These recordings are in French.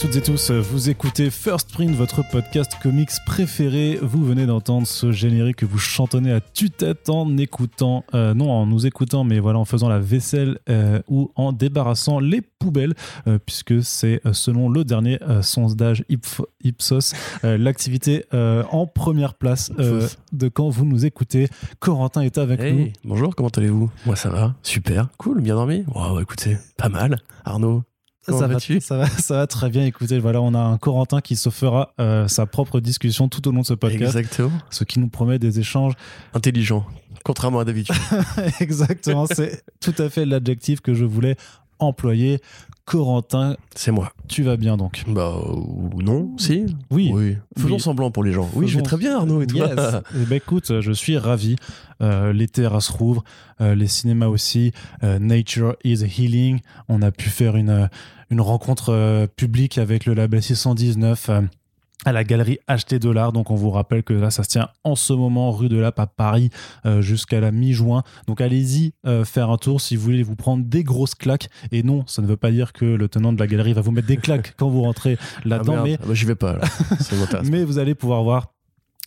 Toutes et tous, vous écoutez First Print, votre podcast comics préféré. Vous venez d'entendre ce générique que vous chantonnez à tue-tête en écoutant, euh, non en nous écoutant, mais voilà en faisant la vaisselle euh, ou en débarrassant les poubelles, euh, puisque c'est selon le dernier sondage Ipsos l'activité en première place de quand vous nous écoutez. Corentin est avec nous. Bonjour, comment allez-vous? Moi ça va, super, cool, bien dormi? Wow, écoutez, pas mal. Arnaud, ça va, ça, va, ça va très bien. Écoutez, voilà, on a un Corentin qui se fera euh, sa propre discussion tout au long de ce podcast. Exactement. Ce qui nous promet des échanges intelligents, contrairement à d'habitude. Exactement, c'est tout à fait l'adjectif que je voulais employer. Corentin, c'est moi. Tu vas bien donc Bah ou non, si. Oui. oui. Faisons semblant pour les gens. Oui, je vais très bien Arnaud et toi. Ben, écoute, je suis ravi. Euh, les terrasses rouvrent, euh, les cinémas aussi. Euh, Nature is healing. On a pu faire une une rencontre publique avec le label 619 à la galerie HT Dollars. Donc on vous rappelle que là ça se tient en ce moment rue de Lappe à Paris euh, jusqu'à la mi-juin. Donc allez-y euh, faire un tour si vous voulez vous prendre des grosses claques. Et non, ça ne veut pas dire que le tenant de la galerie va vous mettre des claques quand vous rentrez là-dedans. Ah mais ah bah, j'y vais pas. Là. mais vous allez pouvoir voir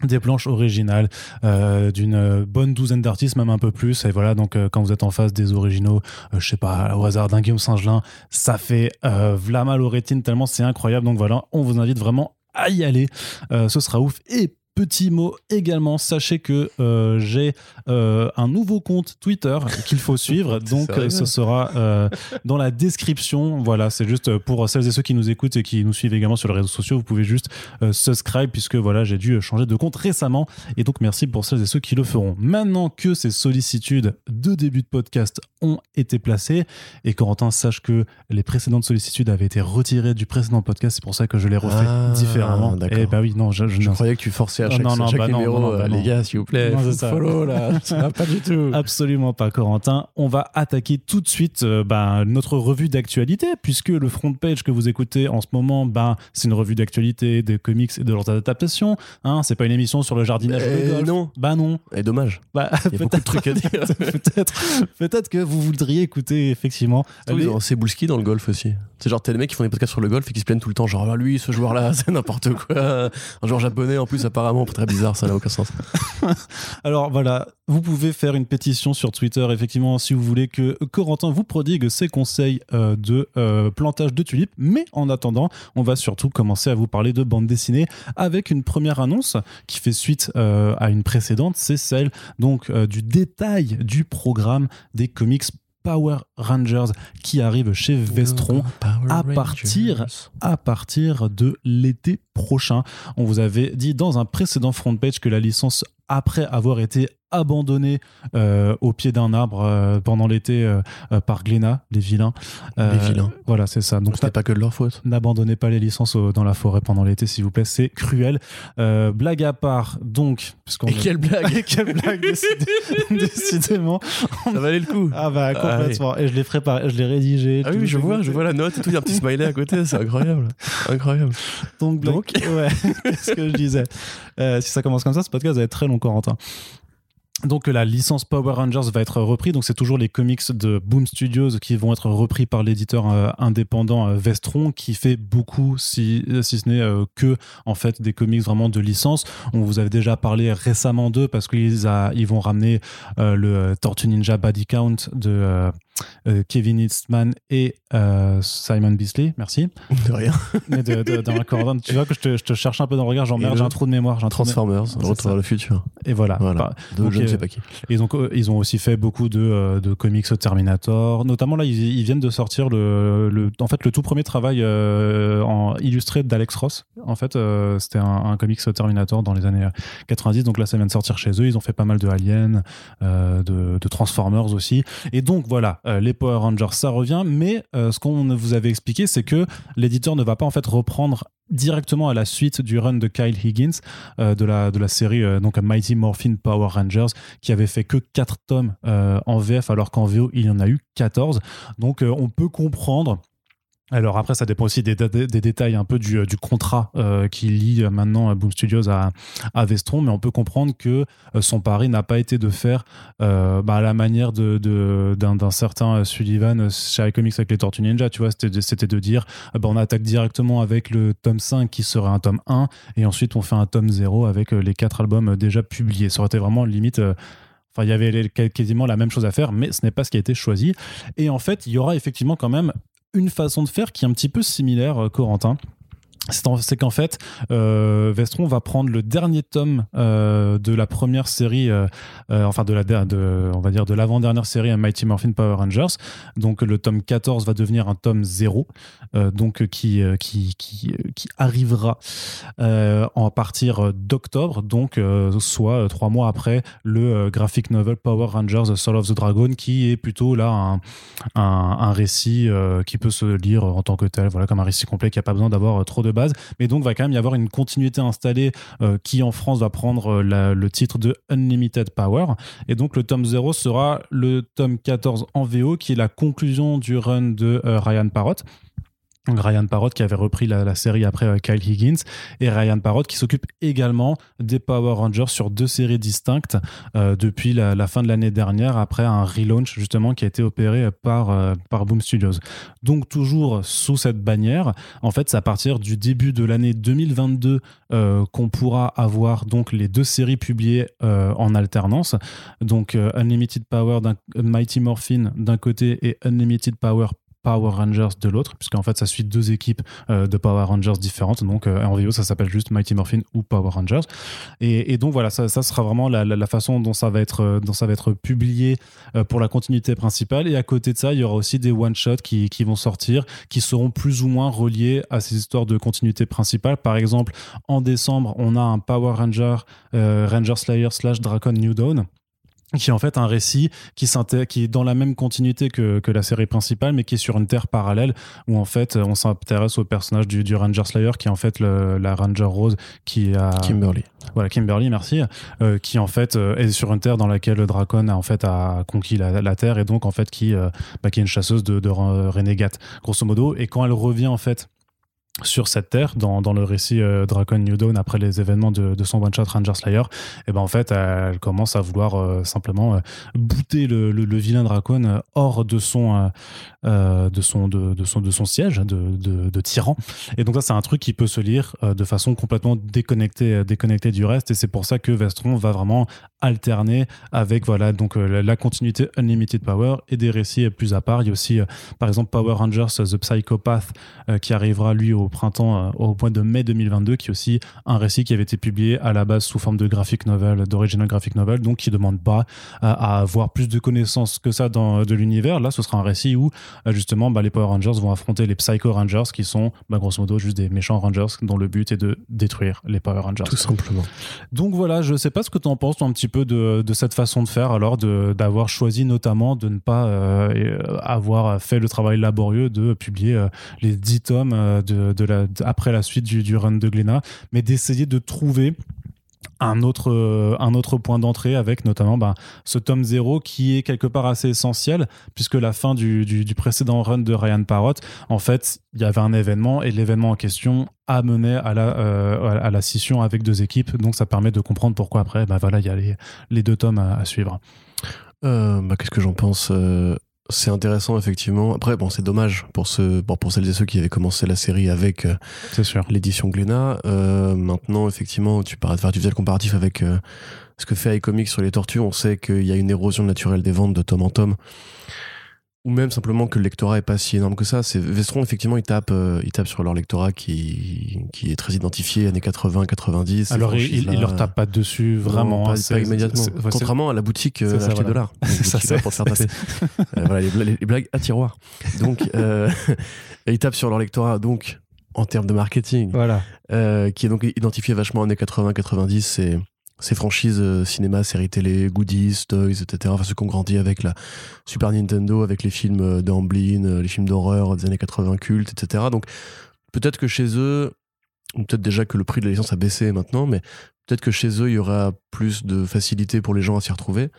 des planches originales euh, d'une bonne douzaine d'artistes, même un peu plus. Et voilà, donc quand vous êtes en face des originaux, je sais pas, au hasard d'un Guillaume Saint-Gelin, ça fait vlama au rétine tellement c'est incroyable. Donc voilà, on vous invite vraiment à y aller. Euh, ce sera ouf. Et Petit mot également, sachez que euh, j'ai euh, un nouveau compte Twitter qu'il faut suivre, donc ce sera dans la description. Voilà, c'est juste pour celles et ceux qui nous écoutent et qui nous suivent également sur les réseaux sociaux, vous pouvez juste subscribe puisque voilà, j'ai dû changer de compte récemment et donc merci pour celles et ceux qui le feront. Maintenant que ces sollicitudes de début de podcast ont été placées et Corentin sache que les précédentes sollicitudes avaient été retirées du précédent podcast, c'est pour ça que je les refais ah, différemment. Et eh bah oui, non, je, je croyais que tu forçais à chaque, non, non, bah numéro. Non, bah les gars, s'il vous plaît, follow là. ça va pas du tout. Absolument pas, Corentin. On va attaquer tout de suite euh, bah, notre revue d'actualité, puisque le front page que vous écoutez en ce moment, bah, c'est une revue d'actualité des comics et de leurs adaptations. Hein, c'est pas une émission sur le jardinage de golf. Non. Bah non. Et dommage. Bah, Il y a beaucoup de trucs à dire. peut-être, peut-être que vous voudriez écouter effectivement. C'est les... Cebulski dans le golf aussi. C'est genre, t'as des mecs qui font des podcasts sur le golf et qui se plaignent tout le temps. Genre, ah, lui, ce joueur-là, c'est n'importe quoi. Un joueur japonais en plus, apparemment, très bizarre, ça n'a aucun sens. Alors voilà, vous pouvez faire une pétition sur Twitter, effectivement, si vous voulez que Corentin vous prodigue ses conseils euh, de euh, plantage de tulipes. Mais en attendant, on va surtout commencer à vous parler de bande dessinée avec une première annonce qui fait suite euh, à une précédente. C'est celle donc du détail du programme des comics Power Rangers qui arrive chez Vestron à partir, à partir de l'été prochain. On vous avait dit dans un précédent front page que la licence après avoir été abandonné euh, au pied d'un arbre euh, pendant l'été euh, par Glénat, les vilains. les vilains. Voilà, c'est ça. Donc, c'était pas que de leur faute. N'abandonnez pas les licences dans la forêt pendant l'été, s'il vous plaît. C'est cruel. blague à part, donc. Et quelle blague Quelle blague, décidément. Ça valait le coup. Ah bah, complètement. Et je l'ai préparé, je l'ai rédigé. Ah oui, je vois, je vois la note et tout. Il y a un petit smiley à côté, c'est incroyable. Incroyable. Donc, donc ouais, ce que je disais. si ça commence comme ça, ce podcast va être très long, Corentin. Donc la licence Power Rangers va être repris, donc c'est toujours les comics de Boom Studios qui vont être repris par l'éditeur euh, indépendant euh, Vestron qui fait beaucoup, si, si ce n'est euh, que en fait des comics vraiment de licence. On vous avait déjà parlé récemment d'eux parce qu'ils ils vont ramener le Tortue Ninja Body Count de euh, Kevin Eastman et euh, Simon Beasley, merci. De rien. Mais de, dans la coordonnée, tu vois que je te, je te, cherche un peu dans le regard, genre merde, j'ai un trou de mémoire. Un Transformers, de... Retour vers le futur. Et voilà. voilà. de je ne sais pas qui. Ils ont, ils ont aussi fait beaucoup de, euh, de comics Terminator. Notamment là, ils, ils, viennent de sortir le, le, en fait, le tout premier travail en illustré d'Alex Ross. En fait, c'était un, un, comics Terminator dans les années 90. Donc là, ça vient de sortir chez eux. Ils ont fait pas mal de Alien, de, de Transformers aussi. Et donc voilà, euh, les Power Rangers, ça revient, mais euh, ce qu'on vous avait expliqué, c'est que l'éditeur ne va pas en fait reprendre directement à la suite du run de Kyle Higgins euh, de, la, série donc Mighty Morphin Power Rangers qui avait fait que 4 tomes en VF alors qu'en VO il y en a eu 14 donc on peut comprendre Alors après, ça dépend aussi des, détails un peu du, euh, contrat euh, qui lie euh, maintenant Boom Studios à, à Vestron, mais on peut comprendre que son pari n'a pas été de faire bah, à la manière d'un, certain Sullivan chez iComics avec les Tortues Ninja, tu vois, c'était de, dire bah, on attaque directement avec le tome 5 qui serait un tome 1 et ensuite on fait un tome 0 avec les quatre albums déjà publiés. Ça aurait été vraiment limite... Enfin, il y avait quasiment la même chose à faire, mais ce n'est pas ce qui a été choisi. Et en fait, il y aura effectivement quand même une façon de faire qui est un petit peu similaire, euh, Corentin. C'est en- c'est qu'en fait, euh, Vestron va prendre le dernier tome euh, de la première série, euh, enfin de la, de, on va dire de l'avant-dernière série Mighty Morphin Power Rangers. Donc le tome 14 va devenir un tome 0, euh, donc qui, qui, qui, qui arrivera en partir d'octobre, donc soit trois mois après le graphic novel Power Rangers Soul of the Dragon, qui est plutôt là un, un, récit qui peut se lire en tant que tel, voilà, comme un récit complet qui n'a pas besoin d'avoir trop de base. Mais donc, va quand même y avoir une continuité installée euh, qui, en France, va prendre euh, le titre de Unlimited Power. Et donc, le tome 0 sera le tome 14 en VO, qui est la conclusion du run de euh, Ryan Parrott. Ryan Parrott qui avait repris la, série après euh, Kyle Higgins et Ryan Parrott qui s'occupe également des Power Rangers sur deux séries distinctes euh, depuis la, fin de l'année dernière après un relaunch justement qui a été opéré par, euh, par Boom Studios. Donc toujours sous cette bannière, en fait c'est à partir du début de l'année 2022 euh, qu'on pourra avoir donc les deux séries publiées en alternance. Donc Unlimited Power Mighty Morphin d'un côté et Unlimited Power Power Rangers de l'autre, puisqu'en fait ça suit deux équipes euh, de Power Rangers différentes. Donc euh, en VO ça s'appelle juste Mighty Morphin ou Power Rangers. Et, donc voilà, ça, ça sera vraiment la, façon dont ça va être, euh, dont ça va être publié pour la continuité principale. Et à côté de ça, il y aura aussi des one-shots qui, qui vont sortir, qui seront plus ou moins reliés à ces histoires de continuité principale. Par exemple, en décembre, on a un Power Ranger, Ranger Slayer slash Dragon New Dawn qui est en fait un récit qui, est dans la même continuité que, que la série principale, mais qui est sur une terre parallèle, où en fait on s'intéresse au personnage du, du Ranger Slayer, qui est en fait le- la Ranger Rose, qui a Kimberly. voilà Kimberly, merci, euh, qui en fait euh, est sur une terre dans laquelle le Dracon a en fait a conquis la, la terre et donc en fait qui, euh, bah, qui est une chasseuse de, de re- renégate, grosso modo. Et quand elle revient en fait sur cette terre, dans, dans le récit euh, Dragon New Dawn, après les événements de, de son one-shot Ranger Slayer, et ben en fait, elle commence à vouloir euh, simplement euh, bouter le, le, vilain Dracon euh, hors de son, euh, de son, de, son, de son siège de, de, tyran. Et donc ça, c'est un truc qui peut se lire de façon complètement déconnectée, déconnectée du reste. Et c'est pour ça que Vestron va vraiment alterner avec voilà donc la, continuité Unlimited Power et des récits plus à part. Il y a aussi, par exemple, Power Rangers The Psychopath qui arrivera lui au printemps, euh, au mois de mai 2022, qui est aussi un récit qui avait été publié à la base sous forme de graphic novel, d'original graphic novel, donc qui demande pas à, à avoir plus de connaissances que ça dans de l'univers. Là, ce sera un récit où euh, justement bah, les Power Rangers vont affronter les Psycho Rangers, qui sont bah, grosso modo juste des méchants Rangers dont le but est de détruire les Power Rangers. Tout simplement. Donc voilà, je sais pas ce que tu en penses toi, un petit peu de, de cette façon de faire, alors d'avoir choisi notamment de ne pas euh, euh, avoir fait le travail laborieux de publier euh, les 10 tomes euh, de, après la suite du, run de Glénat, mais d'essayer de trouver un autre, euh, un autre point d'entrée avec notamment bah, ce tome 0 qui est quelque part assez essentiel puisque la fin du, précédent run de Ryan Parrott, en fait, il y avait un événement et l'événement en question a mené à la, euh, à la scission avec deux équipes. Donc ça permet de comprendre pourquoi après, bah, voilà, il y a les, deux tomes à, suivre. Euh, bah, Qu'est-ce que j'en pense C'est intéressant, effectivement. Après, bon, c'est dommage pour, ceux, bon, pour celles et ceux qui avaient commencé la série avec euh, l'édition Glénat. Euh, maintenant, effectivement, tu, parles, enfin, tu faisais le comparatif avec euh, ce que fait iComics sur les tortues. On sait qu'il y a une érosion naturelle des ventes de tome en tome. Ou même simplement que le lectorat est pas si énorme que ça. C'est Vestron, effectivement, il tape, euh, il tape sur leur lectorat qui, qui est très identifié, années 80, 90. ces Alors il, il, leur tape pas dessus vraiment. Non, pas, hein, pas c'est- immédiatement. c'est- ouais, c'est- Contrairement à la boutique euh, c'est ça, acheter voilà. dollars. Ça, ça, pour faire passer. Euh, voilà, les, bla- les blagues à tiroir. Donc, euh, et ils tapent sur leur lectorat. Donc, en termes de marketing, Voilà. euh, qui est donc identifié vachement années 80-90, c'est ces franchises euh, cinéma, séries télé, goodies, toys, etc. Enfin, ceux qui ont grandi avec la Super Nintendo, avec les films euh, d'Amblin, euh, les films d'horreur des années 80 cultes, etc. Donc, peut-être que chez eux, peut-être déjà que le prix de la licence a baissé maintenant, mais peut-être que chez eux, il y aura plus de facilité pour les gens à s'y retrouver.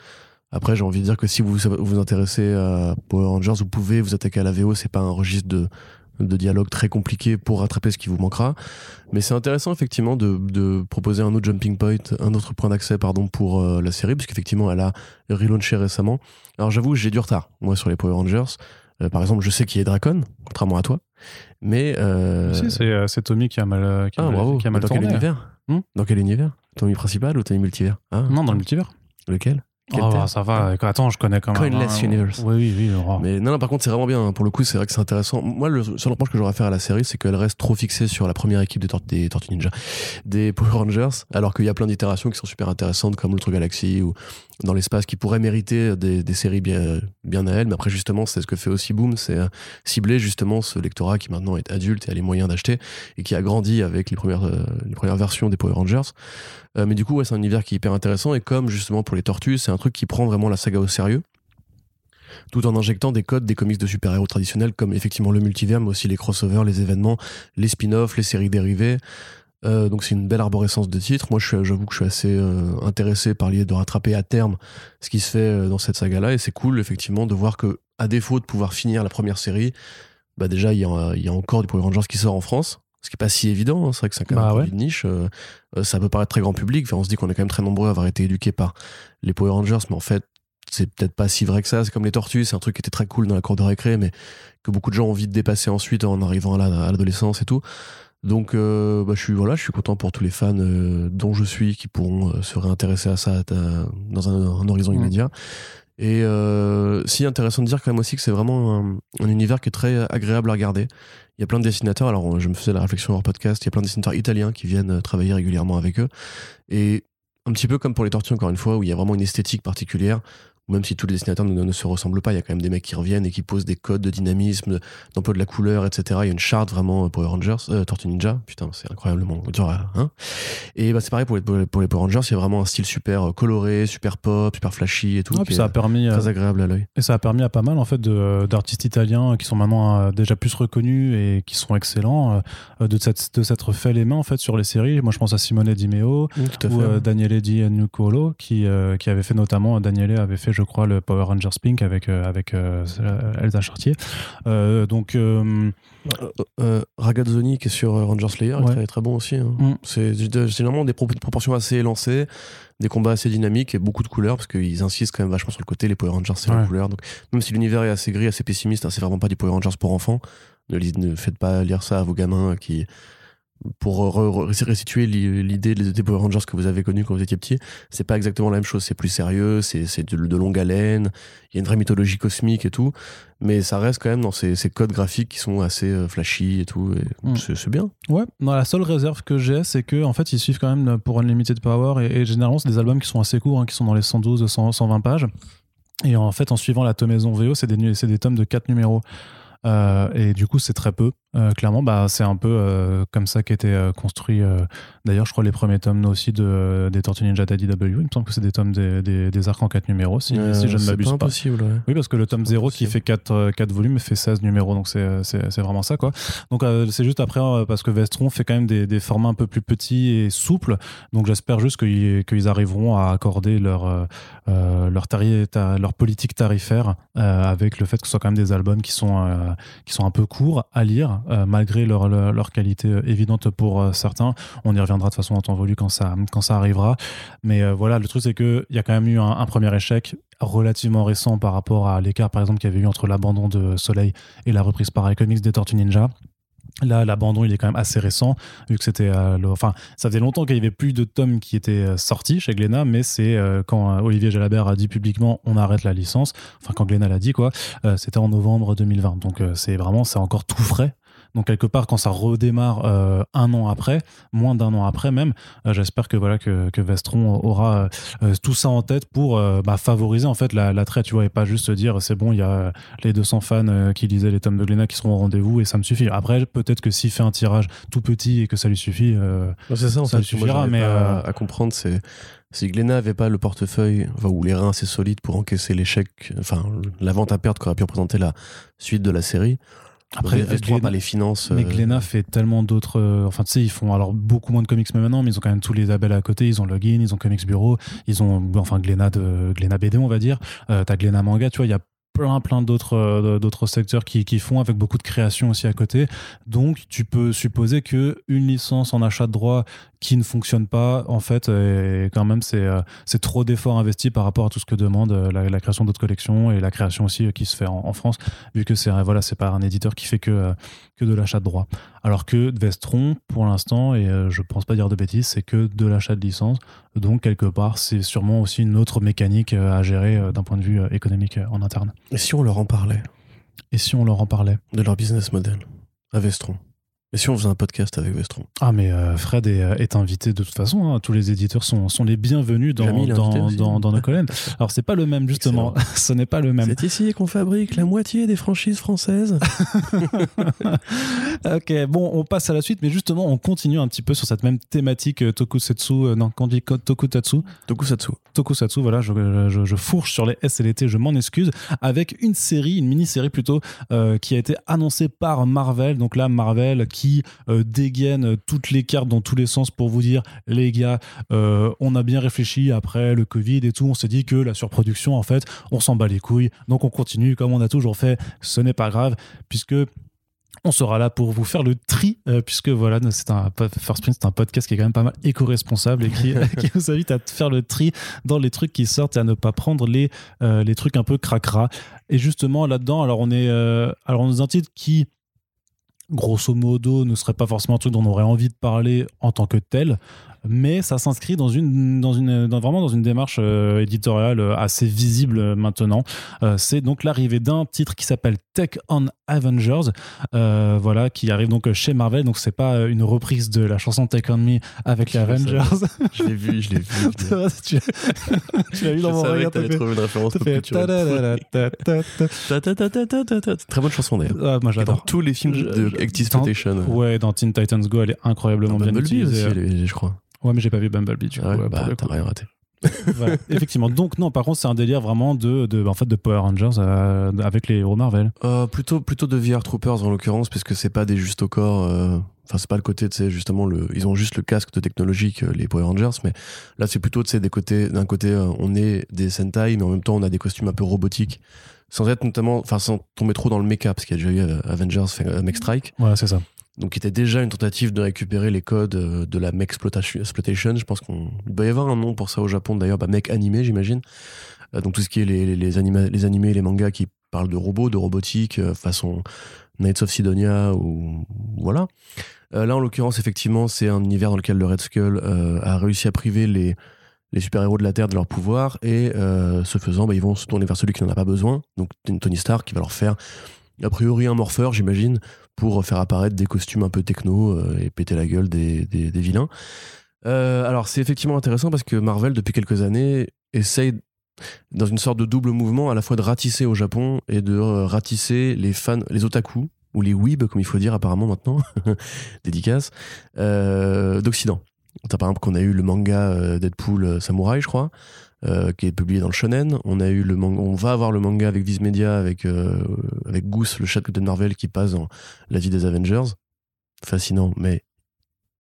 Après, j'ai envie de dire que si vous vous intéressez à Power Rangers, vous pouvez vous attaquer à la VO, c'est pas un registre de, de dialogue très compliqué pour rattraper ce qui vous manquera. Mais c'est intéressant effectivement de, de, proposer un autre jumping point, un autre point d'accès pardon pour euh, la série, puisqu'effectivement elle a relaunché récemment. Alors j'avoue, j'ai du retard moi sur les Power Rangers. Euh, par exemple, je sais qui est Dracon, contrairement à toi. Mais euh... si, c'est Tommy qui a mal, qui ah, a mal, bravo. Qui a mal dans tourné. quel univers? Hmm? Dans quel univers? Tommy principal ou Tommy multivers? Ah. Non, dans le multivers. Lequel? Quel Oh, bah, ça va. Attends, je connais quand même. Coinless hein. Universe. Oui, oui, oui. oh. Mais non, non, par contre, c'est vraiment bien. Pour le coup, c'est vrai que c'est intéressant. Moi, le seul reproche que j'aurais à faire à la série, c'est qu'elle reste trop fixée sur la première équipe des, Tor- des Tortues Ninja, des Power Rangers, alors qu'il y a plein d'itérations qui sont super intéressantes, comme l'Ultra Galaxy ou dans l'espace, qui pourraient mériter des, des séries bien, bien à elles. Mais après, justement, c'est ce que fait aussi Boom, c'est euh, cibler justement ce lectorat qui maintenant est adulte et a les moyens d'acheter et qui a grandi avec les premières, euh, les premières versions des Power Rangers. Euh, mais du coup, c'est un univers qui est hyper intéressant et comme justement pour les Tortues, c'est un truc qui prend vraiment la saga au sérieux tout en injectant des codes des comics de super-héros traditionnels comme effectivement le multivers, mais aussi les crossovers, les événements, les spin-offs, les séries dérivées. Euh, donc c'est une belle arborescence de titres. Moi, j'avoue que je suis assez euh, intéressé par l'idée de rattraper à terme ce qui se fait dans cette saga-là, et c'est cool effectivement de voir que, à défaut de pouvoir finir la première série, bah déjà il y a, y a encore du Power Rangers qui sort en France. Ce qui est pas si évident, hein. c'est vrai que c'est quand même Bah un ouais. produit de niche. euh, euh, ça peut paraître très grand public. Enfin, on se dit qu'on est quand même très nombreux à avoir été éduqués par les Power Rangers, mais en fait, c'est peut-être pas si vrai que ça. C'est comme les tortues, c'est un truc qui était très cool dans la cour de récré, mais que beaucoup de gens ont envie de dépasser ensuite en arrivant à la- à l'adolescence et tout. Donc, euh, bah, je suis voilà, je suis content pour tous les fans euh, dont je suis qui pourront euh, se réintéresser à ça dans un, un horizon Mm. immédiat. Et si intéressant de dire quand même aussi que c'est vraiment un, un univers qui est très agréable à regarder. Il y a plein de dessinateurs. Alors, je me faisais la réflexion hors podcast. Il y a plein de dessinateurs italiens qui viennent euh, travailler régulièrement avec eux. Et un petit peu comme pour les tortues, encore une fois, où il y a vraiment une esthétique particulière. Même si tous les dessinateurs ne, ne se ressemblent pas, il y a quand même des mecs qui reviennent et qui posent des codes de dynamisme, d'emploi de la couleur, etc. Il y a une charte vraiment euh, Power Rangers, euh, Tortue Ninja. Putain, c'est incroyablement dur, à- hein. Et bah, c'est pareil pour les, pour les- pour les Power Rangers. Il y a vraiment un style super euh, coloré, super pop, super flashy et tout. Qui puis est ça a permis. euh, très agréable à l'œil. Et ça a permis à pas mal en fait d'artistes italiens qui sont maintenant déjà plus reconnus et qui sont excellents de s'être de s'être fait les mains en fait sur les séries. Moi je pense à Simone Di Meo à ou fait. euh, Daniele Di Nucolo qui euh, qui avait fait notamment Daniele avait fait je crois le Power Rangers Pink avec euh, avec euh, Elsa Chartier. Euh, donc Ragazzoni qui est sur euh, Ranger Slayer est très, très bon aussi. hein. Mm. C'est généralement des pro- proportions assez élancées, des combats assez dynamiques et beaucoup de couleurs parce qu'ils insistent quand même vachement sur le côté les Power Rangers c'est la couleur. Donc même si l'univers est assez gris, assez pessimiste, hein, c'est vraiment pas des Power Rangers pour enfants. Ne, ne faites pas lire ça à vos gamins qui pour re- re- restituer l'i- l'idée des Power Rangers que vous avez connus quand vous étiez petit, c'est pas exactement la même chose. C'est plus sérieux, c'est de, longue haleine, il y a une vraie mythologie cosmique et tout, mais ça reste quand même dans ces, ces codes graphiques qui sont assez euh, flashy et tout. et Mm. C'est bien. Ouais, non, la seule réserve que j'ai, c'est que en fait, ils suivent quand même pour Unlimited Power et, et généralement, c'est des albums qui sont assez courts, hein, qui sont dans les 112, 100, 120 pages. Et en fait, en suivant la tomaison VO, c'est des, des tomes de 4 numéros. Euh, et du coup, c'est très peu. Euh, clairement, bah, c'est un peu euh, comme ça qu'étaient euh, construits. euh, D'ailleurs, je crois les premiers tomes aussi de, des Tortues Ninja d'IDW. Il me semble que c'est des tomes des, des, des arcs en 4 numéros, si, si je ne m'abuse pas. impossible. ouais. Oui, parce que le tome pas 0 qui fait 4, 4 volumes fait 16 numéros, donc c'est vraiment ça. quoi. Donc c'est juste après, parce que Vestron fait quand même des, des formats un peu plus petits et souples, donc j'espère juste qu'ils qu'ils arriveront à accorder leur, leur, tari- ta- leur politique tarifaire avec le fait que ce soit quand même des albums qui sont, qui sont un peu courts à lire, malgré leur, leur, qualité euh, évidente pour euh, certains. On y reviendra de façon en quand ça, quand ça arrivera. Mais euh, voilà, le truc c'est qu'il y a quand même eu un, premier échec relativement récent par rapport à l'écart par exemple qu'il y avait eu entre l'abandon de Soleil et la reprise par iComics des Tortues Ninja. Là, l'abandon, il est quand même assez récent, vu que c'était. euh, enfin, ça faisait longtemps qu'il n'y avait plus de tomes qui étaient euh, sortis chez Glénat, mais c'est euh, quand euh, Olivier Jalabert a dit publiquement on arrête la licence, enfin, quand Glénat l'a dit, quoi, euh, c'était en novembre 2020. Donc, euh, c'est vraiment, c'est encore tout frais. Donc, quelque part, quand ça redémarre euh, un an après, moins d'un an après même, euh, j'espère que, voilà, que, que Vestron aura euh, tout ça en tête pour bah, favoriser en fait la- l'attrait, tu vois, et pas juste se dire c'est bon, il y a les 200 fans qui lisaient les tomes de Glénat qui seront au rendez-vous et ça me suffit. Après, peut-être que s'il fait un tirage tout petit et que ça lui suffit, Non, C'est ça, en Ça fait. suffira, Moi, j'arrive mais, à, à comprendre, c'est si Glénat avait pas le portefeuille enfin, ou les reins assez solides pour encaisser l'échec, enfin la vente à perte qu'aurait pu représenter la suite de la série. Après, pas les finances. Mais euh, Glénat fait tellement d'autres. euh, enfin, tu sais, ils font alors beaucoup moins de comics mais maintenant, mais ils ont quand même tous les labels à côté. Ils ont Login, ils ont Comics Bureau, ils ont enfin Glénat de Glénat BD, on va dire. Euh, T'as Glénat Manga, tu vois. Il y a plein plein d'autres euh, d'autres secteurs qui, qui font avec beaucoup de création aussi à côté. Donc tu peux supposer que une licence en achat de droit qui ne fonctionne pas en fait et quand même c'est euh, c'est trop d'efforts investis par rapport à tout ce que demande euh, la, création d'autres collections et la création aussi qui se fait en, France vu que c'est voilà c'est pas un éditeur qui fait que que de l'achat de droit alors que Vestron pour l'instant et euh, je pense pas dire de bêtises c'est que de l'achat de licence donc quelque part c'est sûrement aussi une autre mécanique euh, à gérer euh, d'un point de vue économique en interne. Et si on leur en parlait? Et si on leur en parlait? De leur business model à Vestron? Et si on faisait un podcast avec Vestron Ah mais euh, Fred est, euh, est invité de toute façon. hein. Tous les éditeurs sont, sont les bienvenus dans, dans, dans, dans nos colonnes. Alors c'est pas le même justement. Ce n'est pas le même. C'est ici qu'on fabrique la moitié des franchises françaises. ok, bon, on passe à la suite, mais justement, on continue un petit peu sur cette même thématique euh, tokusatsu. euh, non, quand on dit tokutatsu, Tokusatsu. tokusatsu, voilà, je, je, je fourche sur les S et les T, je m'en excuse, avec une série, une mini-série plutôt, euh, qui a été annoncée par Marvel. Donc là, Marvel qui euh, dégaine toutes les cartes dans tous les sens pour vous dire, les gars, euh, on a bien réfléchi après le Covid et tout, on s'est dit que la surproduction, en fait, on s'en bat les couilles, donc on continue comme on a toujours fait, ce n'est pas grave, puisque on sera là pour vous faire le tri, euh, puisque voilà, c'est un First Print, c'est un podcast qui est quand même pas mal éco-responsable et qui, qui vous invite à faire le tri dans les trucs qui sortent et à ne pas prendre les, euh, les trucs un peu cracra. Et justement, là-dedans, alors on est, euh, alors on dans un titre qui, grosso modo, ne serait pas forcément un truc dont on aurait envie de parler en tant que tel, mais ça s'inscrit dans une, dans une, dans- vraiment dans une démarche euh, éditoriale euh, assez visible euh, maintenant. Euh, c'est donc l'arrivée d'un titre qui s'appelle Tech on Avengers, euh, voilà, qui arrive donc chez Marvel. Donc c'est pas une reprise de la chanson Take on Me avec les Je le Avengers. Je l'ai vu, je l'ai vu. C'est vrai, tu tu l'as vu Je dans mon regard. fait- trouver une référence Très bonne chanson d'ailleurs. Ah, moi Et Dans j'adore. tous les films Je- de je- Exploitation. Ouais, dans Teen Titans Go, elle est incroyablement bien utilisée. je crois. Ouais, mais j'ai pas vu Bumblebee du coup. Ouais, ouais, pour bah, t'as rien raté. Voilà, effectivement. Donc non, par contre, c'est un délire vraiment de, de, en fait, de Power Rangers euh, avec les héros Marvel. Euh, plutôt, plutôt de VR Troopers en l'occurrence, parce que c'est pas des juste au corps. euh, Enfin, c'est pas le côté, tu sais, justement, le, ils ont juste le casque de technologie que les Power Rangers, mais là, c'est plutôt, tu sais, des côtés, d'un côté, euh, on est des Sentai, mais en même temps, on a des costumes un peu robotiques, sans être notamment, enfin, sans tomber trop dans le mecha, parce qu'il y a déjà eu euh, Avengers, euh, Mech Strike, Voilà, c'est ça. Donc qui était déjà une tentative de récupérer les codes euh, de la Mech Exploitation. Je pense qu'on doit y avoir un nom pour ça au Japon, d'ailleurs, bah, Mech animé, j'imagine. Euh, donc tout ce qui est les, les, les, animés, les mangas qui parlent de robots, de robotique, euh, façon Knights of Sidonia ou voilà. Là, en l'occurrence, effectivement, c'est un univers dans lequel le Red Skull a réussi à priver les, les super-héros de la Terre de leur pouvoir et ce faisant, bah, ils vont se tourner vers celui qui n'en a pas besoin. Donc Tony Stark qui va leur faire a priori un morpheur, j'imagine, pour faire apparaître des costumes un peu techno euh, et péter la gueule des, des, vilains. Euh, alors c'est effectivement intéressant parce que Marvel, depuis quelques années, essaye dans une sorte de double mouvement à la fois de ratisser au Japon et de euh, ratisser les fans, les otaku, ou les weebs, comme il faut dire apparemment maintenant, dédicace, d'Occident. Par exemple qu'on a eu le manga Deadpool Samurai, je crois, euh, qui est publié dans le shonen. On a eu le manga, on va avoir le manga avec Viz Media, avec euh, avec Goose, le chat de Marvel, qui passe dans la vie des Avengers. Fascinant, mais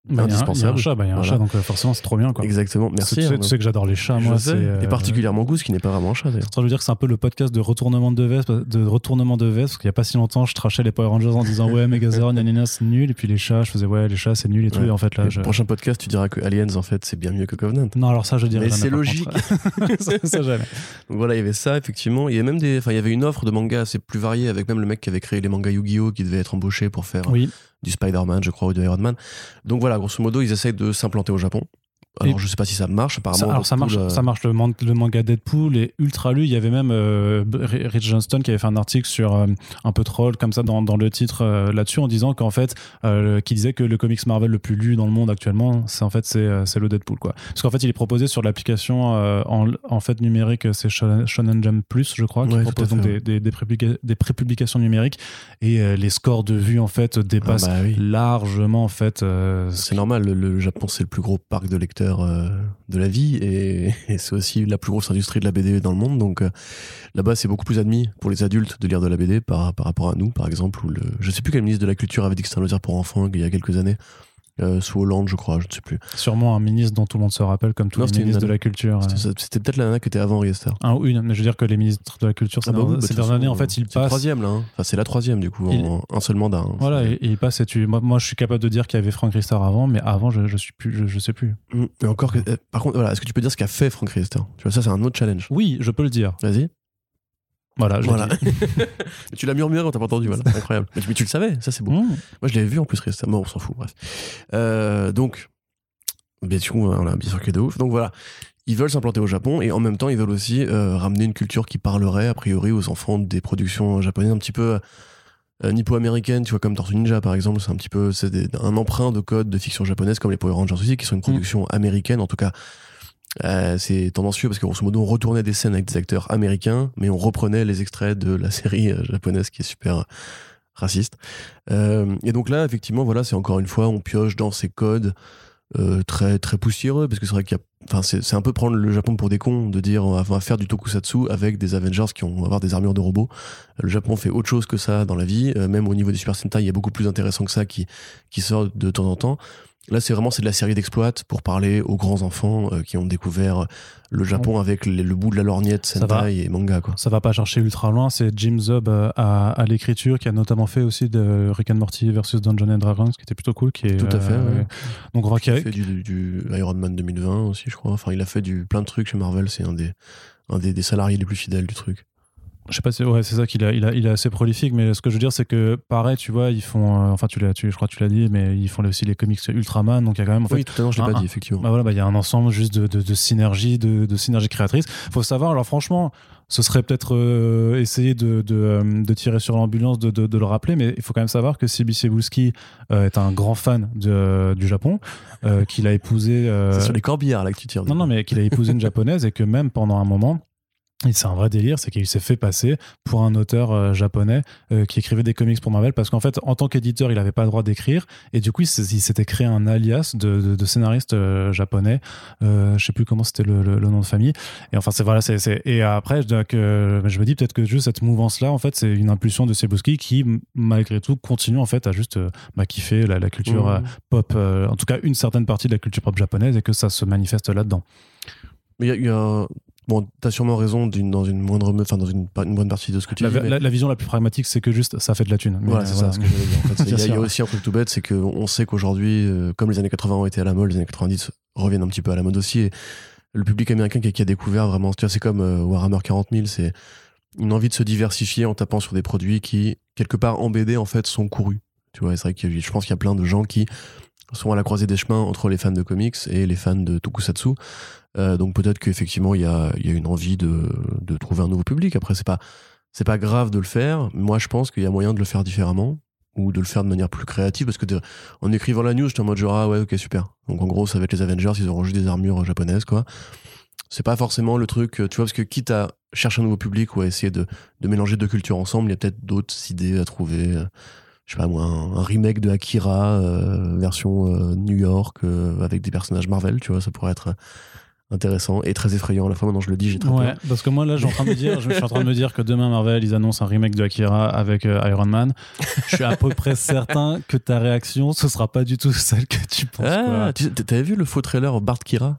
Bah, Il y a un indispensable. chat, bah, il y a un Voilà. chat, donc euh, forcément, c'est trop bien. Quoi. exactement. Tu Merci. sais, tu sais que j'adore les chats, Je moi. sais. euh, Et particulièrement Goose, qui n'est pas vraiment un chat d'ailleurs. Je veux dire que c'est un peu le podcast de retournement de veste, de retournement de veste, parce qu'il y a pas si longtemps, je trachais les Power Rangers en disant ouais, Megazord, gna, c'est nul, et puis les chats, je faisais ouais, les chats, c'est nul et tout, Ouais. et en fait là, Le prochain podcast, tu diras que Aliens, en fait, c'est bien mieux que Covenant. Non, alors ça, je dirais Mais c'est logique. ça, ça, jamais. Donc voilà, il y avait ça, effectivement. Il y a même des, enfin, il y avait une offre de manga assez plus variée avec même le mec qui avait créé les mangas Yu-Gi-Oh! qui devait être embauché pour faire Oui, du Spider-Man, je crois, ou de Iron Man. Donc voilà, grosso modo, ils essayent de s'implanter au Japon. Alors Et- je sais pas si ça marche, apparemment. Ça, alors ça marche, euh, ça marche le, man- le manga Deadpool est ultra lu. Il y avait même euh, Rich Johnston qui avait fait un article sur euh, un peu troll comme ça dans, dans le titre euh, là-dessus en disant qu'en fait, qui disait que le comics Marvel le plus lu dans le monde actuellement, c'est en fait c'est le Deadpool quoi. Parce qu'en fait il est proposé sur l'application en, en fait numérique, c'est Shonen Jump Plus je crois, qui Ouais, propose donc des, des, des, prépublica- des prépublications numériques et les scores de vues en fait ah dépassent bah oui. largement en fait. ce C'est normal, le, le Japon c'est le plus gros parc de lecteurs euh, de la vie et, c'est aussi la plus grosse industrie de la BD dans le monde. Donc euh, là-bas c'est beaucoup plus admis pour les adultes de lire de la BD par, par rapport à nous par exemple. Où le, je sais plus quel ministre de la Culture avait dit que c'était un loisir pour enfants il y a quelques années. Euh, sous Hollande, je crois, je ne sais plus. Sûrement un ministre dont tout le monde se rappelle, comme tous Non, les ministres de la culture. euh. C'était peut-être la nana qui était avant Riester. Un ou une, mais je veux dire que les ministres de la culture, ces Ah bah oui, bah, ces dernières années, en fait, ils C'est le passent. troisième là. hein. Enfin, c'est la troisième du coup, Il- en un seul mandat. hein. Voilà, C'est- et, et il passe et tu. Moi, moi, je suis capable de dire qu'il y avait Frank Riester avant, mais avant, je, je suis plus, je, je sais plus. Mm. Mais encore que. euh, Par contre, voilà, est-ce que tu peux dire ce qu'a fait Frank Riester? Tu vois, ça, c'est un autre challenge. Oui, je peux le dire. Vas-y. Voilà, je Voilà. tu l'as murmuré, on t'a pas entendu, voilà. Incroyable. Mais tu, mais tu le savais, ça c'est beau. Mmh. Moi, je l'avais vu en plus. Bon, on s'en fout, bref. Euh, donc, bien sûr, voilà, bien sûr que de ouf. Donc voilà. Ils veulent s'implanter au Japon et en même temps ils veulent aussi euh, ramener une culture qui parlerait a priori aux enfants des productions japonaises un petit peu euh, nippo-américaines, tu vois comme Tortue Ninja par exemple, c'est un petit peu c'est un emprunt de code de fiction japonaise comme les Power Rangers aussi qui sont une production américaine en tout cas. Euh, c'est tendancieux parce que grosso modo on retournait des scènes avec des acteurs américains mais on reprenait les extraits de la série euh, japonaise qui est super euh, raciste. Et donc là effectivement voilà c'est encore une fois on pioche dans ces codes très très poussiéreux parce que c'est vrai qu'il y a enfin c'est un peu prendre le Japon pour des cons de dire on va, faire du tokusatsu avec des Avengers qui vont avoir des armures de robots. Le Japon fait autre chose que ça dans la vie. Même au niveau des Super Sentai il y a beaucoup plus intéressant que ça qui qui sort de temps en temps là c'est vraiment c'est de la série d'exploits pour parler aux grands enfants euh, qui ont découvert le Japon avec les- le bout de la lorgnette. Sentai et manga quoi Ça va pas chercher ultra loin. C'est Jim Zub euh, à, à l'écriture qui a notamment fait aussi de Rick and Morty versus Dungeons and Dragons, qui était plutôt cool. Qui est, Tout à fait, ouais. Donc on voit il a fait du, du Iron Man 2020 aussi je crois enfin il a fait du plein de trucs chez Marvel c'est un des un des, des salariés les plus fidèles du truc Je sais pas, si- ouais, c'est ça qu'il a, il a, il est assez prolifique, mais ce que je veux dire, c'est que pareil, tu vois, ils font, euh, enfin, tu l'as, tu, je crois que tu l'as dit, mais ils font aussi les comics Ultraman, donc il y a quand même, en fait, oui tout à l'heure je l'ai pas dit effectivement bah voilà, bah, il y a un ensemble juste de, de, de synergie, de, de synergie créatrice. Faut savoir, alors franchement, ce serait peut-être euh, essayer de, de, euh, de tirer sur l'ambulance, de, le rappeler, mais il faut quand même savoir que Sibi Cebulski euh, est un grand fan du Japon, euh, qu'il a épousé. C'est sur les corbillards là que tu tires. non, non, mais qu'il a épousé une japonaise et que même pendant un moment, et c'est un vrai délire, c'est qu'il s'est fait passer pour un auteur euh, japonais euh, qui écrivait des comics pour Marvel parce qu'en fait, en tant qu'éditeur, il n'avait pas le droit d'écrire et du coup, il s'était créé un alias de, de, de scénariste euh, japonais. Je sais plus comment c'était le, le- le nom de famille. Et enfin, c'est voilà, c'est et après, je, me dis peut-être que juste cette mouvance-là, en fait, c'est une impulsion de Sebuski qui, malgré tout, continue en fait à juste bah, kiffer la, la culture Mmh. pop, en tout cas une certaine partie de la culture pop japonaise et que ça se manifeste là-dedans. Mais il y a, y a- Bon, t'as sûrement raison d'une- dans une moindre, enfin dans une, une bonne partie de ce que tu La, dis. mais- la- la vision la plus pragmatique, c'est que juste ça fait de la thune. Mais, Voilà, c'est ça ce que j'allais dire. En fait, il y, il y a aussi un truc tout bête, c'est qu'on sait qu'aujourd'hui, euh, comme les années 80 ont été à la mode, les années 90 reviennent un petit peu à la mode aussi. Et le public américain qui, a- qui a découvert vraiment, tu vois, c'est comme euh, Warhammer 40 000, c'est une envie de se diversifier en tapant sur des produits qui, quelque part en BD, en fait, sont courus. Tu vois, et c'est vrai que je pense qu'il y a plein de gens qui sont à la croisée des chemins entre les fans de comics et les fans de tokusatsu. Euh, donc peut-être qu'effectivement il y a, une envie de, trouver un nouveau public. Après c'est pas pas grave de le faire. Moi je pense qu'il y a moyen de le faire différemment ou de le faire de manière plus créative parce que en écrivant la news j'étais en mode genre ah ouais ok super. Donc en gros ça va être les Avengers ils auront juste des armures japonaises quoi. C'est pas forcément le truc euh, tu vois parce que quitte à chercher un nouveau public ou à essayer de, de mélanger deux cultures ensemble il y a peut-être d'autres idées à trouver. Je sais pas moi, un, un remake de Akira, euh, version euh, New York, euh, avec des personnages Marvel, tu vois, ça pourrait être intéressant et très effrayant à la fois. Maintenant, je le dis, j'ai très Ouais, peur. parce que moi là, je suis en train de me dire, je suis en train de me dire que demain Marvel, ils annoncent un remake de Akira avec euh, Iron Man. Je suis à peu près certain que ta réaction, ce sera pas du tout celle que tu penses. Ah, tu sais, t'avais vu le faux trailer Bart Kira?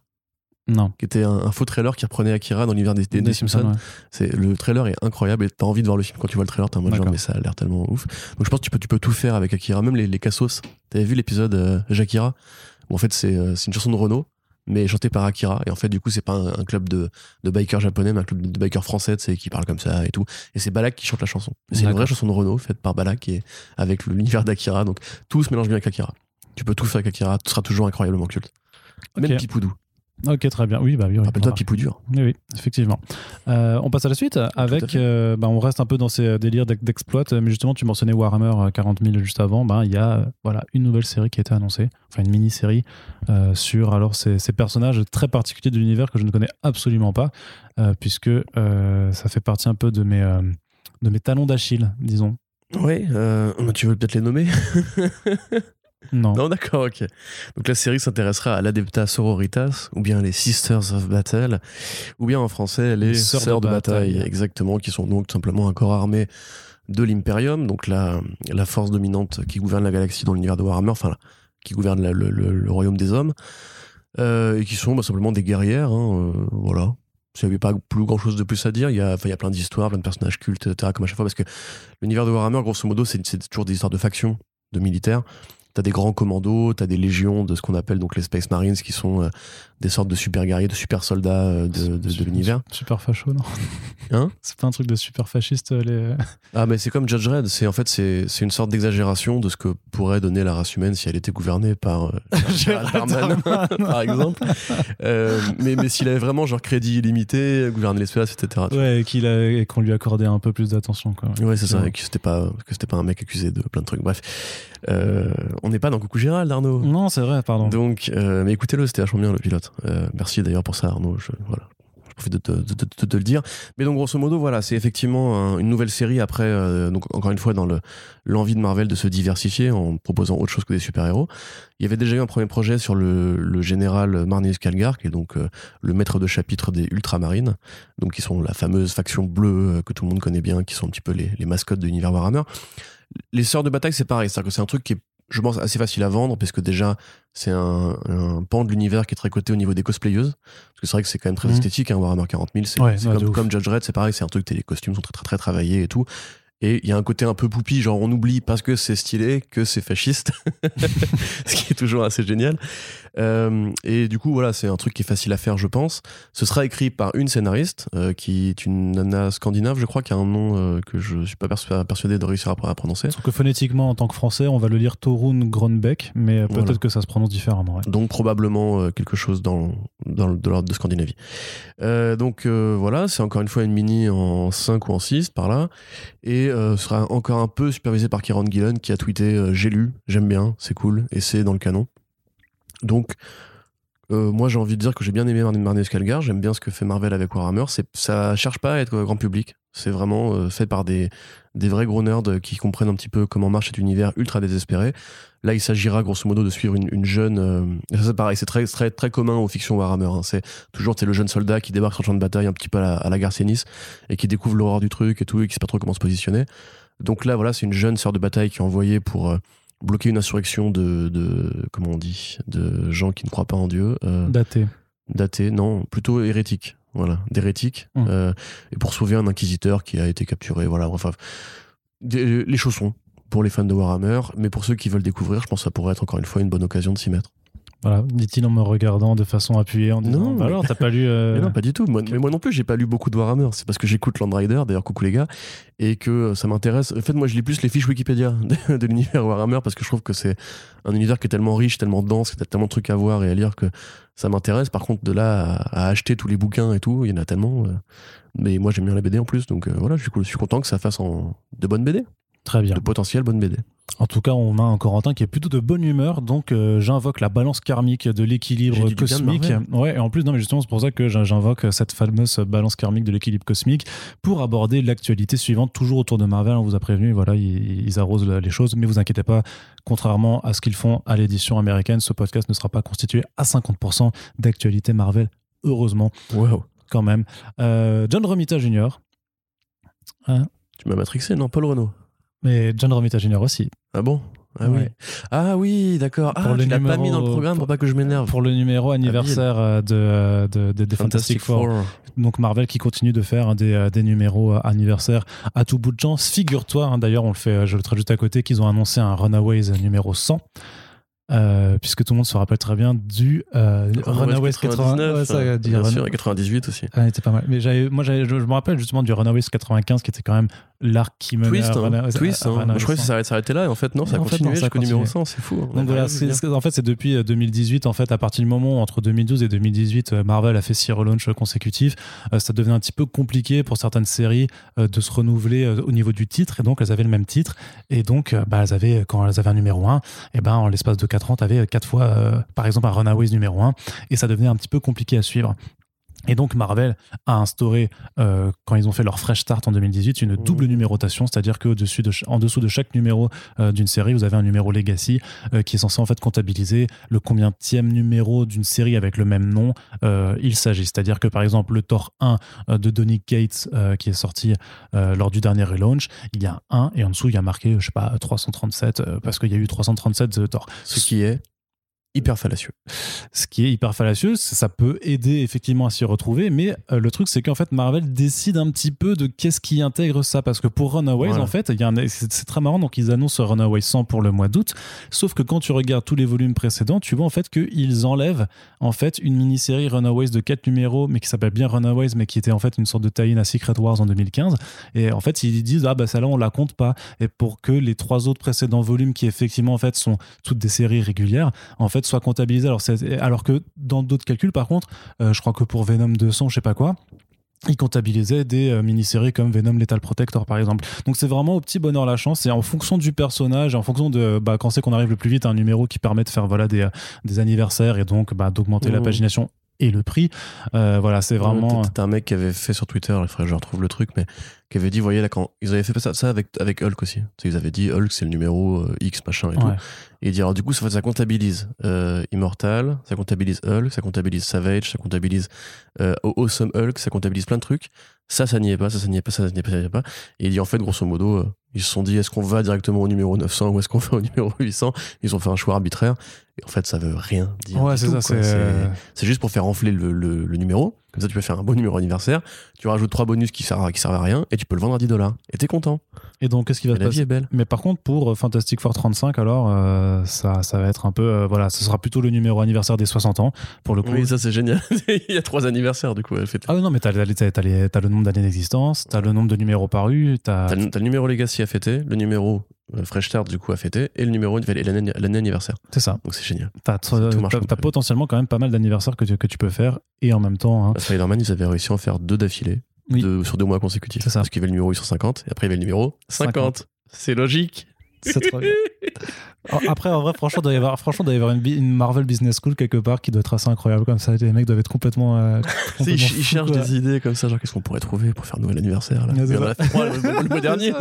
Non. qui était un, un faux trailer qui reprenait Akira dans l'univers des, des- Simpsons. ouais. C'est le trailer est incroyable et t'as envie de voir le film quand tu vois le trailer, t'es en mode genre mais ça a l'air tellement ouf. Donc je pense que tu peux tu peux tout faire avec Akira, même les, les cassos. T'avais vu l'épisode euh, Jakira? Où en fait c'est euh, c'est une chanson de Renault mais chantée par Akira et en fait du coup c'est pas un, un club de, de bikers japonais mais un club de bikers français qui parle comme ça et tout et c'est Balak qui chante la chanson. C'est une vraie chanson de Renault faite par Balak et avec l'univers d'Akira donc tout se mélange bien avec Akira. Tu peux tout faire avec Akira, tout sera toujours incroyablement culte. Même. Pipoudou. Ok, très bien. Oui, bah oui. oui, Rappelle-toi. Pipou dur. Oui, oui, effectivement. Euh, on passe à la suite avec. euh, bah, on reste un peu dans ces délires d'ex- d'exploit, mais justement, tu mentionnais Warhammer euh, 40 000 juste avant. Ben, il y a euh, voilà une nouvelle série qui a été annoncée, enfin une mini-série euh, sur alors ces, ces personnages très particuliers de l'univers que je ne connais absolument pas, euh, puisque euh, ça fait partie un peu de mes euh, de mes talons d'Achille, disons. Ouais, euh, tu veux peut-être les nommer? Non. Non, d'accord, ok. Donc la série s'intéressera à l'Adepta Sororitas, ou bien les Sisters of Battle, ou bien en français les, Les Sœurs, de, bataille, exactement, qui sont donc simplement un corps armé de l'Imperium, donc la, la force dominante qui gouverne la galaxie dans l'univers de Warhammer, enfin, qui gouvernent la- le, le- le royaume des hommes, euh, et qui sont bah, simplement des guerrières. hein, euh, voilà. Il n'y avait pas plus grand chose de plus à dire. Il y a, il y a plein d'histoires, plein de personnages cultes, etc. Comme à chaque fois, parce que l'univers de Warhammer, grosso modo, c'est toujours des histoires de factions, de militaires. T'as des grands commandos, t'as des légions de ce qu'on appelle donc les Space Marines, qui sont euh, des sortes de super guerriers, de super soldats euh, de, de- de l'univers. Super facho, non Hein? C'est pas un truc de super fasciste, euh, les. Ah, mais c'est comme Judge Red. C'est en fait c'est une sorte d'exagération de ce que pourrait donner la race humaine si elle était gouvernée par euh, Gérald Darmanin, par exemple. Euh, mais mais s'il avait vraiment genre crédit illimité, gouverner l'espace, etc. Ouais, et qu'il et qu'on lui accordait un peu plus d'attention, quoi. Ouais, c'est ça, et que c'était pas, que c'était pas un mec accusé de plein de trucs. Bref, Euh, on n'est pas dans Coucou Gérald, Arnaud? Non, c'est vrai, pardon. Donc, mais écoutez-le, c'était vachement bien le pilote. Euh, merci d'ailleurs pour ça, Arnaud. Je, profite de de- de- le dire. Mais donc, grosso modo, voilà, c'est effectivement un- une nouvelle série après, euh, donc encore une fois, dans le, l'envie de Marvel de se diversifier en proposant autre chose que des super-héros. Il y avait déjà eu un premier projet sur le, général Marnius Calgar, qui est donc euh, le maître de chapitre des Ultramarines, donc qui sont la fameuse faction bleue que tout le monde connaît bien, qui sont un petit peu les, mascottes de l'univers Warhammer. Les sœurs de bataille, c'est pareil, c'est-à-dire que c'est un truc qui est, je pense, assez facile à vendre, parce que déjà, c'est un, un pan de l'univers qui est très coté au niveau des cosplayeuses. Parce que c'est vrai que c'est quand même très Mhm. esthétique, hein, Warhammer 40 000. C'est Ouais, comme, comme Judge Red, c'est pareil, c'est un truc, les costumes sont très, très, très travaillés et tout. Et il y a un côté un peu poupi, genre on oublie parce que c'est stylé que c'est fasciste, ce qui est toujours assez génial. Euh, et du coup, voilà, c'est un truc qui est facile à faire, je pense. Ce sera écrit par une scénariste, euh, qui est une nana scandinave, je crois, qui a un nom euh, que je suis pas persu- persuadé de réussir à, à prononcer. Sauf que phonétiquement, en tant que français, on va le lire Torun Gronbeck, mais peut-être Voilà. que ça se prononce différemment. ouais. donc probablement quelque chose dans, dans le- de l'ordre de Scandinavie. Donc voilà, c'est encore une fois une mini en 5 ou en 6 par là, et sera encore un peu supervisé par Kieron Gillen qui a tweeté J'ai lu, j'aime bien, c'est cool, et c'est dans le canon. Donc euh, moi j'ai envie de dire que j'ai bien aimé Marne Marnez Calgar, j'aime bien ce que fait Marvel avec Warhammer, ça cherche pas à être grand public, c'est vraiment euh, fait par des, vrais gros nerds qui comprennent un petit peu comment marche cet univers ultra désespéré. Là, il s'agira grosso modo de suivre une, une jeune. euh, c'est pareil, c'est très, très, commun aux fictions Warhammer. hein. C'est toujours le jeune soldat qui débarque sur le champ de bataille un petit peu à la, à la Garcénis et qui découvre l'horreur du truc et tout et qui sait pas trop comment se positionner. Donc là, voilà, c'est une jeune sœur de bataille qui est envoyée pour euh, bloquer une insurrection de, de. Comment on dit De gens qui ne croient pas en Dieu. euh, Daté. datés, non, plutôt hérétiques. Voilà, d'hérétiques. Hum. euh, et pour sauver un inquisiteur qui a été capturé. Voilà, enfin. des- les chaussons pour les fans de Warhammer, mais pour ceux qui veulent découvrir, je pense que ça pourrait être encore une fois une bonne occasion de s'y mettre. Voilà, dit-il en me regardant de façon appuyée en disant Non, Bah mais- alors, t'as pas lu. euh, Mais non, pas du tout. Moi, mais moi non plus, j'ai pas lu beaucoup de Warhammer. C'est parce que j'écoute Land Rider, d'ailleurs, coucou les gars, et que euh, ça m'intéresse. En fait, moi, je lis plus les fiches Wikipédia de, de l'univers Warhammer parce que je trouve que c'est un univers qui est tellement riche, tellement dense, qu'il y a tellement de trucs à voir et à lire que ça m'intéresse. Par contre, de là à, à acheter tous les bouquins et tout, il y en a tellement. euh, mais moi, j'aime bien la BD en plus, donc euh, voilà, je suis, cool. je suis content que ça fasse en de bonnes BD, Très bien. de potentielles bonnes BD. En tout cas, on a un Corentin qui est plutôt de bonne humeur, donc euh, j'invoque la balance karmique de l'équilibre cosmique. Ouais, et en plus, non, mais justement, c'est pour ça que j'in- j'invoque cette fameuse balance karmique de l'équilibre cosmique pour aborder l'actualité suivante, toujours autour de Marvel. On vous a prévenu, voilà, ils, ils arrosent les choses, mais vous inquiétez pas, contrairement à ce qu'ils font à l'édition américaine, ce podcast ne sera pas constitué à 50% d'actualité Marvel, heureusement, Waouh. quand même. Euh, John Romita Jr., Tu m'as matrixé, non? Paul Renault. Mais John Romita Jr. aussi, Ah bon? Ah oui. Ouais. Ah oui, d'accord. Pour Ah, tu l'as pas numéro- mis dans le programme pour pas que je m'énerve. pour le numéro anniversaire euh, de, euh, de, de- Fantastic, Four. Donc Marvel qui continue de faire hein, des, euh, des numéros anniversaires à tout bout de champ. Figure-toi, hein, d'ailleurs, on le fait, je le traite juste à côté, qu'ils ont annoncé un Runaways numéro 100. Euh, puisque tout le monde se rappelle très bien du euh, Runaways 80. Ouais, ça, euh, bien Run- sûr, et 98 aussi. Ah, c'était pas mal. Mais j'avais, moi, j'avais- je, je me rappelle justement du Runaways 95 qui était quand même l'arc qui menait Twist, à hein, Runaways- twist. à hein. Je croyais que 100. ça s'arrêtait- là, et en fait, non, ça a continué jusqu'au numéro continué. 100, c'est fou. hein. Donc voilà, c'est- en fait, c'est depuis euh, 2018, en fait, à partir du moment où, entre 2012 et 2018, euh, Marvel a fait six relaunchs consécutifs, euh, ça devenait un petit peu compliqué pour certaines séries euh, de se renouveler euh, au niveau du titre, et donc elles avaient le même titre, et donc euh, bah, elles avaient, quand elles avaient un numéro 1, et ben en l'espace de 4 ans, tu avais 4 fois, euh, par exemple, un Runaways numéro 1, et ça devenait un petit peu compliqué à suivre. Et donc Marvel a instauré, euh, quand ils ont fait leur fresh start en 2018, une double Mmh. numérotation, c'est-à-dire que dessus de ch- en dessous de chaque numéro euh, d'une série, vous avez un numéro legacy euh, qui est censé en fait comptabiliser le combienième numéro d'une série avec le même nom il s'agit. C'est-à-dire que par exemple le Thor 1 euh, de Donny Cates qui est sorti lors du dernier relaunch, il y a un 1 et en dessous il y a marqué je sais pas 337 euh, parce qu'il y a eu 337 de Thor. Ce qui est hyper fallacieux. Ce qui est hyper fallacieux, ça peut aider effectivement à s'y retrouver, mais euh, le truc c'est qu'en fait Marvel décide un petit peu de qu'est-ce qui intègre ça, parce que pour Runaways Voilà. en fait, c'est très marrant, donc ils annoncent Runaways 100 pour le mois d'août, sauf que quand tu regardes tous les volumes précédents, tu vois en fait qu'ils enlèvent en fait une mini-série Runaways de 4 numéros, mais qui s'appelle bien Runaways, mais qui était en fait une sorte de tie-in à Secret Wars en 2015, et en fait ils disent ah bah celle-là on la compte pas, et pour que les trois autres précédents volumes qui effectivement en fait sont toutes des séries régulières, en fait soit comptabilisé. Alors, que dans d'autres calculs, par contre, euh, je crois que pour Venom 200, je sais pas quoi, ils comptabilisaient des euh, mini-séries comme Venom Lethal Protector par exemple. Donc c'est vraiment au petit bonheur la chance, c'est en fonction du personnage, en fonction de bah, quand c'est qu'on arrive le plus vite à un numéro qui permet de faire voilà des, euh, des anniversaires et donc bah, d'augmenter la Mhm. pagination et le prix. Euh, voilà, c'est vraiment T'as un mec qui avait fait sur Twitter, il faudrait que je retrouve le truc, mais qui avait dit, vous voyez là, quand ils avaient fait ça, ça avec, avec Hulk aussi. Ils avaient dit Hulk, c'est le numéro euh, X, machin et tout. Et il dit, alors du coup, ça, comptabilise euh, Immortal, ça comptabilise Hulk, ça comptabilise Savage, ça comptabilise Awesome Hulk, ça comptabilise plein de trucs. Ça, ça n'y est pas, ça, ça n'y est pas, ça, ça n'y est pas, ça n'y est pas. Et il dit, en fait, grosso modo, euh, ils se sont dit, est-ce qu'on va directement au numéro 900 ou est-ce qu'on va au numéro 800 Ils ont fait un choix arbitraire. Et en fait, ça veut rien dire. ouais, c'est ça, C'est juste pour faire enfler le, le- le numéro. Comme ça, tu peux faire un beau numéro anniversaire. Tu rajoutes trois bonus qui servent, à- qui servent à rien et tu peux le vendre à 10 dollars. Et t'es content. Et donc qu'est-ce qui va se la vie passer est belle. Mais par contre, pour euh, Fantastic Four 35, alors, euh, ça, ça va être un peu. euh, voilà, ce sera plutôt le numéro anniversaire des 60 ans, pour le coup. Oui, ça c'est génial. il y a trois anniversaires du coup. Elle fait Ah non, mais t'as, le nombre d'années d'existence, t'as le nombre de numéros parus, t'as. T'as le, le numéro Legacy à fêter, le numéro Fresh Start du coup à fêter et le numéro et l'année l'année anniversaire. C'est ça. Donc c'est génial. T'as, potentiellement quand même pas mal d'anniversaires que tu, que tu peux faire, et en même temps. hein, Bah, Spider-Man, ils avaient réussi à en faire deux d'affilée Oui. sur deux mois consécutifs. C'est ça. Parce qu'il y avait le numéro 850 et après il y avait le numéro 50. C'est logique. c'est trop bien. Après, en vrai, franchement, doit y avoir, franchement, doit y avoir une, Marvel Business School quelque part qui doit être assez incroyable comme ça. Les mecs doivent être complètement. euh, complètement ils, cherchent quoi. des idées comme ça, genre qu'est-ce qu'on pourrait trouver pour faire un nouvel anniversaire là? Ouais, trois le, le mois dernier.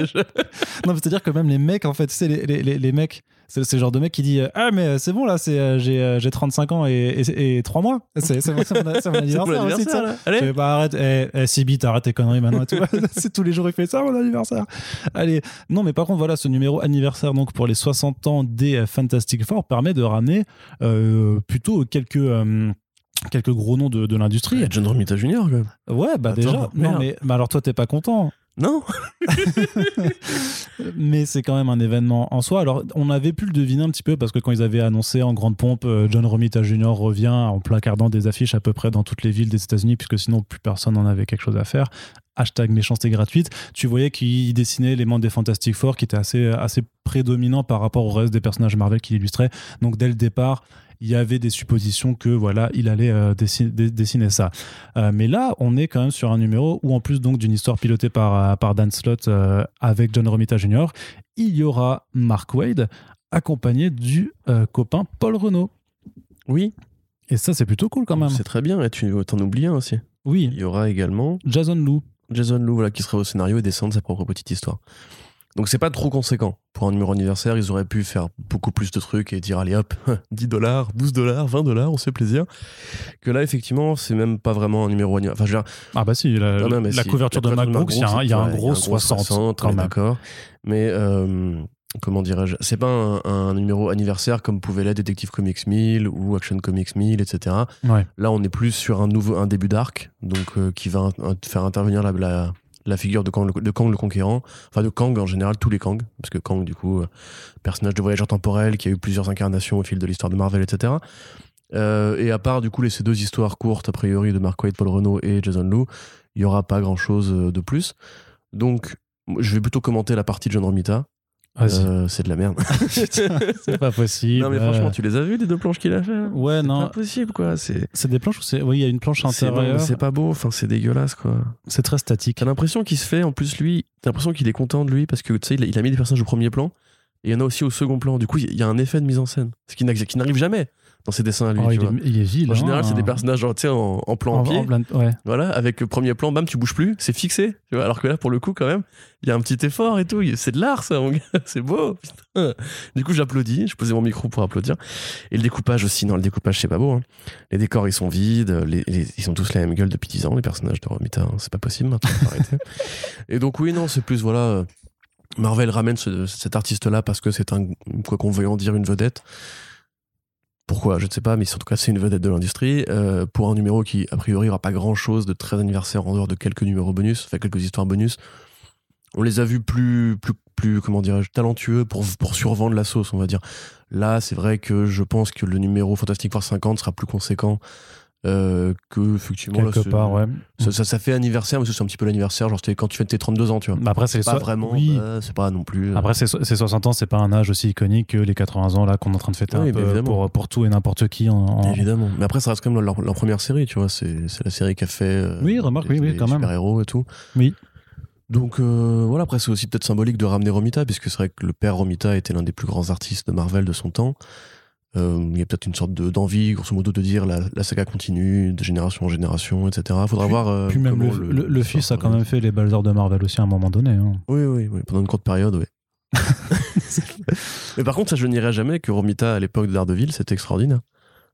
Non, c'est-à-dire que même les mecs, en fait, tu sais, les, les, les, les mecs, c'est le genre de mec qui dit euh, Ah, mais euh, c'est bon, là, c'est, euh, j'ai, euh, j'ai 35 ans et, et, et 3 mois. C'est, mon- mon, c'est mon C'est anniversaire. aussi, là. Allez. Bah arrête, eh, eh, Sibi, t'arrêtes tes conneries maintenant c'est tous les jours, il fait ça, mon anniversaire. Allez. Non, mais par contre, voilà, ce numéro anniversaire, donc pour les 60 ans des Fantastic Four, permet de ramener euh, plutôt quelques. euh, quelques gros noms de, de l'industrie. Ouais, John Romita Jr. Ouais, bah Attends, déjà. Non, mais bah alors toi, t'es pas content. Non. mais c'est quand même un événement en soi. Alors, on avait pu le deviner un petit peu parce que quand ils avaient annoncé en grande pompe euh, John Romita Jr. revient en placardant des affiches à peu près dans toutes les villes des États-Unis, puisque sinon plus personne n'en avait quelque chose à faire. Hashtag méchanceté gratuite. Tu voyais qu'il dessinait les membres des Fantastic Four qui étaient assez, assez prédominants par rapport au reste des personnages Marvel qu'il illustrait. Donc, dès le départ, il y avait des suppositions que voilà, il allait euh, dessiner ça. Euh, mais là, on est quand même sur un numéro où, en plus donc d'une histoire pilotée par, euh, par Dan Slott euh, avec John Romita Jr., il y aura Mark Wade accompagné du copain Paul Renault. Oui. Et ça, c'est plutôt cool quand même. C'est très bien. Et tu t'en oublies un aussi. Il Oui, y aura également Jason Lou. Jason Lou voilà, qui sera au scénario et descend de sa propre petite histoire. Donc c'est pas trop conséquent. Pour un numéro anniversaire, ils auraient pu faire beaucoup plus de trucs et dire allez hop, 10 dollars, 12 dollars, 20 dollars, on se fait plaisir. Que là, effectivement, c'est même pas vraiment un numéro anniversaire. Enfin, je veux dire, Ah bah si, la, non, non, mais la si, couverture de Brooks, il y a un, il y a un ouais, gros 60, quand on est même. d'accord. Mais euh, comment dirais-je C'est pas un, un numéro anniversaire comme pouvait l'être Detective Comics 1000 ou Action Comics 1000, etc. Ouais. Là, on est plus sur un nouveau, un début d'arc, donc euh, qui va faire intervenir la, la, la figure de Kang, le, de Kang le Conquérant, enfin de Kang en général, tous les Kang, parce que Kang, du coup, euh, personnage de voyageur temporel qui a eu plusieurs incarnations au fil de l'histoire de Marvel, etc. Euh, et à part, du coup, les, ces deux histoires courtes, a priori, de Mark Waid, Paul Renault et Jason Lou, il y aura pas grand-chose euh, de plus. Donc, je vais plutôt commenter la partie de John Romita. Euh, c'est de la merde. c'est pas possible. non, mais euh, franchement, tu les as vus, les deux planches qu'il a fait là Ouais, C'est non. pas possible, quoi. C'est C'est des planches où c'est. Oui, il y a une planche c'est intérieure. c'est pas beau, enfin, c'est dégueulasse, quoi. C'est très statique. T'as l'impression qu'il se fait, en plus, lui, t'as l'impression qu'il est content de lui parce que, tu sais, il a, mis des personnages au premier plan et il y en a aussi au second plan. Du coup, il y a un effet de mise en scène. Ce qui n'arrive jamais dans ses dessins à lui, Oh, tu il, vois. est, il est. En général, c'est des hein. personnages, genre, en, en plan en, pied. en plein- ouais. Voilà, avec le premier plan, bam, tu bouges plus, c'est fixé. Tu vois, alors que là, pour le coup, quand même, il y a un petit effort et tout. C'est de l'art, ça, mon gars. C'est beau. putain. Du coup, j'applaudis. Je posais mon micro pour applaudir. Et le découpage aussi. Non, le découpage, c'est pas beau. hein. Les décors, ils sont vides. Les, les- ils ont tous la même gueule depuis 10 ans, les personnages de Romita. hein. C'est pas possible maintenant. et donc, oui, non, c'est plus, voilà. euh, Marvel ramène ce- cet artiste-là parce que c'est un, quoi qu'on veuille en dire, une vedette. Pourquoi Je ne sais pas, mais en tout cas, c'est une vedette de l'industrie. Euh, pour un numéro qui, a priori, aura pas grand chose de très anniversaire en dehors de quelques numéros bonus, enfin quelques histoires bonus, on les a vus plus, plus, plus comment dirais-je, talentueux pour, pour survendre la sauce, on va dire. Là, c'est vrai que je pense que le numéro Fantastic Four 50 sera plus conséquent euh, que effectivement Quelque là, part, ouais. ça, ça, ça fait anniversaire mais c'est un petit peu l'anniversaire genre quand tu fais tes 32 ans tu vois Bah Après, c'est pas so- vraiment oui. euh, c'est pas non plus euh, Après, c'est so- c'est 60 ans, c'est pas un âge aussi iconique que les 80 ans là qu'on est en train de fêter Oui, un mais peu évidemment. pour, pour tout et n'importe qui. En, en- évidemment mais après ça reste quand même leur, leur première série tu vois c'est la série qui a fait euh, Oui, remarque, oui, oui, quand même. super héros et tout Oui. donc euh, voilà après c'est aussi peut-être symbolique de ramener Romita puisque c'est vrai que le père Romita était l'un des plus grands artistes de Marvel de son temps il y a peut-être une sorte de- d'envie grosso modo de dire la, la saga continue de génération en génération etc faudra Puis- voir euh, Puis même le, comment le- le fils a quand euh, même fait les heures de Marvel aussi à un moment donné. hein. Oui, oui, oui, pendant une courte période, oui. Mais par contre, ça, je n'irai jamais que Romita, à l'époque de Daredevil, c'était extraordinaire.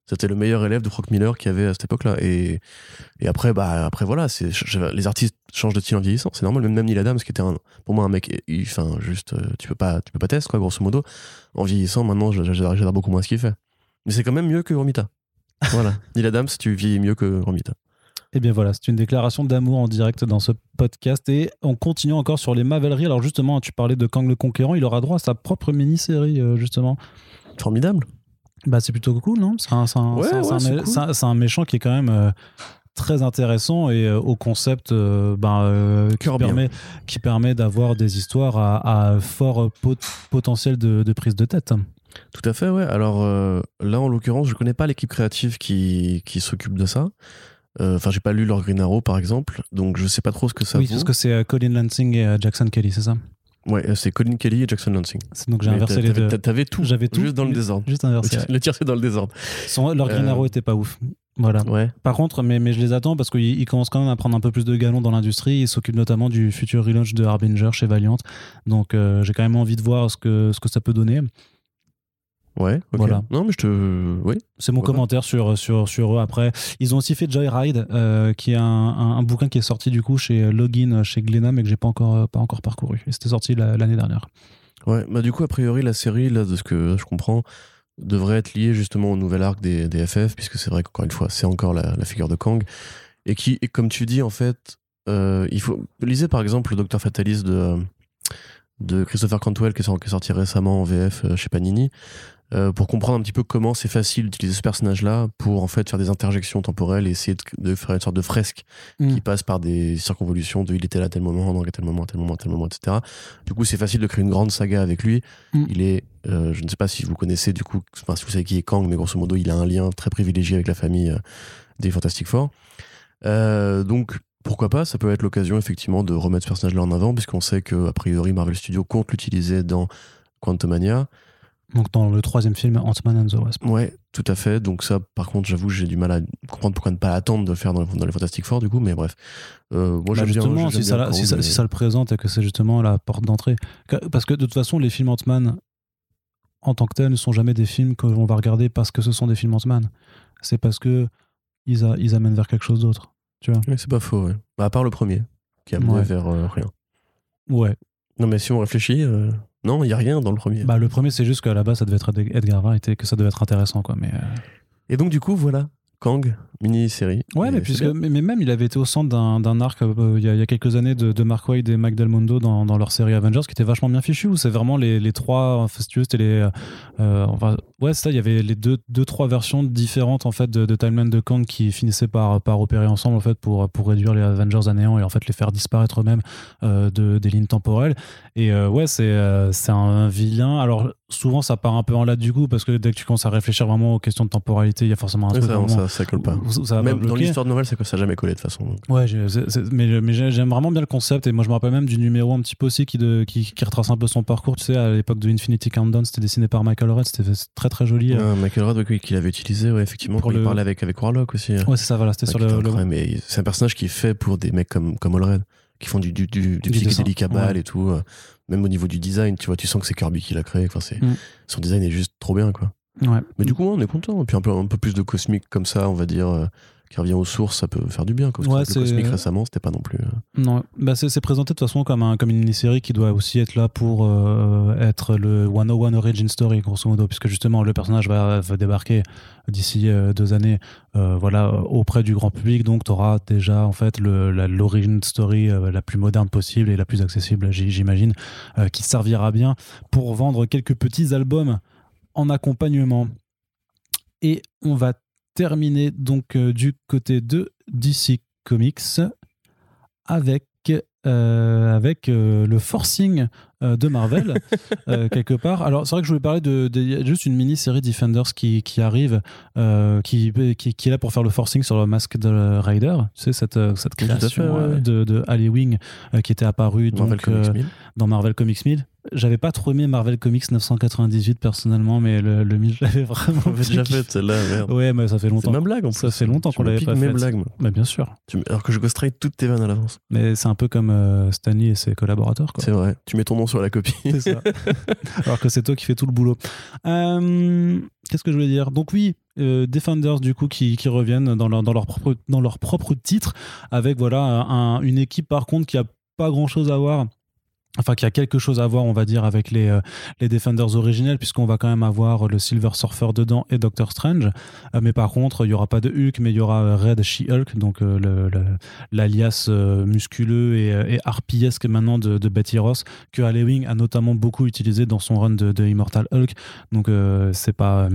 C'était le meilleur élève de Frank Miller qu'il y avait à cette époque-là. Et, et après, bah, après, voilà, les artistes changent de style en vieillissant. C'est normal. Même, même Neil Adams, qui était un, pour moi un mec, enfin, juste, euh, tu peux pas, tu peux pas tester, quoi, grosso modo. En vieillissant, maintenant, je- j'adore beaucoup moins ce qu'il fait. Mais c'est quand même mieux que Romita. Voilà. Neil Adams, tu vieillis mieux que Romita. Et bien voilà, c'est une déclaration d'amour en direct dans ce podcast. Et on continue encore sur les Maveleries. Alors justement, tu parlais de Kang le Conquérant, il aura droit à sa propre mini-série, euh, justement. Formidable. Bah c'est plutôt cool, non? Un, un- Ouais, ouais, un- cool. c'est un méchant qui est quand même euh, très intéressant et euh, au concept euh, ben, euh, qui, Cœur bien. permet, qui permet d'avoir des histoires à, à fort pot- potentiel de, de prise de tête. Tout à fait, ouais. Alors euh, là, en l'occurrence, je connais pas l'équipe créative qui, qui s'occupe de ça. Euh, Enfin, j'ai pas lu leur Green Arrow, par exemple, donc je sais pas trop ce que ça oui, vaut. parce que c'est euh, Colin Lansing et euh, Jackson Kelly, c'est ça? Ouais, euh, c'est Colin Kelly et Jackson Lansing. Donc j'ai inversé les deux. t'a- T'avais tout. J'avais tout. Juste dans le désordre. Juste inversé. Le tir, c'est dans le désordre. Son- leur Green Euh, Arrow était pas ouf. Voilà. Ouais. Par contre, mais, mais je les attends parce qu'ils ils commencent quand même à prendre un peu plus de galon dans l'industrie. Ils s'occupent notamment du futur relaunch de Harbinger chez Valiant. Donc euh, j'ai quand même envie de voir ce que, ce que ça peut donner. Ouais. Voilà. Non, mais je te. Oui. C'est mon commentaire sur, sur, sur eux. Après, ils ont aussi fait Joyride, euh, qui est un, un, un bouquin qui est sorti du coup chez Login, chez Glénat, mais que j'ai pas encore, pas encore parcouru. Et c'était sorti la- l'année dernière. Ouais, bah du coup, a priori, la série, là, de ce que je comprends, devrait être liée justement au nouvel arc des, FF, puisque c'est vrai qu'encore une fois, c'est encore la, figure de Kang. Et qui, et comme tu dis, en fait, euh, il faut. Lisez par exemple le Docteur Fatalis de, de Christopher Cantwell, qui est, sorti, qui est sorti récemment en VF euh, chez Panini, euh, pour comprendre un petit peu comment c'est facile d'utiliser ce personnage-là pour en fait faire des interjections temporelles et essayer de, de faire une sorte de fresque Mm. qui passe par des circonvolutions de il était là à tel moment, donc à tel moment, à tel moment, à tel moment, etc. Du coup, c'est facile de créer une grande saga avec lui. Mm. Il est, euh, je ne sais pas si vous connaissez du coup, enfin si vous savez qui est Kang, mais grosso modo, il a un lien très privilégié avec la famille euh, des Fantastic Four. Donc, pourquoi pas, ça peut être l'occasion effectivement de remettre ce personnage-là en avant, puisqu'on sait que a priori Marvel Studios compte l'utiliser dans Quantumania. Donc dans le troisième film, Ant-Man and the Wasp. Ouais, tout à fait. Donc ça, par contre, j'avoue, j'ai du mal à comprendre pourquoi ne pas attendre de le faire dans, les- dans les Fantastic Four, du coup, mais bref. Euh, moi, Bah, bien- justement, si, bien ça, si, ça, mais- si ça le présente et que c'est justement la porte d'entrée. Parce que de toute façon, les films Ant-Man, en tant que tels, ne sont jamais des films que l'on va regarder parce que ce sont des films Ant-Man. C'est parce que ils, a- ils amènent vers quelque chose d'autre. Tu vois c'est pas faux, ouais. Bah, à part le premier, qui a mené Ouais. vers euh, rien. Ouais. Non, mais si on réfléchit, euh, non, il y a rien dans le premier. Bah, le premier, c'est juste qu'à la base, ça devait être Ed- Edgar Wright et que ça devait être intéressant. Quoi. Mais, euh, Et donc, du coup, voilà, Kang, mini-série. Ouais, mais, puisque, mais, mais même, il avait été au centre d'un d'un arc euh, il y, a- il y a quelques années de, de Mark Waid et Mike Del Mundo dans, dans leur série Avengers qui était vachement bien fichu. Où c'est vraiment les, les trois, enfin, si tu veux, c'était les. euh, enfin, ouais, c'est ça, il y avait les deux, deux, trois versions différentes en fait de, de Timeline de Kang qui finissaient par, par opérer ensemble en fait pour, pour réduire les Avengers à néant et en fait les faire disparaître eux-mêmes euh, de, des lignes temporelles. Et euh, ouais, c'est euh, c'est un vilain. Alors, souvent, ça part un peu en latte du coup parce que dès que tu commences à réfléchir vraiment aux questions de temporalité, il y a forcément un truc. ça, ça, ça colle pas. où- où ça va Même dans l'histoire de Noël, ça ça a jamais collé de toute façon. donc. Ouais, mais, mais j'ai- j'aime vraiment bien le concept et moi je me rappelle même du numéro un petit peu aussi qui, de, qui, qui retrace un peu son parcours. Tu sais, à l'époque de Infinity Countdown, c'était dessiné par Michael Red, c'était très très joli. euh. Michael Rudd, oui, qu'il avait utilisé, ouais, effectivement, Pour le- il parlait avec, avec Warlock aussi. Ouais, c'est ça, voilà, c'était Ouais, sur le, c'est un personnage qui est fait pour des mecs comme, comme Allred, qui font du, du, du, du Du dessin, balle ouais. et tout. Même au niveau du design, tu vois, tu sens que c'est Kirby qui l'a créé. Enfin, c'est, Mm. Son design est juste trop bien, quoi. Ouais. Mais du coup, on est content. Et puis un peu, un peu plus de cosmique comme ça, on va dire, euh, qui revient aux sources, ça peut faire du bien. Quoi. Ouais, le Cosmic récemment, c'était pas non plus. euh, Non, bah c'est présenté de toute façon comme, un, comme une mini-série qui doit aussi être là pour euh, être le 101 Origin Story, grosso modo, puisque justement le personnage va, va débarquer d'ici euh, deux années euh, voilà, auprès du grand public. Donc tu auras déjà en fait l'origin story la plus moderne possible et la plus accessible, j'imagine, qui servira bien pour vendre quelques petits albums en accompagnement. Et on va terminer donc euh, du côté de DC Comics avec, euh, avec euh, le forcing de Marvel, quelque part. Alors, c'est vrai que je voulais parler de, juste une mini-série Defenders qui, qui arrive, qui, qui, qui est là pour faire le forcing sur le masque de Rider. Tu sais, cette, cette fait, création ouais, de, de Ali Wing qui était apparue Marvel donc, Comics 1000. dans Marvel Comics 1000. J'avais pas trop aimé Marvel Comics 998 personnellement, mais le, le 1000, je l'avais vraiment On déjà fait celle-là, merde. Ouais, mais ça fait C'est longtemps. ma blague en plus. Ça fait longtemps qu'on l'avait pas mes faite. blagues, moi. Bah, bien sûr. Tu Alors que je ghostwrite toutes tes vannes à l'avance. Mais c'est un peu comme euh, Stanley et ses collaborateurs. Quoi. C'est vrai. Tu mets ton nom sur la copie. C'est ça. Alors que c'est toi qui fais tout le boulot. Euh, Qu'est-ce que je voulais dire? Donc oui, euh, Defenders du coup qui, qui reviennent dans leur, dans leur propre dans leur propre titre avec voilà un- une équipe par contre qui a pas grand chose à voir. Enfin, qui a quelque chose à voir, on va dire, avec les, euh, les Defenders originels, puisqu'on va quand même avoir le Silver Surfer dedans et Doctor Strange. Euh, mais par contre, il y aura pas de Hulk, mais il y aura Red She-Hulk, donc euh, l'alias musculeux et, et harpiesque maintenant de, Betty Ross, que Halle Wing a notamment beaucoup utilisé dans son run de, Immortal Hulk. Donc c'est pas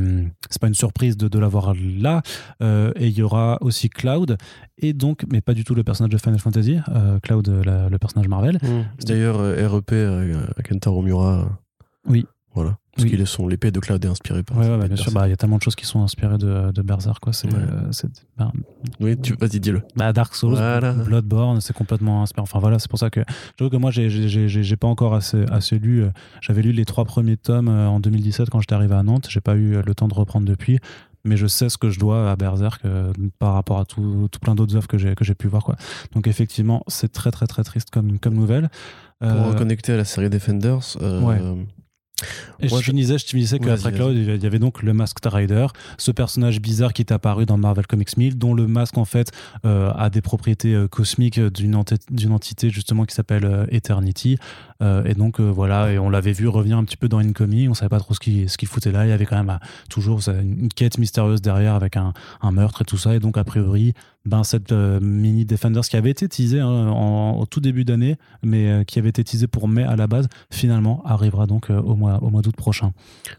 pas une surprise de, de l'avoir là. Et il y aura aussi Cloud et donc mais pas du tout le personnage de Final Fantasy, Cloud le personnage Marvel. D'ailleurs, euh, REP euh, Kentaro Miura. Oui. Voilà. Parce Oui. qu'il est son l'épée de Cloud est inspirée par. Ouais, ouais, bien sûr, bah, il y a tellement de choses qui sont inspirées de, de Berserk, quoi. C'est, Ouais. euh, bah, Oui, tu... vas-y, dis-le. bah, Dark Souls, Voilà. Bloodborne, c'est complètement inspiré. Enfin voilà, c'est pour ça que j'avoue que moi, j'ai, j'ai, pas encore assez, assez lu. euh, J'avais lu les trois premiers tomes en 2017 quand j'étais arrivé à Nantes. J'ai pas eu le temps de reprendre depuis. Mais je sais ce que je dois à Berserk euh, par rapport à tout, tout plein d'autres œuvres que j'ai, que j'ai pu voir. Quoi. Donc effectivement, c'est très très très triste comme, comme nouvelle. Pour Euh, reconnecter à la série Defenders. euh, Ouais. Et Moi, je finissais, je finissais qu'après. Cloud, il y avait donc le Masked Rider, ce personnage bizarre qui est apparu dans Marvel Comics 1000, dont le masque en fait euh, a des propriétés euh, cosmiques d'une enti- d'une entité justement qui s'appelle euh, Eternity. Euh, et donc euh, voilà, on l'avait vu revenir un petit peu dans Incoming, on savait pas trop ce qu'il ce qu'il foutait là, il y avait quand même euh, toujours une quête mystérieuse derrière avec un, un meurtre et tout ça, et donc a priori, ben, cette euh, mini Defenders qui avait été teasée hein, au tout début d'année, mais qui avait été teasée pour mai à la base, finalement arrivera donc au mois, au mois d'août prochain.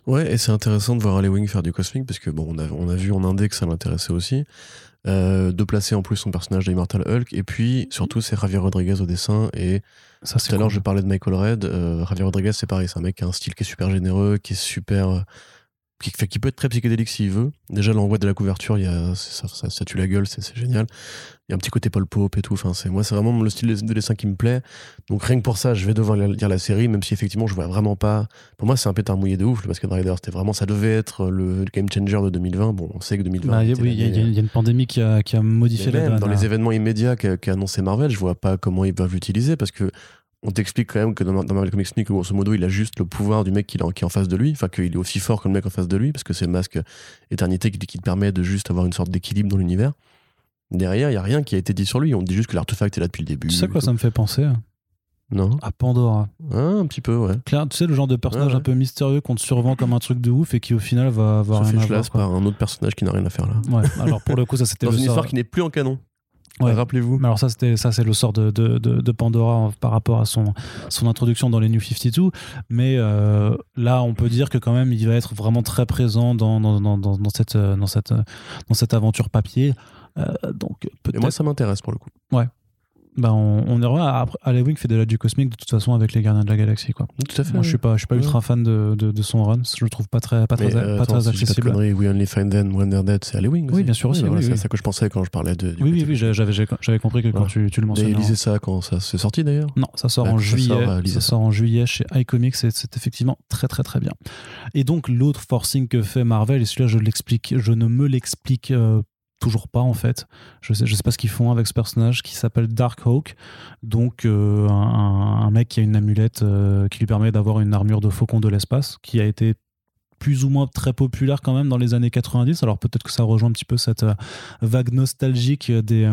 Ouais, et c'est intéressant de voir Wing faire du cosmic parce que bon, on a, on a vu en que ça l'intéressait aussi. Euh, de placer en plus son personnage d'Immortal Hulk et puis surtout c'est Javier Rodriguez au dessin et Ça, c'est tout à l'heure cool. je parlais de Michael Red euh, Javier Rodriguez c'est pareil c'est un mec qui a un style qui est super généreux qui est super euh, qui, fait, qui peut être très psychédélique s'il veut. Déjà l'envoi de la couverture il y a, ça, ça, ça tue la gueule c'est génial. Il y a un petit côté Paul Pope et tout enfin c'est moi c'est vraiment le style de dessin qui me plaît. Donc rien que pour ça je vais devoir lire la série même si effectivement je vois vraiment pas. Pour moi c'est un pétard mouillé de ouf le Basket Rider c'était vraiment ça devait être le game changer de 2020 bon on sait que 2020 Bah, il y a- oui, y, y une pandémie qui a, qui a modifié la dans les hein. événements immédiats qu'a qu'a annoncé Marvel, je vois pas comment ils peuvent l'utiliser parce que on t'explique quand même que dans, dans Marvel Comics Sneak, grosso modo, il a juste le pouvoir du mec qui, est en- qui est en face de lui, enfin qu'il est aussi fort que le mec en face de lui, parce que c'est le masque éternité qui, qui te permet de juste avoir une sorte d'équilibre dans l'univers. Derrière, il y a rien qui a été dit sur lui. On dit juste que l'artefact est là depuis le début. Tu sais quoi ça me fait penser Non À Pandora. Ah, Un petit peu, ouais. Claire, tu sais, le genre de personnage ouais. un peu mystérieux qu'on te survend comme un truc de ouf et qui au final va avoir Se fait à voir. par un autre personnage qui n'a rien à faire là. Ouais, alors pour le coup, ça c'était Dans le une sort. histoire qui n'est plus en canon. Ouais. Rappelez-vous. Alors ça, c'était ça, c'est le sort de, de, de, de Pandora en- par rapport à son, son introduction dans les New 52. Mais euh, là, on peut dire que quand même, il va être vraiment très présent dans, dans, dans, dans, dans cette, euh, dans, cette, euh, dans cette aventure papier. Euh, donc Et peut-être moi, ça m'intéresse pour le coup. Bah, on, on est vraiment après Halloween fait déjà du cosmique de toute façon avec les Gardiens de la Galaxie quoi. Tout à fait. Moi, je suis pas je suis pas ultra fan de, de, de son run, je le trouve pas très pas très, Mais, euh, pas attends, très si dis pas de accessible. conneries, We Only Find Them When They're Dead, c'est Halloween. Oui, bien sûr aussi, voilà, oui, c'est oui. à ça que je pensais quand je parlais de. du Oui oui côté- oui, j'avais j'avais compris que quand tu, tu le Et mentionnais. en- lisez ça quand ça c'est sorti d'ailleurs. Non, ça sort Bah, en ça juillet. sort, euh, ça. sort en juillet chez iComics et c'est effectivement très très très bien. Et donc l'autre forcing que fait Marvel, et celui-là je l'explique, je ne me l'explique euh, toujours pas en fait. Je sais, sais pas ce qu'ils font avec ce personnage qui s'appelle Darkhawk. Donc euh, un, mec qui a une amulette euh, qui lui permet d'avoir une armure de faucon de l'espace qui a été plus ou moins très populaire quand même dans les années 90. Alors peut-être que ça rejoint un petit peu cette vague nostalgique des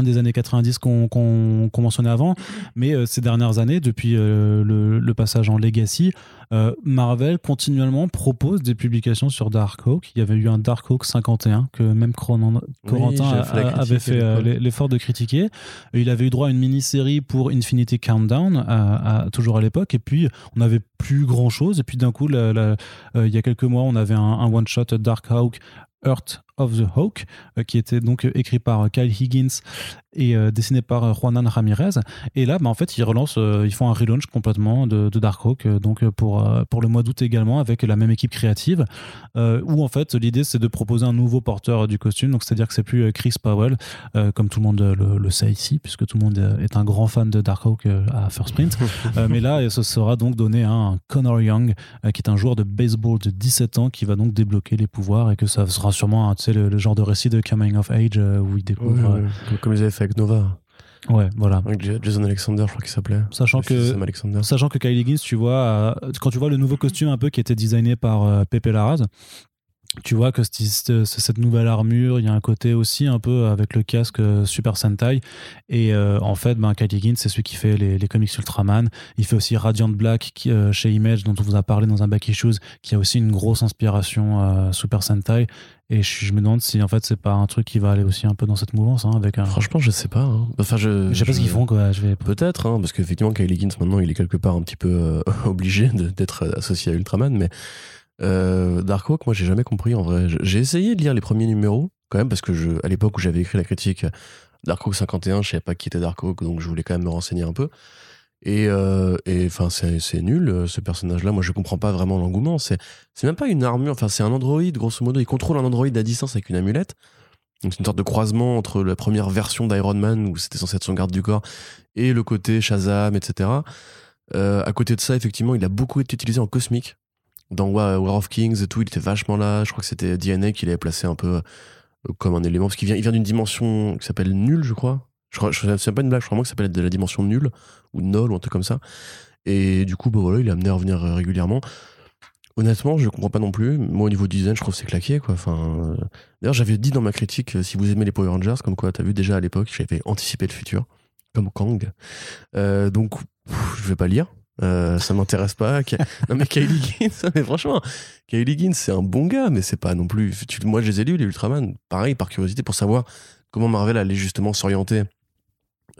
des années 90 qu'on mentionnait avant, mais euh, ces dernières années, depuis euh, le, passage en Legacy, euh, Marvel continuellement propose des publications sur Darkhawk. Il y avait eu un Darkhawk 51 que même Corentin avait fait l'effort de critiquer. Il avait eu droit à une mini-série pour Infinity Countdown, toujours à l'époque, et puis on n'avait plus grand-chose. Et puis d'un coup, il y a quelques mois, on avait un, un one-shot Darkhawk Earth of the Hawk, euh, qui était donc euh, écrit par euh, Kyle Higgins et dessiné par Juanan Ramirez. Et là, bah, en fait, ils relancent, ils font un relaunch complètement de, de Darkhawk, donc pour, pour le mois d'août également, avec la même équipe créative, où en fait, l'idée, c'est de proposer un nouveau porteur du costume, donc c'est-à-dire que c'est plus Chris Powell, comme tout le monde le, sait ici, puisque tout le monde est un grand fan de Darkhawk à First Print. mais là, ce sera donc donné à un Connor Young, qui est un joueur de baseball de 17 ans, qui va donc débloquer les pouvoirs et que ça sera sûrement un le, genre de récit de coming of age euh, où il découvre. Euh, comme ils avaient fait avec Nova. Ouais, voilà. Avec Jason Alexander, je crois qu'il s'appelait. Sachant que, sachant que Kylie Higgins, tu vois, euh, quand tu vois le nouveau costume un peu qui était designé par Pepe Larraz, tu vois que cette nouvelle armure, il y a un côté aussi un peu avec le casque Super Sentai. Et euh, en fait, ben, Kylie c'est celui qui fait les, comics Ultraman. Il fait aussi Radiant Black qui, euh, chez Image, dont on vous a parlé dans un Back Issues, qui a aussi une grosse inspiration Super Sentai. Et je, me demande si en fait c'est pas un truc qui va aller aussi un peu dans cette mouvance. Hein, avec un... Franchement, je sais pas. Hein. Enfin, je, je sais pas ce qu'ils font. Quoi. Je vais... Peut-être, hein, parce qu'effectivement, Kylie Higgins, maintenant, il est quelque part un petit peu obligé d'être associé à Ultraman. Mais euh, Darkhawk, moi j'ai jamais compris en vrai. J'ai essayé de lire les premiers numéros quand même parce que je, à l'époque où j'avais écrit la critique Darkhawk 51, je savais pas qui était Darkhawk donc je voulais quand même me renseigner un peu. Et euh, enfin c'est nul euh, ce personnage-là. Moi je comprends pas vraiment l'engouement. C'est même pas une armure. Enfin c'est un androïde grosso modo. Il contrôle un androïde à distance avec une amulette. Donc c'est une sorte de croisement entre la première version d'Iron Man où c'était censé être son garde du corps et le côté Shazam, etc. à côté de ça, effectivement, il a beaucoup été utilisé en cosmique dans War of Kings et tout, il était vachement là. Je crois que c'était DNA qui l'avait placé un peu euh, comme un élément, parce qu'il il vient d'une dimension qui s'appelle nul, je crois. Je crois, c'est pas une blague, je crois moi que ça s'appelle de la dimension nulle, ou null, ou un truc comme ça. Et du coup, bah voilà, il est amené à revenir euh, régulièrement. Honnêtement, je comprends pas non plus. Moi, au niveau du design, je trouve que c'est claqué, quoi. Enfin, euh, D'ailleurs, j'avais dit dans ma critique, si vous aimez les Power Rangers, comme quoi, t'as vu déjà à l'époque, j'avais anticipé le futur, comme Kang. donc, je vais pas lire, euh, ça m'intéresse pas. non mais Kylie Higgins, franchement, Kylie Higgins c'est un bon gars, mais c'est pas non plus. Moi je les ai lus les Ultraman, pareil par curiosité pour savoir comment Marvel allait justement s'orienter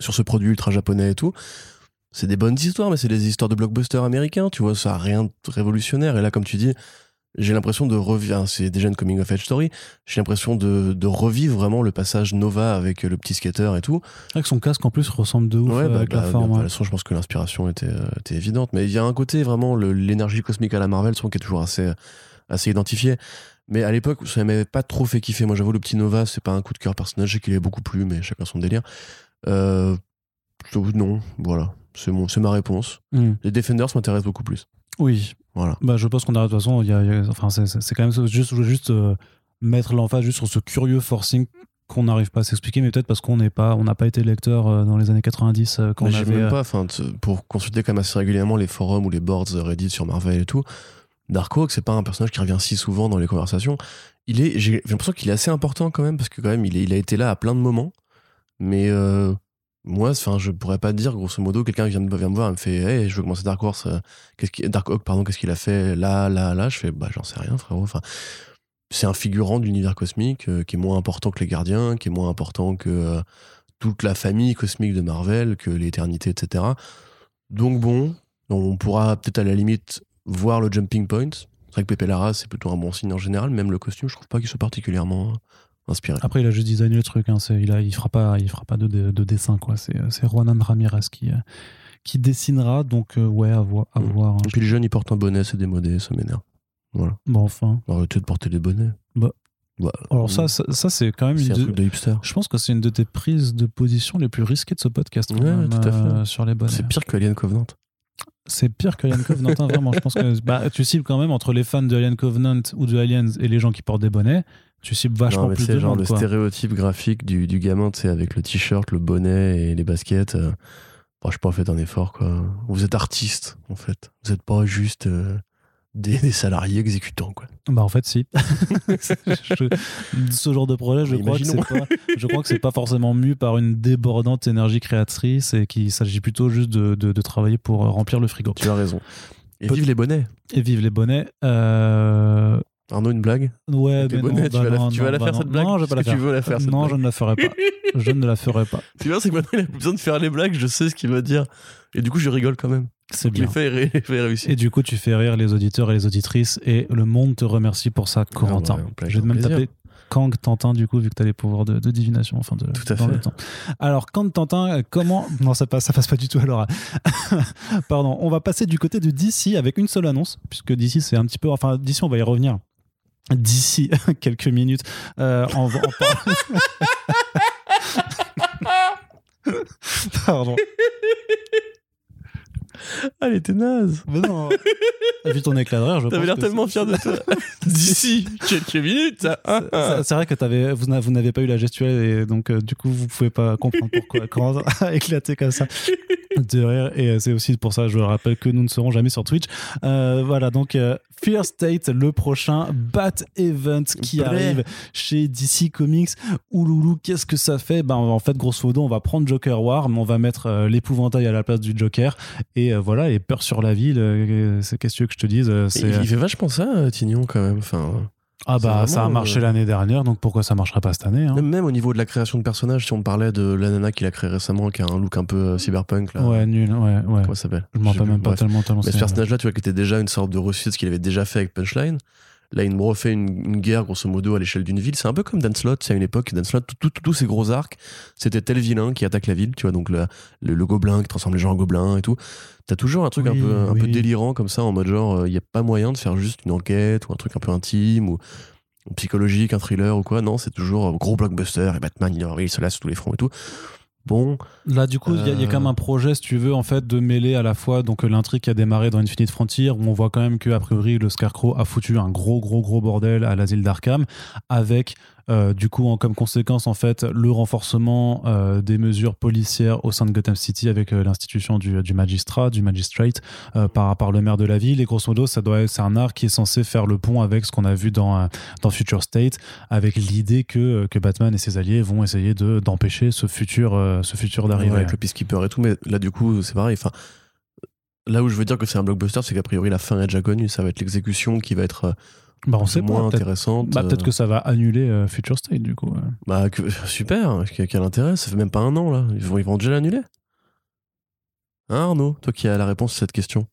sur ce produit ultra japonais et tout. C'est des bonnes histoires, mais c'est des histoires de blockbuster américains, tu vois, ça a rien de révolutionnaire. Et là, comme tu dis, j'ai l'impression de revivre, c'est déjà une coming of age story, j'ai l'impression de, de, revivre vraiment le passage Nova avec le petit skater et tout. Avec son casque en plus ressemble de ouf ouais, bah, avec la bah, forme. De je pense que l'inspiration était, euh, était, évidente, mais il y a un côté vraiment, l'énergie cosmique à la Marvel, qui est toujours assez, assez identifié. Mais à l'époque, ça m'avait pas trop fait kiffer. Moi, j'avoue, le petit Nova, c'est pas un coup de cœur personnage, je sais qu'il est beaucoup plu, mais chacun son délire. Euh, non, voilà, c'est ma réponse. Hmm. Les Defenders m'intéressent beaucoup plus. Oui, voilà. Bah, je pense qu'on a de toute façon, y a, enfin, c'est quand même juste, juste euh, mettre l'emphase juste sur ce curieux forcing qu'on n'arrive pas à s'expliquer, mais peut-être parce qu'on n'est pas, on n'a pas été lecteur euh, dans les années 90 euh, quand on avait. Même pas, enfin, pour consulter quand même assez régulièrement les forums ou les boards Reddit sur Marvel et tout. Darkhawk, c'est pas un personnage qui revient si souvent dans les conversations. Il est, j'ai l'impression qu'il est assez important quand même parce que quand même il, est, il a été là à plein de moments, mais moi, enfin, je pourrais pas dire, grosso modo, quelqu'un vient, vient me voir et me fait Hey, je veux commencer Dark Horse, euh, qu'est-ce Dark Oak, pardon, qu'est-ce qu'il a fait là, là, là? Je fais Bah, j'en sais rien, frérot. Enfin, c'est un figurant de l'univers cosmique euh, qui est moins important que les gardiens, qui est moins important que euh, toute la famille cosmique de Marvel, que l'éternité, etc. Donc, bon, on pourra peut-être à la limite voir le jumping point. C'est vrai que Pepe Lara, c'est plutôt un bon signe en général. Même le costume, je trouve pas qu'il soit particulièrement inspiré. Après, il a juste designé le truc. Hein, il, a, il fera pas, il fera pas de, de, dessin. quoi. C'est Juanan Ramirez qui, euh, qui dessinera. Donc, euh, ouais, à, mm. voir hein. Et puis le jeune, il porte un bonnet, c'est démodé, ça m'énerve. Voilà. Bon, enfin. Arrêtez de porter des bonnets. Bah. bah alors, ça, ça, c'est quand même une. Un truc de hipster. Je pense que c'est une de tes prises de position les plus risquées de ce podcast. Ouais, tout à fait. Euh, sur les bonnets. C'est pire que Alien Covenant. C'est pire que Alien Covenant, hein, vraiment. Je pense que bah, tu cibles quand même entre les fans de Alien Covenant ou de Aliens et les gens qui portent des bonnets tu cibles vachement plus de genre le stéréotype graphique du, du gamin, tu sais, avec le t-shirt, le bonnet et les baskets. Euh, bon, je sais pas, faites un effort, quoi. Vous êtes artiste, en fait. Vous êtes pas juste euh, des, des salariés exécutants, quoi. Bah en fait si. Je- ce genre de projet, je crois, que c'est pas, je crois que c'est pas forcément mu par une débordante énergie créatrice et qu'il s'agit plutôt juste de, de- de travailler pour euh, remplir le frigo. Tu as raison. Et vive les bonnets. Et vive les bonnets. Euh, Arnaud, une blague Ouais, mais non, tu bah vas la, non, tu vas la bah faire non. cette blague Non, je vais pas la faire. tu veux la faire cette non, blague je ne la ferai pas. Je ne la ferai pas. Tu vois, c'est que maintenant il a plus besoin de faire les blagues, je sais ce qu'il va dire. Et du coup, je rigole quand même. C'est bien. fait, ré- fait réussir. Et du coup, tu fais rire les auditeurs et les auditrices et le monde te remercie pour ça, Corentin. Ah ouais, avec Je vais même plaisir. taper Kang Tantin, du coup, vu que tu as les pouvoirs de, de divination, enfin de, Tout à dans fait. le temps. Alors, Kang Tantin, euh, comment. Non, ça passe, ça passe pas du tout à l'oral. Pardon, on va passer du côté de DC avec une seule annonce, puisque DC, c'est un petit peu. Enfin, DC, on va y revenir. D'ici quelques minutes, euh, en parler. Pardon. Ah, elle était naze. Mais non. T'as vu ton éclat de rire, je T'avais l'air tellement fier de toi. D'ici quelques minutes. ça. Ah, ah. C'est vrai que t'avais- vous n'a- vous n'avez pas eu la gestuelle et donc euh, du coup vous pouvez pas comprendre pourquoi quand a éclaté comme ça de rire et euh, c'est aussi pour ça je le rappelle que nous ne serons jamais sur Twitch. Euh, voilà donc euh, Fear State le prochain Bat Event qui arrive chez DC Comics. Ouloulou qu'est-ce que ça fait? Ben en fait grosso modo on va prendre Joker War mais on va mettre euh, l'épouvantail à la place du Joker. Et voilà et peur sur la ville c'est qu'est-ce que tu veux que je te dise Il, fait vachement ça, Tignon, quand même. Enfin, ah bah ça a marché euh, l'année dernière donc pourquoi ça marcherait pas cette année hein? Même, même au niveau de la création de personnages, si on parlait de la nana qu'il a créé récemment, qui a un look un peu euh, cyberpunk, là. Ouais, nul, ouais, ouais. Comment ça s'appelle? Je m'en rappelle même pas Bref. tellement, tellement Mais ce personnage-là, tu vois, qui était déjà une sorte de reçu de ce qu'il avait déjà fait avec Punchline. Là, il me refait une, une guerre, grosso modo, à l'échelle d'une ville. C'est un peu comme Danslot, c'est à une époque. Danslot, tout- tout- tous ces gros arcs, c'était tel vilain qui attaque la ville, tu vois, donc le, le, le gobelin qui transforme les gens en gobelins et tout. T'as toujours un truc un, peu, un peu oui. délirant comme ça, en mode genre, il n'y a pas moyen de faire juste une enquête ou un truc un peu intime ou, ou psychologique, un thriller ou quoi. Non, c'est toujours euh, gros blockbuster et Batman, il, il se laisse tous les fronts et tout. Bon, Là, du coup, il y, a- il y a quand même un projet, si tu veux, en fait, de mêler à la fois donc l'intrigue qui a démarré dans Infinite Frontier, où on voit quand même que a priori le Scarecrow a foutu un gros, gros, gros bordel à l'asile d'Arkham, avec euh, du coup en, comme conséquence en fait le renforcement euh, des mesures policières au sein de Gotham City avec euh, l'institution du, magistrat, du magistrate par, le maire de la ville. Et grosso modo, ça doit c'est un arc qui est censé faire le pont avec ce qu'on a vu dans, Future State, avec l'idée que, Batman et ses alliés vont essayer de d'empêcher ce futur, ce futur d'arriver. Avec le Peacekeeper et tout, mais là, du coup, c'est pareil. Enfin, là où je veux dire que c'est un blockbuster, c'est qu'a priori, la fin est déjà connue. Ça va être l'exécution qui va être Bah, on sait pas. moins Peut-être intéressante. bah, peut-être euh, que ça va annuler euh, Future State, du coup. ouais. bah, que- super, quel, intérêt. Ça fait même pas un an, là. Ils vont, ils vont déjà l'annuler. Hein, Arnaud Toi qui as la réponse à cette question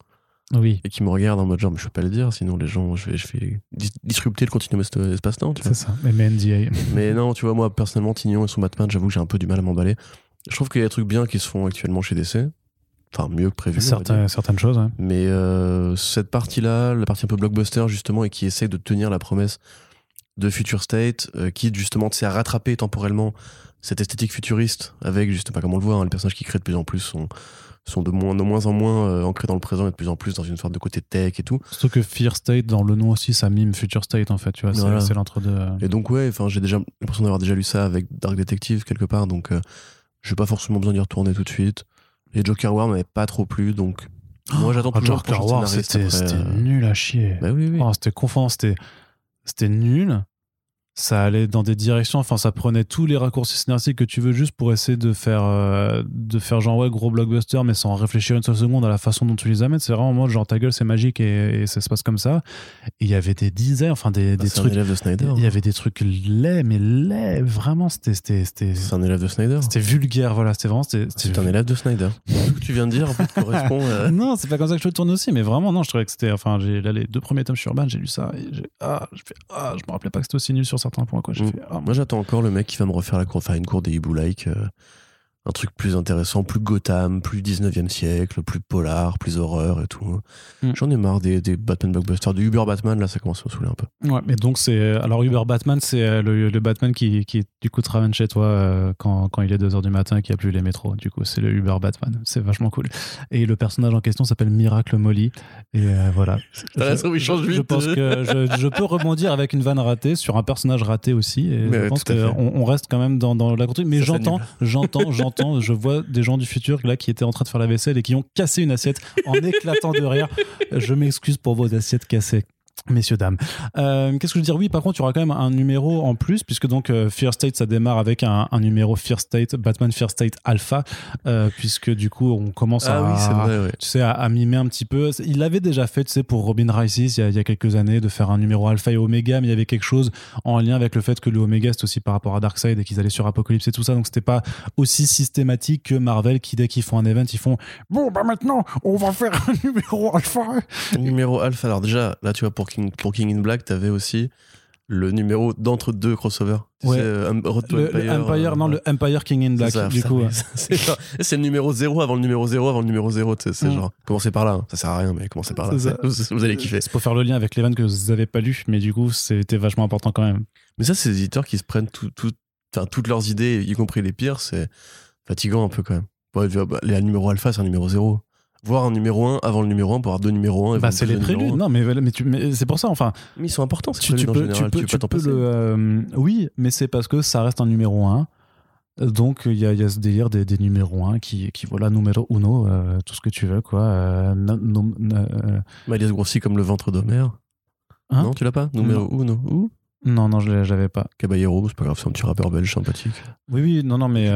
Oui, et qui me regarde en mode genre, mais je peux pas le dire, sinon les gens, je vais, je vais dis- disrupter le continuum esp- espace-temps. c'est ça. Mais NDA. Mais non, tu vois, moi, personnellement, Tignon et son Batman, j'avoue que j'ai un peu du mal à m'emballer. Je trouve qu'il y a des trucs bien qui se font actuellement chez DC. Enfin, mieux que prévu. Certains- certaines choses, ouais. Mais euh, cette partie-là, la partie un peu blockbuster justement, et qui essaie de tenir la promesse de Future State, euh, qui justement sait à rattraper temporellement cette esthétique futuriste, avec justement, comme on le voit, hein, les personnages qui créent de plus en plus sont, sont de, moins, de moins en moins euh, ancrés dans le présent et de plus en plus dans une sorte de côté tech et tout. Surtout que Fear State, dans le nom aussi, ça mime Future State, en fait. Tu vois, c'est Voilà. c'est l'entre-deux. Et donc, ouais, j'ai déjà l'impression d'avoir déjà lu ça avec Dark Detective quelque part, donc euh, j'ai pas forcément besoin d'y retourner tout de suite. Et Joker War m'avait pas trop plu, donc moi j'attends Ah, toujours Joker War, c'était euh, nul à chier. Bah oui, oui. Oh, c'était confond, c'était c'était nul. Ça allait dans des directions, enfin ça prenait tous les raccourcis scénaristiques que tu veux juste pour essayer de faire euh, de faire genre ouais gros blockbuster mais sans réfléchir une seule seconde à la façon dont tu les amènes. C'est vraiment en mode genre ta gueule c'est magique et, et ça se passe comme ça. Et il y avait des dizaines, enfin des, Bah, des c'est un trucs, élève de Snyder. il y avait des trucs laids mais laids vraiment c'était C'est un élève de Snyder. c'était vulgaire voilà c'était vraiment C'est un élève de Snyder. Tout ce que tu viens de dire en fait correspond à... non, c'est pas comme ça que je le tourne aussi, mais vraiment, non, je trouvais que c'était. Enfin, j'ai là les deux premiers tomes sur Urban, j'ai lu ça et j'ai. Ah, je. Ah, je me rappelais pas que c'était aussi nul sur certains points, quoi. J'ai Mm. fait. Ah, Moi j'attends encore le mec qui va me refaire la cour, enfin une cour des hibou like, euh, un truc plus intéressant, plus Gotham, plus 19e siècle, plus polar, plus horreur et tout. Mm. J'en ai marre des, des Batman blockbusters, du Uber Batman là ça commence à me saouler un peu. Ouais, mais donc c'est. Alors, Uber Batman, c'est euh, le, le Batman qui, qui, du coup, te ramène chez toi euh, quand, quand il est 2h du matin et qu'il n'y a plus les métros. Du coup, c'est le Uber Batman. C'est vachement cool. Et le personnage en question s'appelle Miracle Molly. Et euh, voilà. Je- pense que je, je peux rebondir avec une vanne ratée sur un personnage raté aussi. Et Mais je ouais, pense qu'on on reste quand même dans, dans la continue. Mais j'entends, j'entends, j'entends je vois des gens du futur là qui étaient en train de faire la vaisselle et qui ont cassé une assiette en éclatant de rire. Je m'excuse pour vos assiettes cassées. Messieurs, dames. Euh, Qu'est-ce que je veux dire? Oui, par contre, il y aura quand même un numéro en plus, puisque donc euh, Fear State, ça démarre avec un, un numéro Fear State, Batman Fear State Alpha, euh, puisque du coup, on commence Ah à, oui, c'est vrai, ouais. tu sais, à, à mimer un petit peu. Il l'avait déjà fait, tu sais, pour Robin Rises il y, a, il y a quelques années, de faire un numéro Alpha et Omega, mais il y avait quelque chose en lien avec le fait que le Omega, c'était aussi par rapport à Darkseid et qu'ils allaient sur Apocalypse et tout ça, donc c'était pas aussi systématique que Marvel qui, dès qu'ils font un event, ils font Bon, bah maintenant, on va faire un numéro Alpha. Numéro Alpha. Alors déjà, là, tu vois, pour King, pour King in Black, t'avais aussi le numéro d'entre deux crossovers. Tu Ouais. sais, euh, Road to Le, le Empire. Euh, non, le Empire King in Black, ça, du coup. c'est le numéro 0 avant le numéro 0 avant le numéro 0. tu sais, C'est Mm. genre, commencez par là. hein. Ça sert à rien, mais commencez par là. Ça. Vous, allez kiffer. C'est pour faire le lien avec l'event que vous avez pas lu, mais du coup, c'était vachement important quand même. Mais ça, c'est des éditeurs qui se prennent tout, tout- enfin, toutes leurs idées, y compris les pires, c'est fatigant un peu quand même. Bah, les numéro alpha, c'est un numéro 0. Voir un numéro 1 avant le numéro 1 pour avoir deux numéros 1. et Bah, c'est les préludes. 1. Non, mais, mais, c'est pour ça, enfin. Mais ils sont importants, ces Tu, tu peux, tu général. peux, tu le. euh, oui, mais c'est parce que ça reste un numéro 1. Donc, il y, a- il y a ce délire des, des numéros 1 qui, qui voilà, numéro uno, euh, tout ce que tu veux, quoi. Euh, no- no- euh, Bah, il est grossi comme le ventre d'Homère. Hein non, tu l'as pas? Numéro 1 ou non, non, je j'avais pas. Caballero, c'est pas grave, c'est un petit rappeur belge sympathique. Oui, oui, non, non, mais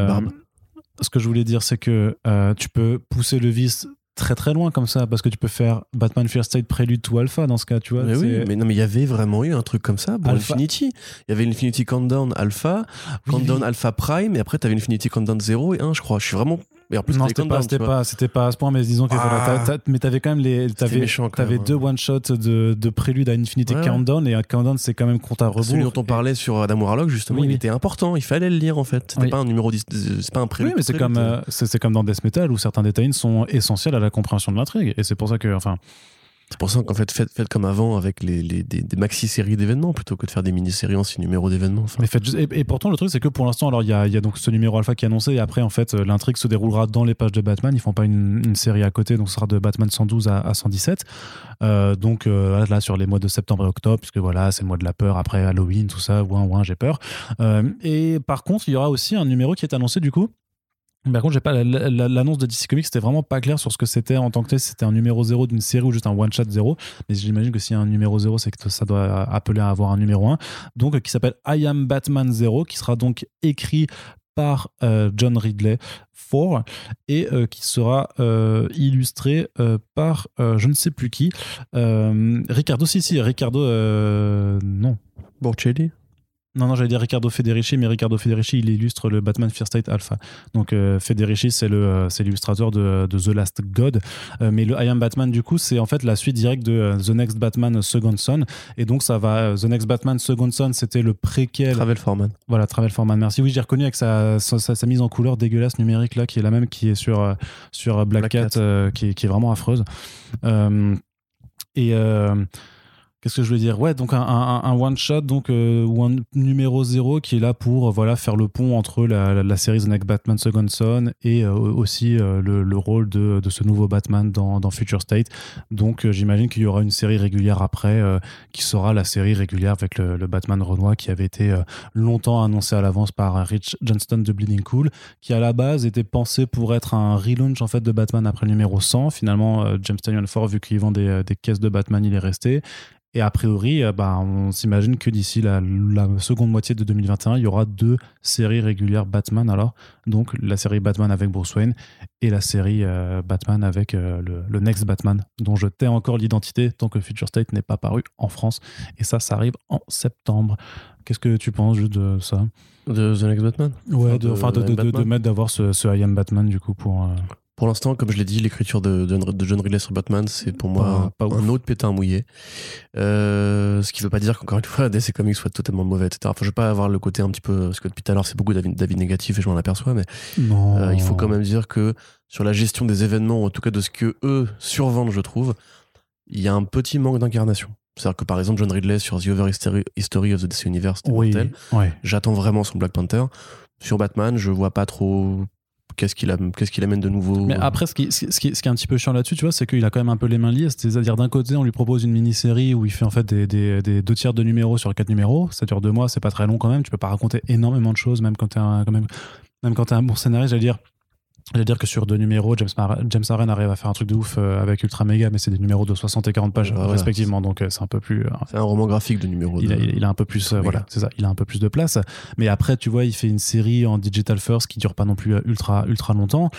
ce que je voulais dire, c'est que euh, tu peux pousser le vice très très loin comme ça, parce que tu peux faire Batman Fear State Prélude to Alpha dans ce cas, tu vois. Mais oui, mais non, mais il y avait vraiment eu un truc comme ça pour Alpha. Infinity. Il y avait l'Infinity Countdown Alpha, Oui, Countdown oui. Alpha Prime, et après t'avais l'Infinity Countdown 0 et 1, je crois. Je suis vraiment. Et en plus, non, c'était pas, pas, pas à ce point, mais disons que Ah. voilà, mais t'avais quand même les, t'avais, même, deux hein. one shots de, de prélude à Infinity Ouais, ouais. Countdown et un Countdown c'est quand même compte à rebours. Celui dont on parlait sur Adam Warlock, justement, Oui, il oui. était important. Il fallait le lire en fait. C'était Oui. pas un numéro 10, c'est pas un Oui, prélude. mais c'est comme, euh, c'est comme dans Death Metal où certains détails sont essentiels à la compréhension de l'intrigue. Et c'est pour ça que, enfin, C'est pour ça qu'en fait, faites, comme avant avec les, les- des, maxi-séries d'événements plutôt que de faire des mini-séries en six numéros d'événements. Enfin, et, et pourtant le truc c'est que pour l'instant, alors il y a, donc ce numéro alpha qui est annoncé et après en fait euh, l'intrigue se déroulera dans les pages de Batman. Ils font pas une, série à côté, donc ce sera de Batman 112 à, à 117. Euh, donc euh, là sur les mois de septembre et octobre, puisque voilà c'est le mois de la peur après Halloween, tout ça, ouin ouin j'ai peur. Et par contre il y aura aussi un numéro qui est annoncé du coup. Par contre, j'ai pas la- la- l'annonce de DC Comics, c'était vraiment pas clair sur ce que c'était en tant que tel. C'était un numéro 0 d'une série ou juste un one shot 0. Mais j'imagine que s'il y a un numéro 0, c'est que ça doit appeler à avoir un numéro 1. Donc, euh, qui s'appelle I Am Batman 0, qui sera donc écrit par euh, John Ridley 4 et euh, qui sera illustré par je ne sais plus qui. Ricardo, si, si, Ricardo, non. Borcelli Non, non, j'allais dire Ricardo Federici, mais Ricardo Federici, il illustre le Batman Fear State Alpha. Donc, euh, Federici, c'est euh, l'illustrateur de, de The Last God. Euh, mais le I Am Batman, du coup, c'est en fait la suite directe de euh, The Next Batman Second Son. Et donc, ça va. The Next Batman Second Son, c'était le préquel. Travel Foreman. Voilà, Travel Forman, merci. Oui, j'ai reconnu avec sa, sa, mise en couleur dégueulasse numérique, là, qui est la même, qui est sur, sur Black, Black Cat, Cat. euh, qui, est- qui est vraiment affreuse. Et. Qu'est-ce que je veux dire? Ouais, donc un, un- un one shot, donc euh, one, numéro 0 qui est là pour euh, voilà faire le pont entre la, série The Batman Second Son et euh, aussi le, le rôle de, ce nouveau Batman dans, Future State. Donc j'imagine qu'il y aura une série régulière après qui sera la série régulière avec le, Batman renois qui avait été longtemps annoncé à l'avance par Rich Johnston de Bleeding Cool, qui à la base était pensé pour être un relaunch en fait de Batman après le numéro 100. Finalement, James Tynion Ford, vu qu'il vend des caisses de Batman, il est resté. Et a priori, euh, bah, on s'imagine que d'ici la, la seconde moitié de 2021, il y aura deux séries régulières Batman. Alors, donc la série Batman avec Bruce Wayne et la série euh, Batman avec euh, le, le Next Batman, dont je tais encore l'identité tant que Future State n'est pas paru en France. Et ça, ça arrive en septembre. Qu'est-ce que tu penses juste de ça? De The Next Batman? Ouais, Enfin, de, de- de, mettre d'avoir ce, ce I Am Batman du coup pour. euh, Pour l'instant, comme je l'ai dit, l'écriture de, de, de John Ridley sur Batman, c'est pour moi Pas- pas un ouf. autre pétain mouillé. Euh, ce qui veut pas dire qu'encore une fois, DC Comics soit totalement mauvais, etc. Enfin, je veux pas avoir le côté un petit peu. Parce que depuis tout à l'heure, c'est beaucoup d'avis négatifs et je m'en aperçois, mais euh, il faut quand même dire que sur la gestion des événements, en tout cas de ce que eux survendent, je trouve, il y a un petit manque d'incarnation. C'est-à-dire que par exemple, John Ridley sur The Over History, of the DC Universe, Oui, ouais. J'attends vraiment son Black Panther. Sur Batman, je vois pas trop qu'est-ce qu'il am- qu'est-ce qu'il amène de nouveau. Mais après, ce qui, ce, qui, est- ce qui est un petit peu chiant là-dessus, tu vois, c'est qu'il a quand même un peu les mains liées. C'est-à-dire, d'un côté, on lui propose une mini-série où il fait en fait des, des, des deux tiers de numéros sur quatre numéros. Ça dure deux mois, c'est pas très long quand même. Tu peux pas raconter énormément de choses, même quand t'es un, quand même, même quand t'es un bon scénariste, j'allais dire. J'allais dire que sur deux numéros, James, Mar- James Aaron arrive à faire un truc de ouf euh, avec Ultra Mega, mais c'est des numéros de 60 et 40 pages voilà. respectivement, donc euh, c'est un peu plus. euh, C'est un roman graphique de numéro il, a, 2. il- a un peu plus, voilà, c'est ça, il a un peu plus de place. Mais après, tu vois, il fait une série en digital first qui dure pas non plus ultra, ultra longtemps.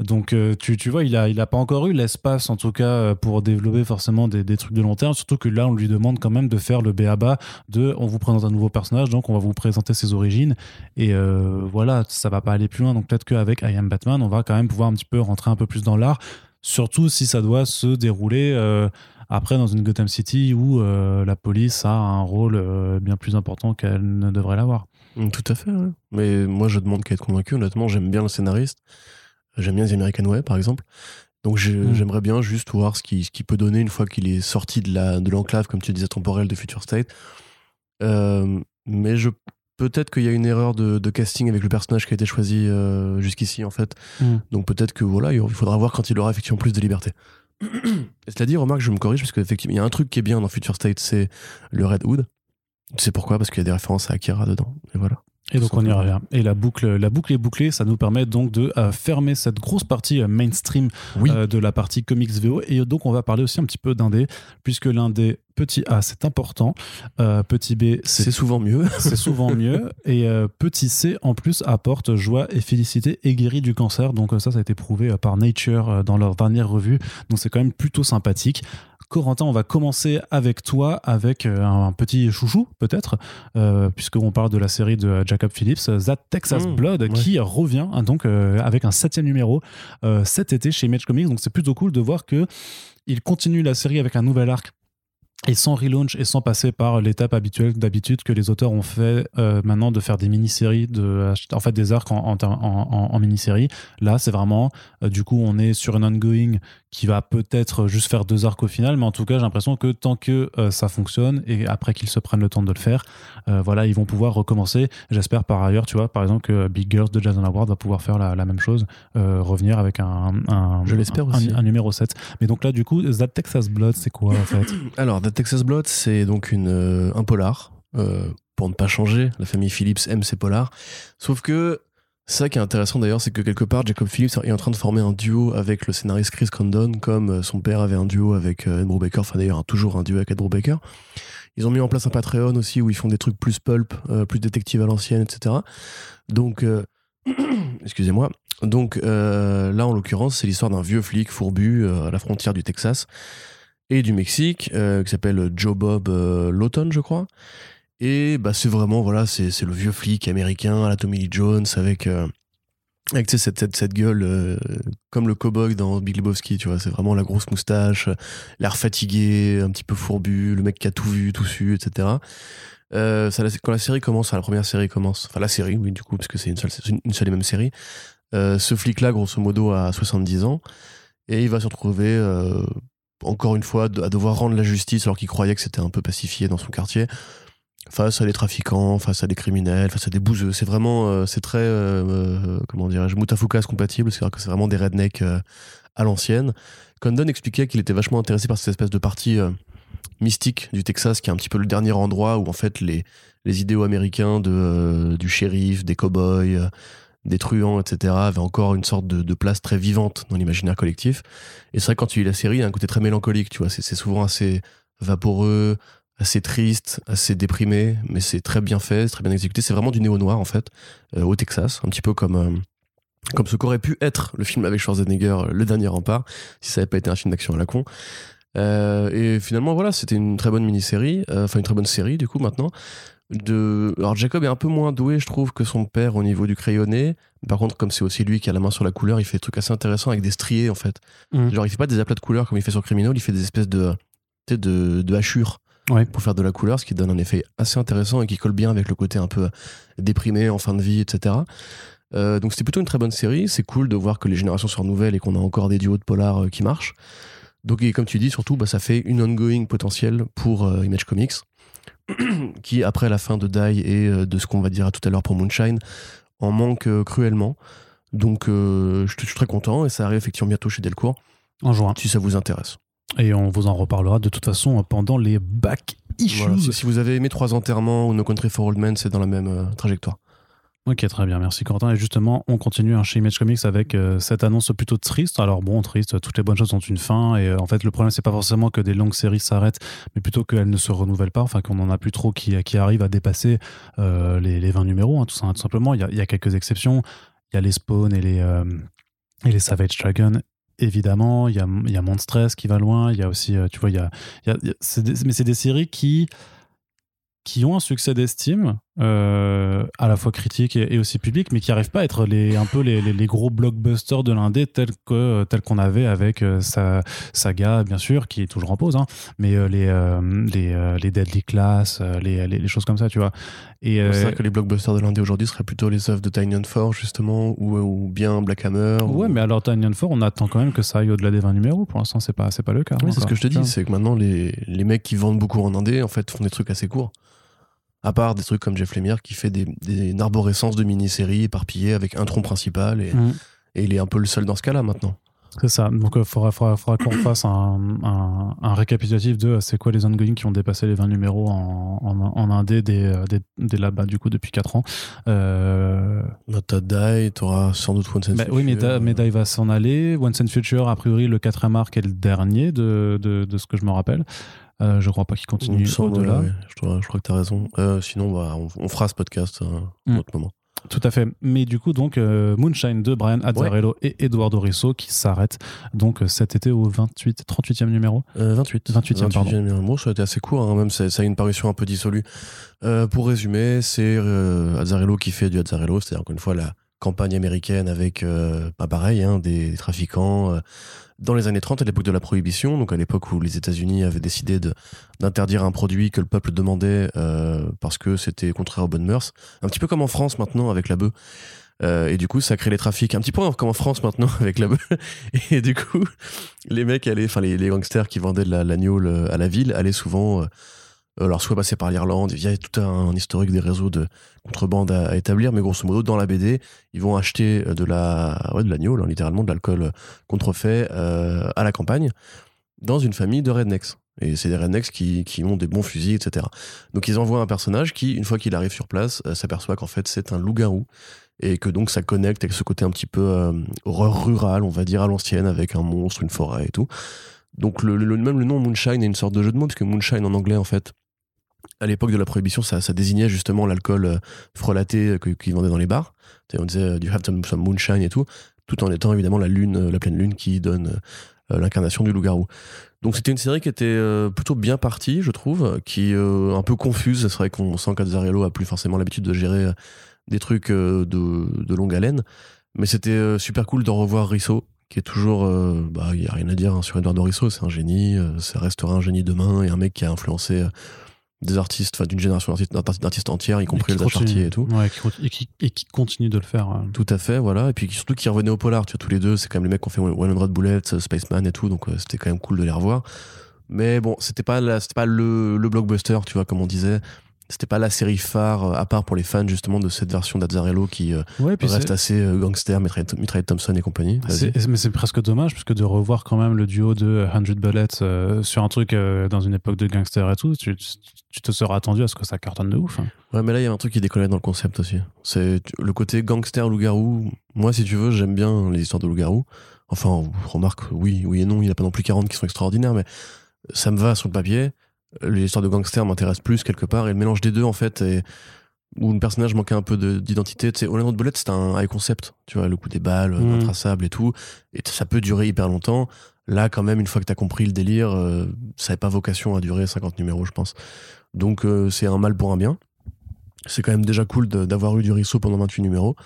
Donc, euh, tu, tu vois, il a, il pas encore eu l'espace, en tout cas, euh, pour développer forcément des, des trucs de long terme. Surtout que là, on lui demande quand même de faire le béaba de, on vous présente un nouveau personnage, donc on va vous présenter ses origines. Et euh, voilà, ça va pas aller plus loin. Donc, peut-être qu'avec I Am Batman, on va quand même pouvoir un petit peu rentrer un peu plus dans l'art. Surtout si ça doit se dérouler après dans une Gotham City où la police a un rôle bien plus important qu'elle ne devrait l'avoir. Tout à fait, ouais. Mais moi, je demande qu'à être convaincu. Honnêtement, j'aime bien le scénariste. J'aime bien The American Way, par exemple. Donc, j'ai- Mm. j'aimerais bien juste voir ce qu'il ce qu'il peut donner une fois qu'il est sorti de la de l'enclave, comme tu disais, temporelle de Future State. Euh, mais je peut-être qu'il y a une erreur de, de casting avec le personnage qui a été choisi euh, jusqu'ici, en fait. Mm. Donc, peut-être que voilà, il faudra voir quand il aura effectivement plus de liberté. Et cela dit, remarque, je me corrige parce qu'effectivement, il y a un truc qui est bien dans Future State, c'est le Red Hood. Tu sais pourquoi? Parce qu'il y a des références à Akira dedans. Et voilà. Et donc on y revient. Et la boucle, la boucle est bouclée, ça nous permet donc de euh, fermer cette grosse partie euh, mainstream Oui. euh, de la partie comics VO. Et donc on va parler aussi un petit peu d'indé, puisque l'indé petit A c'est important, petit B C'est souvent mieux. c'est souvent mieux, et petit C en plus apporte joie et félicité et guérit du cancer. Donc ça, ça a été prouvé par Nature dans leur dernière revue. Donc c'est quand même plutôt sympathique. Corentin, on va commencer avec toi, avec euh, un petit chouchou peut-être, euh, puisqu'on parle de la série de Jacob Phillips, That Texas Mmh, Blood, ouais. qui revient hein, donc euh, avec un septième numéro cet été chez Image Comics. Donc c'est plutôt cool de voir que il continue la série avec un nouvel arc et sans relaunch et sans passer par l'étape habituelle d'habitude que les auteurs ont fait euh, maintenant de faire des mini-séries, de, en fait des arcs en, en, en, en- en mini-série. Là, c'est vraiment, euh, du coup, on est sur un ongoing qui va peut-être juste faire deux arcs au final, mais en tout cas, j'ai l'impression que tant que euh, ça fonctionne et après qu'ils se prennent le temps de le faire, euh, voilà, ils vont pouvoir recommencer. J'espère par ailleurs, tu vois, par exemple, que Big Girls de Jason Award va pouvoir faire la, la même chose, euh, revenir avec un, un, Je l'espère un- aussi. un numéro 7. Mais donc là, du coup, That Texas Blood, c'est quoi en fait? Alors, The Texas Blood, c'est donc une, euh, un polar. euh, pour ne pas changer, la famille Phillips aime ses polars. Sauf que ça qui est intéressant d'ailleurs, c'est que quelque part, Jacob Phillips est en train de former un duo avec le scénariste Chris Condon, comme euh, son père avait un duo avec Ed Brubaker, enfin d'ailleurs toujours un duo avec Ed Brubaker. Ils ont mis en place un Patreon aussi où ils font des trucs plus pulp, plus détective à l'ancienne, etc. Donc, excusez-moi. Donc là, en l'occurrence, c'est l'histoire d'un vieux flic fourbu à la frontière du Texas et du Mexique, euh, qui s'appelle Joe Bob euh, Lawton, je crois. Et bah, c'est vraiment, voilà, c'est le vieux flic américain à la Tommy Lee Jones avec, euh, avec cette, cette, cette gueule comme le cowboy dans Big Lebowski, tu vois. C'est vraiment la grosse moustache, l'air fatigué, un petit peu fourbu, le mec qui a tout vu, tout su, etc. Quand la série commence, enfin, la première série commence, enfin la série, oui, du coup, parce que c'est une seule, une- seule et même série, ce flic-là, grosso modo, a 70 ans, et il va se retrouver, encore une fois, à devoir rendre la justice alors qu'il croyait que c'était un peu pacifié dans son quartier, face à des trafiquants, face à des criminels, face à des bouseux. C'est vraiment, euh, c'est très, euh, euh, comment dirais-je, moutafoukas compatible, c'est-à-dire que c'est vraiment des rednecks à l'ancienne. Condon expliquait qu'il était vachement intéressé par cette espèce de partie mystique du Texas, qui est un petit peu le dernier endroit où en fait les, les idéaux américains de, du shérif, des cow-boys, des truands, etc., avaient encore une sorte de, place très vivante dans l'imaginaire collectif. Et c'est vrai quand tu lis la série, il y a un côté très mélancolique, tu vois, c'est souvent assez vaporeux, assez triste, assez déprimé, mais c'est très bien fait, très bien exécuté. C'est vraiment du néo-noir, en fait, euh, au Texas, un petit peu comme, euh, comme ce qu'aurait pu être le film avec Schwarzenegger, euh, Le Dernier Rempart, si ça n'avait pas été un film d'action à la con. Et finalement, voilà, c'était une très bonne mini-série, enfin une très bonne série, du coup, maintenant. De... Alors, Jacob est un peu moins doué, je trouve, que son père au niveau du crayonné. Par contre, comme c'est aussi lui qui a la main sur la couleur, il fait des trucs assez intéressants avec des striés, en fait. Mhm. Genre, il fait pas des aplats de couleurs comme il fait sur Criminal, il fait des espèces de, de, de hachures Ouais. pour faire de la couleur, ce qui donne un effet assez intéressant et qui colle bien avec le côté un peu déprimé en fin de vie, etc. Euh, donc c'était plutôt une très bonne série. C'est cool de voir que les générations se renouvellent et qu'on a encore des duos de polar euh, qui marchent. Donc et comme tu dis, surtout, bah, ça fait une ongoing potentielle pour euh, Image Comics, qui après la fin de Die et euh, de ce qu'on va dire tout à l'heure pour Moonshine, en manque euh, cruellement. Donc euh, je je suis très content et ça arrive effectivement bientôt chez Delcourt, En juin. si ça vous intéresse. Et on vous en reparlera de toute façon pendant les back issues. Voilà. Si, si vous avez aimé Trois enterrements ou No Country for Old Men, c'est dans la même euh, trajectoire. Ok, très bien, merci Quentin. Et justement, on continue hein, chez Image Comics avec euh, cette annonce plutôt triste. Alors bon, triste, toutes les bonnes choses ont une fin. Et euh, en fait, le problème, c'est pas forcément que des longues séries s'arrêtent, mais plutôt qu'elles ne se renouvellent pas, enfin qu'on en a plus trop qui, qui arrivent à dépasser euh, les, les 20 numéros, hein, tout, ça, tout simplement. Il y, a, il y, a, quelques exceptions. Il y a les Spawn et les, et les Savage Dragon évidemment, il y a, il y a Monstress qui va loin, il y a aussi, tu vois, il y a, il y a, mais c'est des séries qui, qui ont un succès d'estime, euh, à la fois critique et, aussi public, mais qui n'arrivent pas à être les, un peu les, les, gros blockbusters de l'indé tels que tel qu'on avait avec euh, sa saga, bien sûr, qui est toujours en pause, hein, mais euh, les, Deadly Class, les, choses comme ça, tu vois. Et c'est vrai que les blockbusters de l'indé aujourd'hui seraient plutôt les œuvres de Tiny Four justement, ou, ou bien Black Hammer. Ouais, mais alors Tiny Four on attend quand même que ça aille au-delà des 20 numéros. Pour l'instant, c'est pas, pas le cas. Oui, c'est ce que je te dis, c'est que maintenant les, les mecs qui vendent beaucoup en indé, en fait, font des trucs assez courts. À part des trucs comme Jeff Lemire qui fait des, des arborescences de mini-séries éparpillées avec un tronc principal et, mm. et, il est un peu le seul dans ce cas-là maintenant. C'est ça. Donc, il euh, faudra, faudra, faudra qu'on fasse un, un, un, récapitulatif de euh, c'est quoi les ongoing qui ont dépassé les 20 numéros en, en, en indé des, euh, des, des là-bas, du coup, depuis 4 ans. Euh... T'as Die, t'auras sans doute Once and bah, Future. Oui, mais, mais Die va s'en aller. Once and Future, a priori, le 4 arc est le dernier de, de, de ce que je me rappelle. Euh, je crois pas qu'il continue au-delà. Je, crois, je, crois que tu as raison. Euh, sinon, bah, on, fera ce podcast à un mm. autre moment. Tout à fait. Mais du coup, donc, euh, Moonshine de Brian Azzarello et Eduardo Risso qui s'arrêtent donc cet été au 28, 38e numéro 28. 28e, 28 pardon. numéro. Ça a été assez court, hein, même ça, ça, a une parution un peu dissolue. pour résumer, c'est Azzarello qui fait du Azzarello, c'est-à-dire encore une fois la campagne américaine avec, pas pareil, hein, des, trafiquants dans les années 30, à l'époque de la prohibition, donc à l'époque où les États-Unis avaient décidé d'interdire un produit que le peuple demandait euh, parce que c'était contraire aux bonnes mœurs, un petit peu comme en France maintenant avec la bœuf. Euh, et du coup, ça crée les trafics, un petit peu comme en France maintenant avec la bœuf. Et du coup, les mecs allaient, enfin les, gangsters qui vendaient de l'agneau à la ville allaient souvent euh, euh, alors soit passer par l'Irlande, il y a tout un, historique des réseaux de contrebande à, établir, mais grosso modo dans la BD, ils vont acheter euh, de la l'agneau, littéralement de l'alcool euh, contrefait euh, à la campagne, dans une famille de rednecks. Et c'est des rednecks qui, qui ont des bons fusils, etc. Donc ils envoient un personnage qui, une fois qu'il arrive sur place, s'aperçoit qu'en fait c'est un loup-garou et que donc ça connecte avec ce côté un petit peu horreur rurale, on va dire à l'ancienne, avec un monstre, une forêt et tout. Donc le, même le nom Moonshine est une sorte de jeu de mots, puisque Moonshine en anglais en fait à l'époque de la prohibition, ça, désignait justement l'alcool euh, frelaté euh, qu'ils vendaient dans les bars. On disait euh, du have some, moonshine et tout, tout en étant évidemment la lune, la pleine lune qui donne l'incarnation du loup-garou. Donc c'était une série qui était plutôt bien partie, je trouve, qui un peu confuse. C'est vrai qu'on sent qu'Azzarello a plus forcément l'habitude de gérer des trucs de, de, longue haleine, mais c'était super cool de revoir Risso, qui est toujours, bah il y a rien à dire hein, sur Eduardo Risso, c'est un génie, ça restera un génie demain et un mec qui a influencé des artistes, enfin d'une génération d'artistes entières, y compris les Chartier et tout. Ouais, et, qui, et, qui, continue de le faire. Tout à fait, voilà. Et puis surtout qui revenaient au polar, tu vois, tous les deux, c'est quand même les mecs qui ont fait 100 Bullets, Spaceman et tout, donc c'était quand même cool de les revoir. Mais bon, c'était pas, c'était pas le, le blockbuster, tu vois, comme on disait c'était pas la série phare euh, à part pour les fans justement de cette version d'Azzarello qui euh, reste assez euh, gangster Mitraille Thompson et compagnie. Mais c'est presque dommage parce que de revoir quand même le duo de 100 Bullets sur un truc dans une époque de gangster et tout tu, te seras attendu à ce que ça cartonne de ouf hein. ouais mais là il y a un truc qui décollait dans le concept aussi. C'est le côté gangster loup-garou. Moi si tu veux j'aime bien les histoires de loup-garou. Enfin remarque oui oui et non il n'y a pas non plus 40 qui sont extraordinaires mais ça me va sur le papier l'histoire de gangster m'intéresse plus quelque part et le mélange des deux en fait et où le personnage manquait un peu d'identité. Tu sais Holland Bullet c'est un high concept tu vois le coup des balles mmh. intraçable et tout et ça peut durer hyper longtemps. Là quand même une fois que t'as compris le délire euh, ça n'avait pas vocation à durer 50 numéros je pense. Donc euh, c'est un mal pour un bien. C'est quand même déjà cool d'avoir eu du Risso pendant 28 numéros.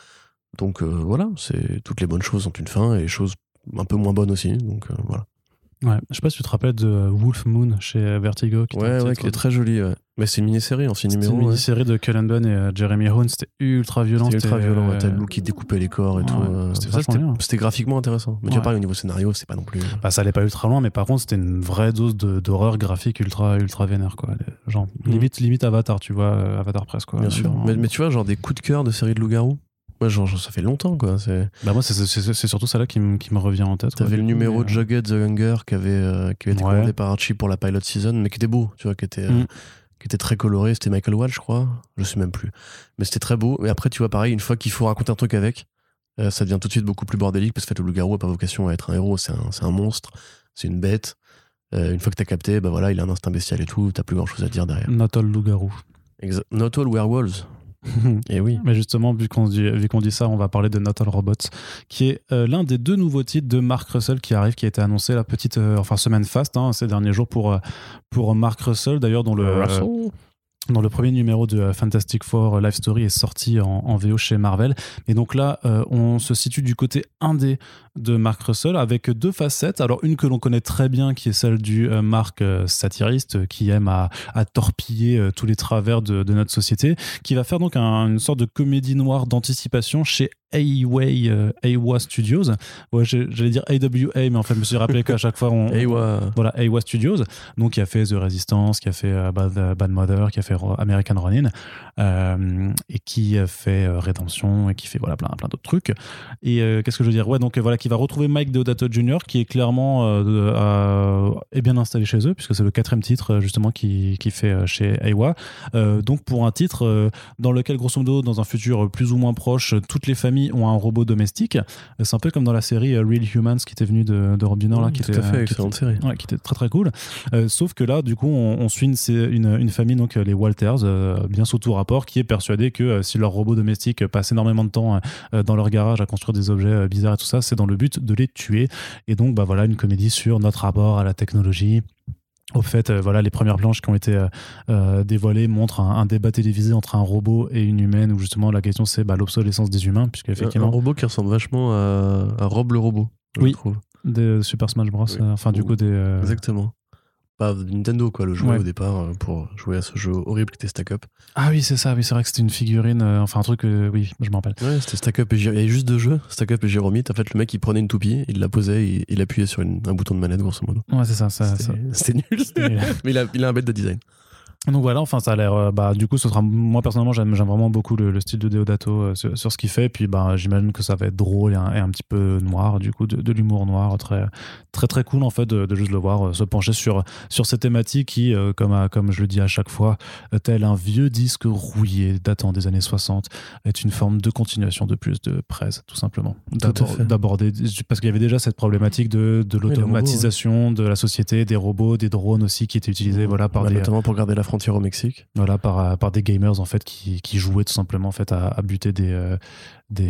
Donc euh, voilà c'est toutes les bonnes choses ont une fin et les choses un peu moins bonnes aussi donc voilà Ouais, je sais pas si tu te rappelles de Wolf Moon chez Vertigo. Qui ouais, ouais, qui est très joli. Ouais. Mais c'est une mini-série en six numéros. C'est une mini-série de Cullen Bunn et euh, Jeremy Hoon. C'était ultra violent. C'était ultra violent. Euh... T'as le qui découpait les corps et tout. Euh, c'était graphiquement intéressant. Mais tu vois, pas au niveau scénario, c'est pas non plus. Bah, ça allait pas ultra loin, mais par contre, c'était une vraie dose d'horreur graphique ultra, ultra vénère, quoi. Genre, mm. limite, limite Avatar, tu vois, euh, Avatar presque, quoi. Bien sûr. Mais, mais, tu vois, genre des coups de cœur de série de loups-garous Ouais, genre, ça fait longtemps, quoi. Bah, moi, c'est surtout ça là qui, qui me revient en tête. T'avais le numéro de Jughead the Hunger qui avait, euh, qui avait été ouais. commandé par Archie pour la pilot season, mais qui était beau, tu vois, qui était, euh, mm. qui était très coloré. C'était Michael Wall, je crois. Je sais même plus. Mais c'était très beau. Mais après, tu vois, pareil, une fois qu'il faut raconter un truc avec, euh, ça devient tout de suite beaucoup plus bordélique parce que fait, le loup-garou n'a pas vocation à être un héros. C'est un, c'est un monstre. C'est une bête. Euh, une fois que t'as capté, bah voilà, il a un instinct bestial et tout. T'as plus grand chose à dire derrière. Not all loup-garou. Exa- Not all werewolves. Et oui. Mais justement, vu qu'on dit, vu qu'on dit ça, on va parler de Not All Robots, qui est euh, l'un des deux nouveaux titres de Mark Russell qui arrive, qui a été annoncé la petite, euh, enfin semaine fast, hein, ces derniers jours pour euh, pour Mark Russell. D'ailleurs, dont le dans le premier numéro de Fantastic Four, Life Story est sorti en, en VO chez Marvel. Et donc là, euh, on se situe du côté indé de Mark Russell avec deux facettes. Alors une que l'on connaît très bien, qui est celle du euh, Mark euh, satiriste, euh, qui aime à, à torpiller euh, tous les travers de, de notre société, qui va faire donc un- une sorte de comédie noire d'anticipation chez Away, Awa Studios. Ouais, j'allais dire AWA, mais en fait, je me suis rappelé qu'à chaque fois, on, ouais. voilà, Awa Studios, donc qui a fait The Resistance, qui a fait Bad, Bad Mother, qui a fait American Ronin, euh, et qui a fait Rédemption, et qui fait voilà plein, plein d'autres trucs. Et euh, qu'est-ce que je veux dire? Ouais, donc voilà, qui va retrouver Mike Deodato Jr., qui est clairement euh, euh, est bien installé chez eux, puisque c'est le quatrième titre euh, justement qui, qui fait euh, chez. Euh, donc pour un titre dans lequel, grosso modo, dans un futur plus ou moins proche, toutes les familles ont un robot domestique. C'est un peu comme dans la série Real Humans qui était venue de, de Rob là, qui tout était, à fait, euh, qui excellente série. Ouais, qui était très très cool. Sauf que là, du coup, on, on suit une, une, une famille, donc les Walters, bien sous tout rapport, qui est persuadée que si leur robot domestique passe énormément de temps dans leur garage à construire des objets bizarres et tout ça, c'est dans le but de les tuer. Et donc, bah voilà, une comédie sur notre rapport à la technologie. Au fait, euh, voilà, les premières planches qui ont été euh, euh, dévoilées montrent un, un débat télévisé entre un robot et une humaine, où justement la question c'est bah, l'obsolescence des humains, puisque Un, un effectivement, robot qui ressemble vachement à, à Rob le robot. je Oui. trouve. des Super Smash Bros, Oui. enfin du Ou- coup des, euh, Exactement. Pas de Nintendo, quoi, le jouet Ouais. au départ euh, pour jouer à ce jeu horrible qui était Stack Up. Ah oui, c'est ça, oui, c'est vrai que c'était une figurine, euh, enfin un truc, euh, oui, je m'en rappelle. Ouais, c'était Stack Up et Jérôme. Il y avait juste deux jeux, Stack Up et Jérômite. En fait, le mec, il prenait une toupie, il la posait et il appuyait sur une- un bouton de manette, grosso modo. Ouais, c'est ça, ça, ça. C'était nul. Nul. Mais il a, il a un bête de design. Donc voilà, enfin ça a l'air. euh, bah, du coup, ce sera moi personnellement, j'aime j'aime vraiment beaucoup le, le style de Deodato euh, sur, sur ce qu'il fait. Puis bah, j'imagine que ça va être drôle et un, et un petit peu noir, du coup, de, de l'humour noir, très très très cool en fait de, de juste le voir euh, se pencher sur sur ces thématiques qui, comme à- comme je le dis à chaque fois, tel un vieux disque rouillé datant des années 60, est une forme de continuation de plus de presse, tout simplement. D'aborder parce qu'il y avait déjà cette problématique de, de l'automatisation de la société, des robots, des drones aussi qui étaient utilisés, voilà, par Bah, des Notamment pour garder la au Mexique. voilà par, euh, par des gamers en fait qui, jouaient tout simplement en fait à, buter des euh,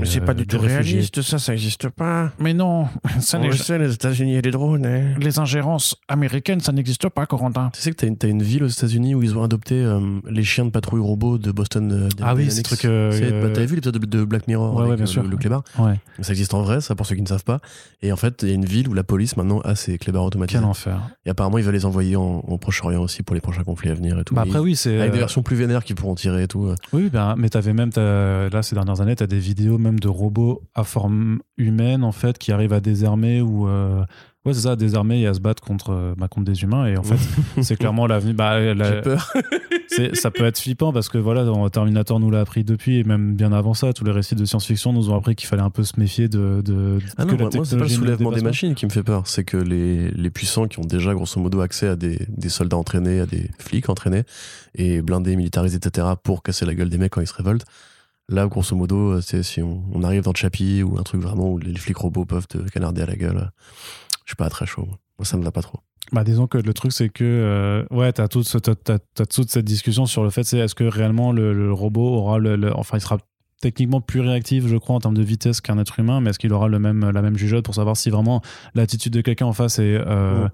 c'est pas euh, du tout réaliste, ça, ça n'existe pas. Mais non, ça On le sait, les États-Unis et les drones. hein. les ingérences américaines, ça n'existe pas, Corentin. Tu sais que t'as une, t'as une ville aux États-Unis où ils ont adopté euh, les chiens de patrouille robots de Boston. euh, Ah oui, ces trucs, euh, C'est- bah, T'avais vu l'épisode de, de Black Mirror Ouais, avec ouais, bien sûr. le, le clébard Ouais, Ça existe en vrai, ça pour ceux qui ne savent pas. Et en fait, il y a une ville où la police maintenant a ses clébards automatisés. quel enfer. Et apparemment, ils veulent les envoyer en, en Proche-Orient aussi pour les prochains conflits à venir et tout. Bah Et après oui, c'est Avec des versions plus vénères qui pourront tirer et tout. Oui, ben, mais t'avais même, t'as- là, ces dernières années, tu as des vidéos même de robots à forme humaine, en fait, qui arrivent à désarmer ou. euh, Ouais, c'est ça, à désarmer et à se battre contre, euh, bah, contre des humains. Et en fait, c'est clairement l'avenir. Bah, la- J'ai peur. ça peut être flippant parce que voilà, Terminator nous l'a appris depuis, et même bien avant ça, tous les récits de science-fiction nous ont appris qu'il fallait un peu se méfier de. de Ah que non, la moi, c'est pas le soulèvement des machines qui me fait peur. C'est que les, les puissants qui ont déjà, grosso modo, accès à des, des soldats entraînés, à des flics entraînés, et blindés, militarisés, etc., pour casser la gueule des mecs quand ils se révoltent. Là, grosso modo, c'est si on, arrive dans Chappie ou un truc vraiment où les flics robots peuvent te canarder à la gueule, je suis pas très chaud. moi. Ça me va pas trop. Bah, disons que le truc, c'est que, euh, ouais, t'as toute, t'as toute cette discussion sur le fait, c'est est-ce que réellement le, robot aura le- Enfin, il sera techniquement plus réactif, je crois, en termes de vitesse qu'un être humain, mais est-ce qu'il aura le même, la même jugeote pour savoir si vraiment l'attitude de quelqu'un en face est. euh, Ouais.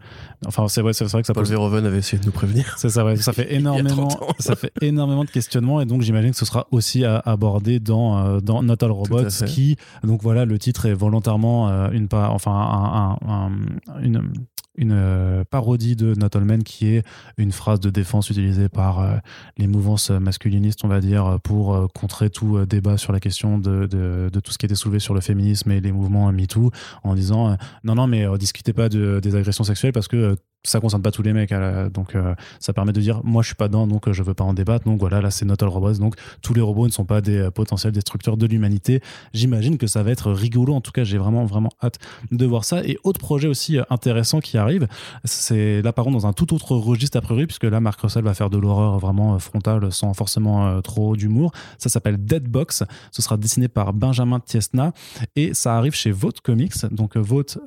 Enfin, c'est vrai, c'est vrai que ça Paul pose. Verhoeven avait essayé de nous prévenir. C'est ça, ouais, ça fait énormément, 30 ans. ça fait énormément de questionnements et donc j'imagine que ce sera aussi à aborder dans euh, dans Not All Robots, qui donc voilà le titre est volontairement euh, une enfin un- un- un- une une euh, parodie de Not All Men qui est une phrase de défense utilisée par euh, les mouvances masculinistes, on va dire, pour euh, contrer tout débat sur la question de, tout ce qui était soulevé sur le féminisme et les mouvements MeToo, en disant non, non, mais discutez pas de, des agressions sexuelles parce que ça concerne pas tous les mecs, donc euh, ça permet de dire moi je suis pas dedans, donc euh, je veux pas en débattre. Donc voilà, là c'est Not All Robots, donc tous les robots ne sont pas des euh, potentiels destructeurs de l'humanité. J'imagine que ça va être rigolo. En tout cas, j'ai vraiment vraiment hâte de voir ça. Et autre projet aussi euh, intéressant qui arrive, c'est là par contre dans un tout autre registre a priori, puisque là Marc Russell va faire de l'horreur vraiment frontale sans forcément trop d'humour. Ça s'appelle Deadbox. Ce sera dessiné par Benjamin Tiesna et ça arrive chez Vote Comics. Donc Vote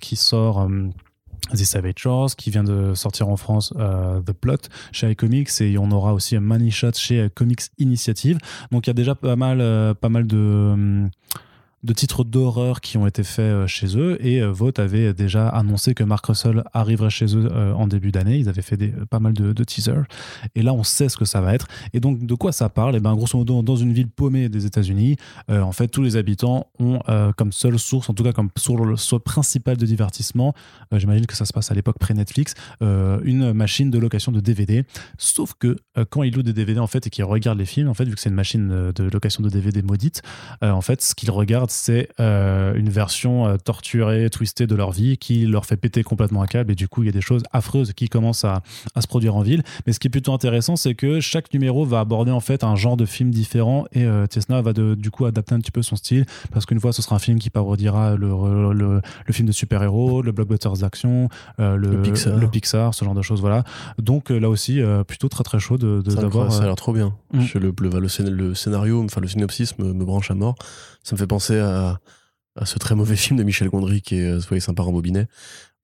qui sort. The Savage Shores, qui vient de sortir en France euh, The Plot chez iComics et on aura aussi Money Shot chez euh, Comics Initiative. Donc il y a déjà pas mal, euh, pas mal de, hum, de titres d'horreur qui ont été faits euh, chez eux et euh, Vote avait déjà annoncé que Mark Russell arriverait chez eux euh, en début d'année. Ils avaient fait pas mal de, teasers et là on sait ce que ça va être. Et donc de quoi ça parle? Et ben grosso modo dans une ville paumée des États-Unis, en fait tous les habitants ont comme seule source, en tout cas comme source principale de divertissement, j'imagine que ça se passe à l'époque pré-Netflix, une machine de location de DVD. Sauf que quand ils louent des DVD en fait et qu'ils regardent les films, en fait vu que c'est une machine de location de DVD maudite, en fait ce qu'ils regardent c'est euh, une version euh, torturée, twistée de leur vie qui leur fait péter complètement un câble et du coup il y a des choses affreuses qui commencent à, à se produire en ville. Mais ce qui est plutôt intéressant c'est que chaque numéro va aborder en fait un genre de film différent et euh, Tiesna va de- du coup adapter un petit peu son style parce qu'une fois ce sera un film qui parodiera le, le, le film de super-héros, le blockbuster d'action, euh, le, Pixar. le Pixar, ce genre de choses. Voilà. Donc là aussi, plutôt très très chaud de, de- d'avoir. ça a l'air trop bien. Mm. Je- le, le, le scén- le scénario, enfin le synopsis me, me branche à mort. Ça me fait penser à, à ce très mauvais film de Michel Gondry qui est euh, Soyez sympa en bobinet.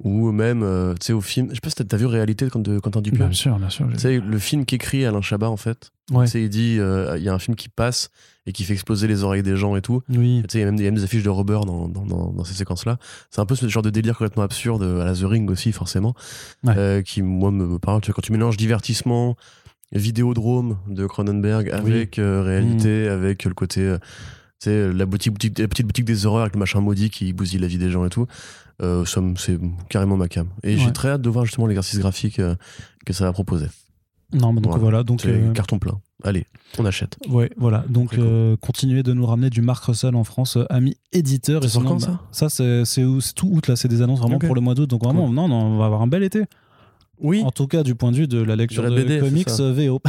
Ou même, euh, tu sais, au film, je sais pas si t'as- vu Réalité quand de Quentin Dupieux. Bien sûr, bien sûr. Tu sais, le film qu'écrit Alain Chabat, en fait. Ouais. Tu sais, il dit, euh, il y a un film qui passe et qui fait exploser les oreilles des gens et tout. Oui. Tu sais, il y a même des, affiches de Robert dans, dans, dans, dans ces séquences-là. C'est un peu ce genre de délire complètement absurde à la The Ring aussi, forcément, Ouais. euh, qui, moi, me, me parle. Tu vois, quand tu mélanges divertissement, Vidéodrome de Cronenberg avec euh, réalité, avec le côté, tu sais, la, boutique, boutique, la petite boutique des horreurs avec le machin maudit qui bousille la vie des gens et tout. Euh, ça me- c'est carrément ma cam. Et Ouais. j'ai très hâte de voir justement l'exercice graphique euh, que ça va proposer. Non, mais donc Voilà. voilà. Donc, C'est euh, carton plein. Allez, on achète. ouais, voilà. Donc, Très cool. euh, continuez de nous ramener du Marc Russell en France, euh, ami éditeur. Ça Et sort sinon, quand, ça bah, Ça, c'est, c'est, où- c'est tout août, là. C'est des annonces vraiment Ok. pour le mois d'août. Donc, vraiment, non, non, on va avoir un bel été. Oui, En tout cas, du point de vue de la lecture De la BD, comics VO.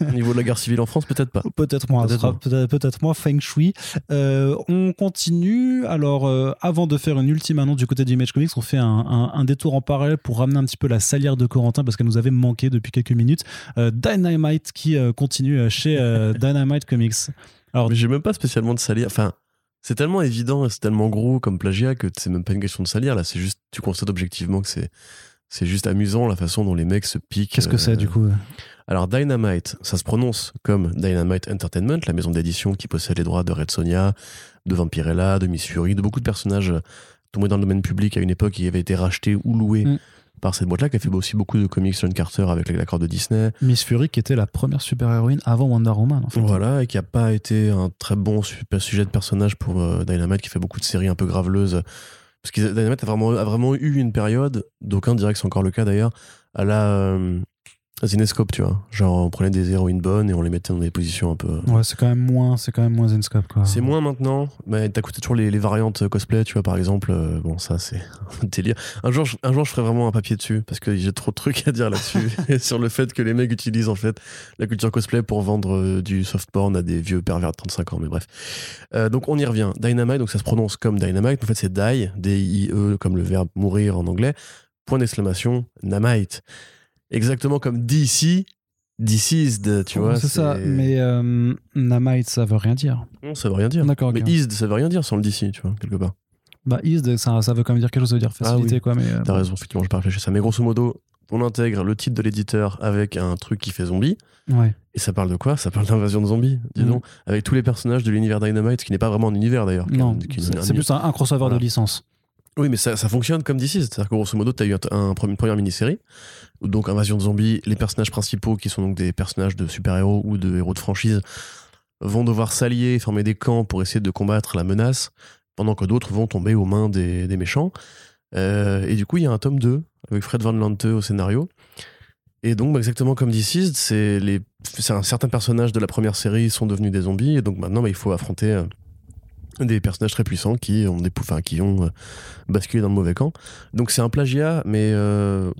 au niveau de la guerre civile en France, peut-être pas. Peut-être moins, Peut-être moins. feng shui. Euh, on continue. Alors, euh, avant de faire une ultime annonce du côté d'Image Comics, on fait un, un- un détour en parallèle pour ramener un petit peu la salière de Corentin parce qu'elle nous avait manqué depuis quelques minutes. Euh, Dynamite qui continue chez Dynamite Comics. Alors, Mais j'ai même pas spécialement de salir. Enfin, c'est tellement évident et c'est tellement gros comme plagiat que c'est même pas une question de salir. Là, c'est juste, tu constates objectivement que c'est, c'est juste amusant la façon dont les mecs se piquent. qu'est-ce que euh, c'est du coup Alors, Dynamite, ça se prononce comme Dynamite Entertainment, la maison d'édition qui possède les droits de Red Sonja, de Vampirella, de Miss Fury, de beaucoup de personnages euh, tombés dans le domaine public à une époque qui avaient été rachetés ou loués Mm. par cette boîte-là, qui a fait aussi beaucoup de comics John Carter avec l'accord de Disney. Miss Fury qui était la première super-héroïne avant Wonder Woman en fait. Voilà, et qui a pas été un très bon sujet de personnage pour euh, Dynamite, qui fait beaucoup de séries un peu graveleuses. Parce que Dynamite a vraiment, eu une période, d'aucuns diraient que c'est encore le cas d'ailleurs, à la euh, Zinescope, tu vois. Genre, on prenait des héroïnes bonnes et on les mettait dans des positions un peu. Ouais, c'est quand même moins, c'est quand même moins Zenscope quoi. C'est moins maintenant, mais t'as toujours les, les variantes cosplay, tu vois, par exemple. euh, bon, ça, c'est un délire. Un jour, je, un jour, je ferai vraiment un papier dessus, parce que j'ai trop de trucs à dire là-dessus. sur le fait que les mecs utilisent, en fait, la culture cosplay pour vendre euh, du soft porn à des vieux pervers de 35 ans, mais bref. Euh, donc, on y revient. Dynamite, donc ça se prononce comme Dynamite. En fait, c'est die, D-I-E, comme le verbe mourir en anglais. Point d'exclamation, Namite. Exactement comme DC, deceased, tu vois. c'est ça. Mais euh, Namite, ça veut rien dire. Non, ça veut rien dire. D'accord, Mais ok. Eased, ça veut rien dire sans le DC, tu vois, quelque part. Bah, Eased, ça, ça veut quand même dire quelque chose, ça veut dire facilité Ah oui. quoi. Mais euh, T'as raison, effectivement, j'ai pas réfléchi à ça. Mais grosso modo, on intègre le titre de l'éditeur avec un truc qui fait zombie. ouais. Et ça parle de quoi? Ça parle d'invasion de zombies, dis donc. Avec tous les personnages de l'univers Dynamite, ce qui n'est pas vraiment un univers d'ailleurs. Non, c'est un- plus un, un crossover Voilà. de licence. Oui, mais ça, fonctionne comme d'ici. C'est-à-dire que grosso modo, tu as eu un, un- une première mini-série. Donc, Invasion de zombies, les personnages principaux, qui sont donc des personnages de super-héros ou de héros de franchise, vont devoir s'allier former des camps pour essayer de combattre la menace, pendant que d'autres vont tomber aux mains des, méchants. Euh, et du coup, il y a un tome 2 avec Fred Van Lante au scénario. Et donc, bah, exactement comme Deceased, c'est les, c'est un certain personnage de la première série sont devenus des zombies, et donc maintenant, bah, il faut affronter euh, des personnages très puissants qui ont des, enfin, qui ont euh, basculé dans le mauvais camp. Donc c'est un plagiat, mais euh,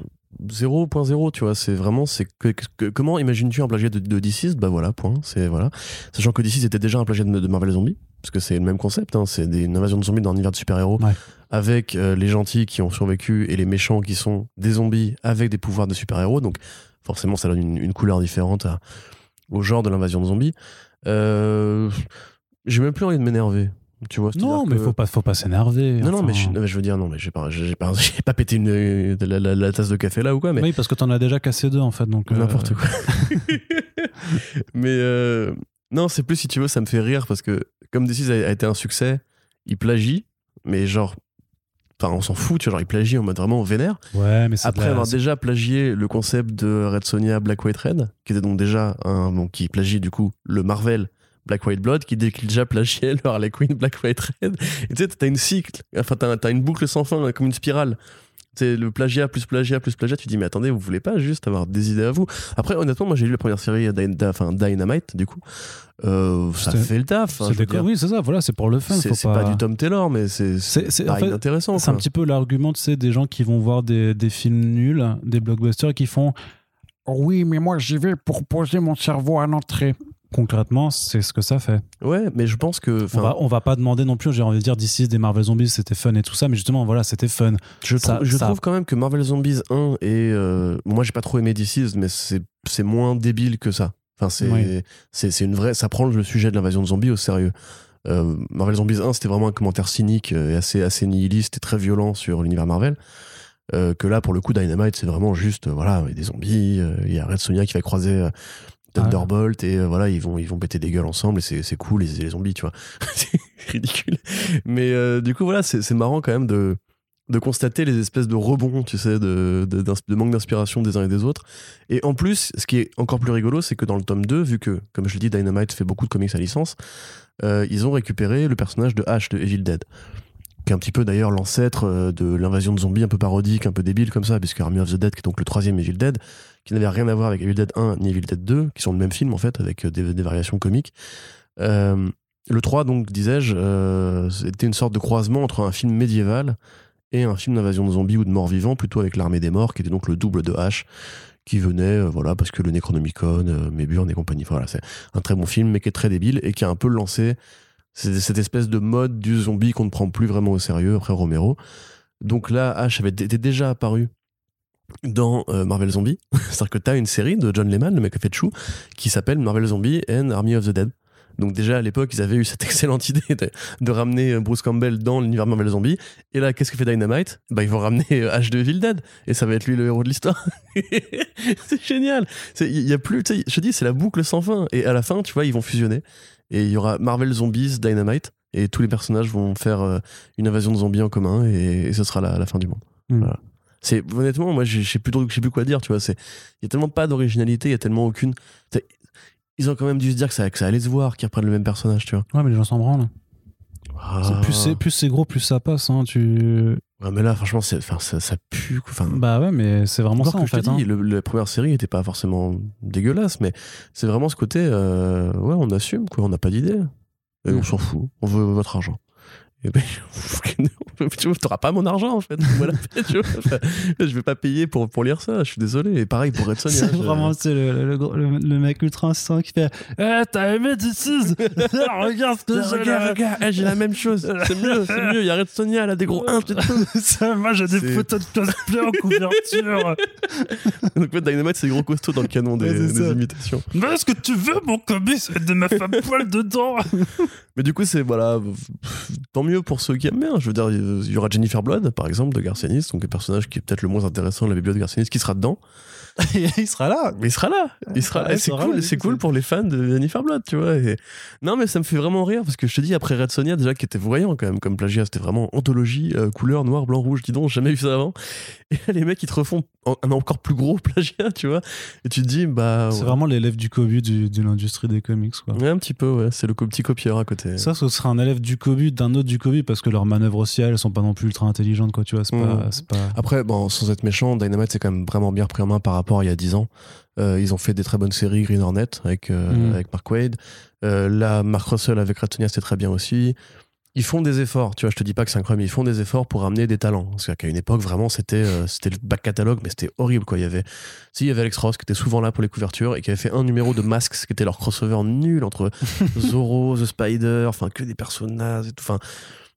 0.0, tu vois. C'est vraiment, c'est que, que- comment imagines-tu un plagiat de, de Bah voilà, point. C'est voilà. Sachant que DC's était déjà un plagiat de, de Marvel Zombie, parce que c'est le même concept. hein, c'est des, une invasion de zombies dans un univers de super-héros, Ouais. avec euh, les gentils qui ont survécu et les méchants qui sont des zombies avec des pouvoirs de super-héros. Donc forcément, ça donne une, une couleur différente à- au genre de l'invasion de zombies. Euh, J'ai même plus envie de m'énerver. Tu vois, Non, mais que- faut pas, faut pas s'énerver. non, non, mais je, non, mais je veux dire, non, mais j'ai pas, j'ai pas, j'ai pas pété une, euh, la, la- la tasse de café là ou quoi, mais Oui, parce que t'en as déjà cassé deux en fait. Donc, euh, n'importe quoi. mais euh, non, c'est plus si tu veux, ça me fait rire parce que comme DC a, a été un succès, il plagie, mais genre, enfin, on s'en fout, tu vois, genre, il plagie en mode vraiment vénère. Ouais, mais Après la- avoir déjà plagié le concept de Red Sonia Black White Red, qui était donc déjà un, bon, qui plagie du coup le Marvel Black White Blood, qui dé- qui déjà plagiait le Harley Quinn Black White Red. Et tu sais, t'as une cycle, enfin t'as, une boucle sans fin, comme une spirale. C'est le plagiat plus plagiat plus plagiat. Tu dis mais attendez, vous voulez pas juste avoir des idées à vous? Après honnêtement, moi j'ai lu la première série enfin, Dynamite du coup. Euh, ça fait le taf. hein, c'est. Oui, c'est ça. Voilà, c'est pour le fun. c'est, pas... du Tom Taylor, mais c'est, c'est, C'est- c'est- pas en fait, inintéressant. C'est un petit peu l'argument, tu sais, des gens qui vont voir des, des films nuls, des blockbusters, qui font Oui, mais moi j'y vais pour poser mon cerveau à l'entrée. Concrètement, c'est ce que ça fait. Ouais, mais je pense que. On va, on va pas demander non plus, j'ai envie de dire, d'ici des Marvel Zombies, c'était fun et tout ça, mais justement, voilà, c'était fun. Je, Ça- trouve, je ça- trouve quand même que Marvel Zombies 1 et euh, moi j'ai pas trop aimé DC's mais c'est moins débile que ça. Enfin c'est Oui. une vraie ça prend le sujet de l'invasion de zombies au sérieux. Euh, Marvel Zombies 1 c'était vraiment un commentaire cynique euh, et assez assez nihiliste et très violent sur l'univers Marvel. Euh, que là pour le coup Dynamite c'est vraiment juste voilà il y a des zombies il y a Red Sonia qui va croiser Thunderbolt et euh, voilà ils vont ils vont péter des gueules ensemble et c'est c'est cool les, les zombies tu vois. C'est ridicule. Mais euh, du coup voilà c'est c'est marrant quand même de de constater les espèces de rebonds, tu sais, de, de, manque d'inspiration des uns et des autres. Et en plus, ce qui est encore plus rigolo, c'est que dans le tome 2, vu que, comme je l'ai dit, Dynamite fait beaucoup de comics à licence, euh, ils ont récupéré le personnage de Ash de Evil Dead, qui est un petit peu d'ailleurs l'ancêtre de l'invasion de zombies un peu parodique, un peu débile comme ça, puisque Army of the Dead, qui est donc le troisième Evil Dead, qui n'avait rien à voir avec Evil Dead 1 ni Evil Dead 2, qui sont le même film en fait, avec euh, des, variations comiques. Euh, le 3, donc, disais-je, euh, c'était une sorte de croisement entre un film médiéval et un film d'invasion de zombies ou de morts vivants, plutôt avec l'armée des morts, qui était donc le double de H, qui venait, voilà, parce que le Necronomicon, euh, Méburn et compagnie. Voilà, c'est un très bon film, mais qui est très débile et qui a un peu lancé cette espèce de mode du zombie qu'on ne prend plus vraiment au sérieux après Romero. Donc là, H avait était déjà apparu dans euh, Marvel Zombie. C'est-à-dire que tu as une série de John Lehman, le mec qui a fait Chou, qui s'appelle Marvel Zombie and Army of the Dead. Donc déjà à l'époque, ils avaient eu cette excellente idée de, de ramener euh, Bruce Campbell dans l'univers Marvel Zombie. Et là, qu'est-ce que fait Dynamite? Bah ils vont ramener euh, H de Evil Dead et ça va être lui le héros de l'histoire. c'est génial. Il y a plus, tu sais, je te dis, c'est la boucle sans fin. Et à la fin, tu vois, ils vont fusionner et il y aura Marvel Zombies, Dynamite et tous les personnages vont faire euh, une invasion de zombies en commun et, et ce sera la, la fin du monde. Mm. Voilà. C'est honnêtement, moi, je sais plus, trop- je sais plus quoi dire. Tu vois, c'est il y a tellement pas d'originalité, il y a tellement aucune. Ils ont quand même dû se dire que ça, que ça allait se voir qu'ils reprennent le même personnage, tu vois. Ouais, mais les gens s'en branlent. Ah. Plus c'est gros, plus ça passe. Hein. Tu... Ouais, mais là, franchement, c'est, ça, ça pue. quoi. Enfin, Bah ouais, mais c'est vraiment ça en fait. hein. dis, le- la première série était pas forcément dégueulasse, mais c'est vraiment ce côté, euh, ouais, on assume, quoi, on n'a pas d'idée. Et on s'en fout, on veut votre argent. Et ben, tu n'auras pas mon argent en fait. Voilà, tu vois. Enfin, je vais pas payer pour, pour lire ça, je suis désolé. Et pareil pour Red Sonja. C'est je- vraiment le, le, le, le- le mec ultra insistant qui fait Eh, t'as aimé DC's Regarde ce que j'ai Regarde, regarde, eh, j'ai la même chose. C'est mieux, c'est mieux. Il y a Red Sonia, elle a des gros 1, c'est tout. Ça, Moi j'ai des photos de cosplay en couverture Donc, fait, Dynamite, c'est gros costauds dans le canon des, Ouais, imitations. Mais est-ce que tu veux mon comics de ma femme poil dedans? Mais du coup, c'est voilà, tant mieux pour ceux qui aiment bien. Je veux dire, il y aura Jennifer Blood, par exemple, de Garcianis, donc le personnage qui est peut-être le moins intéressant de la bibliothèque de Garcianis, qui sera dedans. Il sera là Mais il sera là, il sera là. Ouais, Et c'est cool, c'est cool pour les fans de Jennifer Blood, tu vois. Et... Non, mais ça me fait vraiment rire parce que je te dis, après Red Sonia, déjà qui était voyant quand même comme plagiat, c'était vraiment anthologie, euh, couleur noir, blanc, rouge, dis donc, jamais vu ça avant. Et là, les mecs, ils te refont un encore plus gros plagiat, tu vois. Et tu te dis, bah. C'est ouais. vraiment l'élève du Kobu du- de l'industrie des comics quoi. Ouais, un petit peu, ouais. C'est le petit copieur à côté. Ça, ce sera un élève du Kobu d'un autre du Kobu parce que leurs manœuvres aussi, elles sont pas non plus ultra intelligentes, quoi, tu vois. C'est pas. Après, bon, sans être méchant, Dynamite c'est quand même vraiment bien repris en main par rapport à il y a 10 ans. Euh, ils ont fait des très bonnes séries, Green Hornet avec, euh, Mm. avec Mark Wade. Euh, là, Mark Russell avec Sonja, c'était très bien aussi. ils font des efforts, tu vois, je te dis pas que c'est incroyable, mais ils font des efforts pour amener des talents. Parce qu'à une époque, vraiment, c'était euh, c'était le back catalogue, mais c'était horrible, quoi. Il y avait, si, il y avait Alex Ross qui était souvent là pour les couvertures et qui avait fait un numéro de Masks, qui était leur crossover nul entre Zorro, The Spider, enfin, que des personnages et tout. Enfin,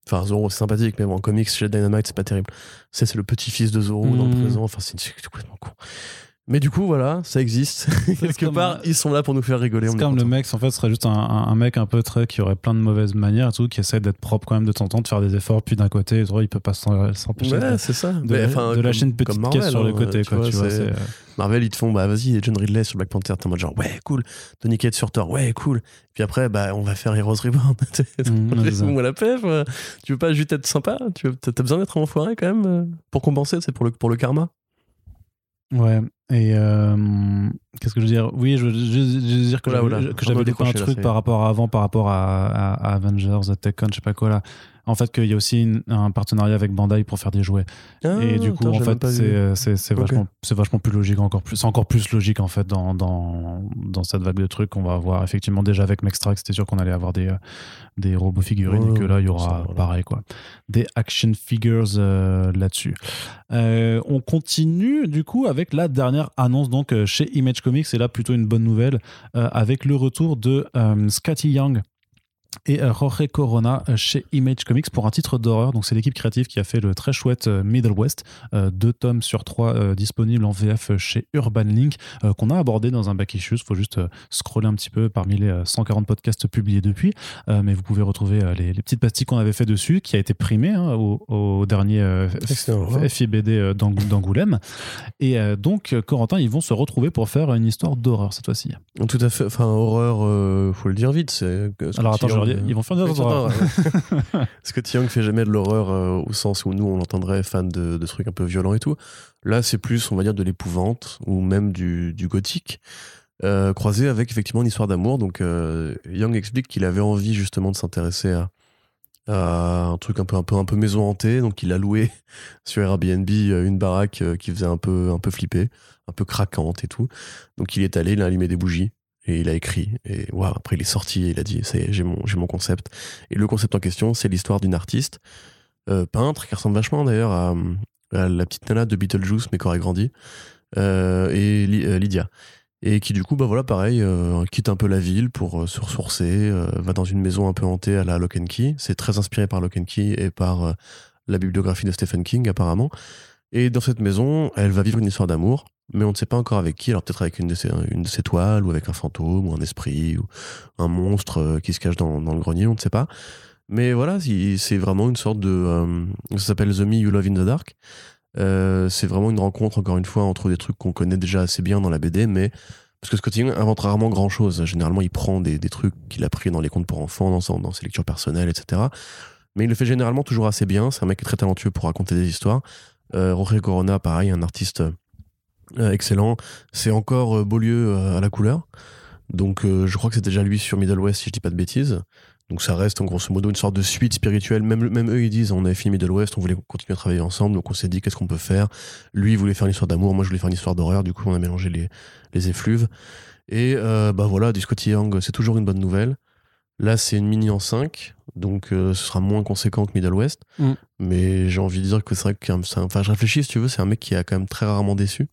enfin Zorro, c'est sympathique, mais bon, en comics, chez Dynamite, c'est pas terrible. C'est c'est le petit-fils de Zorro dans le Mm. présent, enfin, c'est c'est complètement con. Mais du coup, voilà, ça existe. Quelque part, un- ils sont là pour nous faire rigoler. C'est est comme le mec, en fait, serait juste un, mec un peu très qui aurait plein de mauvaises manières et tout, qui essaie d'être propre quand même de temps en temps, de faire des efforts, puis d'un côté, il peut pas s'empêcher Ouais, de, c'est ça. de, Mais, enfin, de lâcher une petite Marvel, caisse sur le hein, côté, tu quoi, vois, tu vois. euh, Marvel, ils te font, bah vas-y, John Ridley sur Black Panther, t'es en mode genre, ouais, cool. Tony Kate sur Thor, ouais, cool. Puis après, bah, on va faire Heroes Reborn. Laisse-moi la paix. Tu veux pas juste être sympa Tu veux- T'as t'as besoin d'être un enfoiré quand même euh, pour compenser, c'est pour le, pour le karma. Ouais, et euh, qu'est-ce que je veux dire? Oui, je veux, veux dire que j'avais, va loupé un là, truc par rapport à avant, par rapport à, à- à Avengers, à Tekken, je sais pas quoi là. En fait, qu'il y a aussi une- un partenariat avec Bandai pour faire des jouets. et du coup, Ah, attends, en fait, c'est, euh, c'est, c'est Ok. vachement, c'est vachement plus logique, encore plus, c'est encore plus logique en fait dans, dans, dans cette vague de trucs qu'on va avoir. Effectivement, déjà avec Mextrax, c'était sûr qu'on allait avoir des, euh, des robots figurines et que là, il y ça, aura voilà. pareil quoi. Des action figures euh, là-dessus. Euh, on continue du coup avec la dernière annonce donc euh, chez Image Comics et là plutôt une bonne nouvelle euh, avec le retour de euh, Scotty Young et euh, Jorge Corona euh, chez Image Comics pour un titre d'horreur. Donc c'est l'équipe créative qui a fait le très chouette euh, Middle West, euh, deux tomes sur trois euh, disponibles en VF chez Urban Link euh, qu'on a abordé dans un back issues. Il faut juste scroller un petit peu parmi les euh, 140 podcasts publiés depuis, mais vous pouvez retrouver les, les petites pastilles qu'on avait fait dessus, qui a été primé hein, au, au dernier. FIBD d'Angou- d'Angoulême. Et donc Corentin, ils vont se retrouver pour faire une histoire d'horreur cette fois-ci. Tout à fait. Enfin, horreur, faut le dire vite. C'est. Alors attends, ils vont faire histoire d'horreur. ouais. Scott Young fait jamais de l'horreur euh, au sens où nous on l'entendrait fan de, de trucs un peu violents et tout. Là, c'est plus, on va dire, de l'épouvante ou même du, du gothique. euh, croisé avec effectivement une histoire d'amour. Donc, euh, Young explique qu'il avait envie justement de s'intéresser à, à un truc un peu, un peu, un peu maison hantée. Donc, il a loué sur Airbnb euh, une baraque qui faisait un peu, un peu flipper, un peu craquante et tout. Donc, il est allé, il a allumé des bougies et il a écrit. Et waouh, après, il est sorti et il a dit Ça y est, j'ai mon, concept. Et le concept en question, c'est l'histoire d'une artiste, euh, peintre, qui ressemble vachement d'ailleurs à, la petite nana de Beetlejuice, mais qui aurait grandi, euh, et euh, Lydia. Et qui, du coup, bah voilà, pareil, quitte un peu la ville pour se ressourcer, va dans une maison un peu hantée à la Lock and Key. C'est très inspiré par Lock and Key et par la bibliographie de Stephen King, apparemment. Et dans cette maison, elle va vivre une histoire d'amour, mais on ne sait pas encore avec qui. Alors peut-être avec une de, ses, une de ses toiles, ou avec un fantôme, ou un esprit, ou un monstre euh, qui se cache dans, dans le grenier, on ne sait pas. Mais voilà, c'est vraiment une sorte de... euh, ça s'appelle The Me You Love in the Dark. Euh, c'est vraiment une rencontre, encore une fois, entre des trucs qu'on connaît déjà assez bien dans la BD, mais... Parce que Scott Young invente rarement grand-chose. Généralement, il prend des, des trucs qu'il a pris dans les contes pour enfants, dans, dans ses lectures personnelles, etc. Mais il le fait généralement toujours assez bien. C'est un mec très talentueux pour raconter des histoires. Euh, Corona, pareil, un artiste excellent. C'est encore euh, Beaulieu euh, à la couleur. Donc euh, je crois que c'était déjà lui sur Middle West, si je dis pas de bêtises. Donc ça reste en grosso modo une sorte de suite spirituelle. Même, même eux, ils disent, on avait fini Middle West, on voulait continuer à travailler ensemble, donc on s'est dit qu'est-ce qu'on peut faire? Lui, il voulait faire une histoire d'amour, moi je voulais faire une histoire d'horreur, du coup on a mélangé les, les effluves. Et euh, bah voilà, du Scotty Young, c'est toujours une bonne nouvelle. Là, c'est une mini en 5, donc euh, ce sera moins conséquent que Middle West. Mm. Mais j'ai envie de dire que c'est vrai que c'est un- enfin, je réfléchis, si tu veux, c'est un mec qui a quand même très rarement déçu.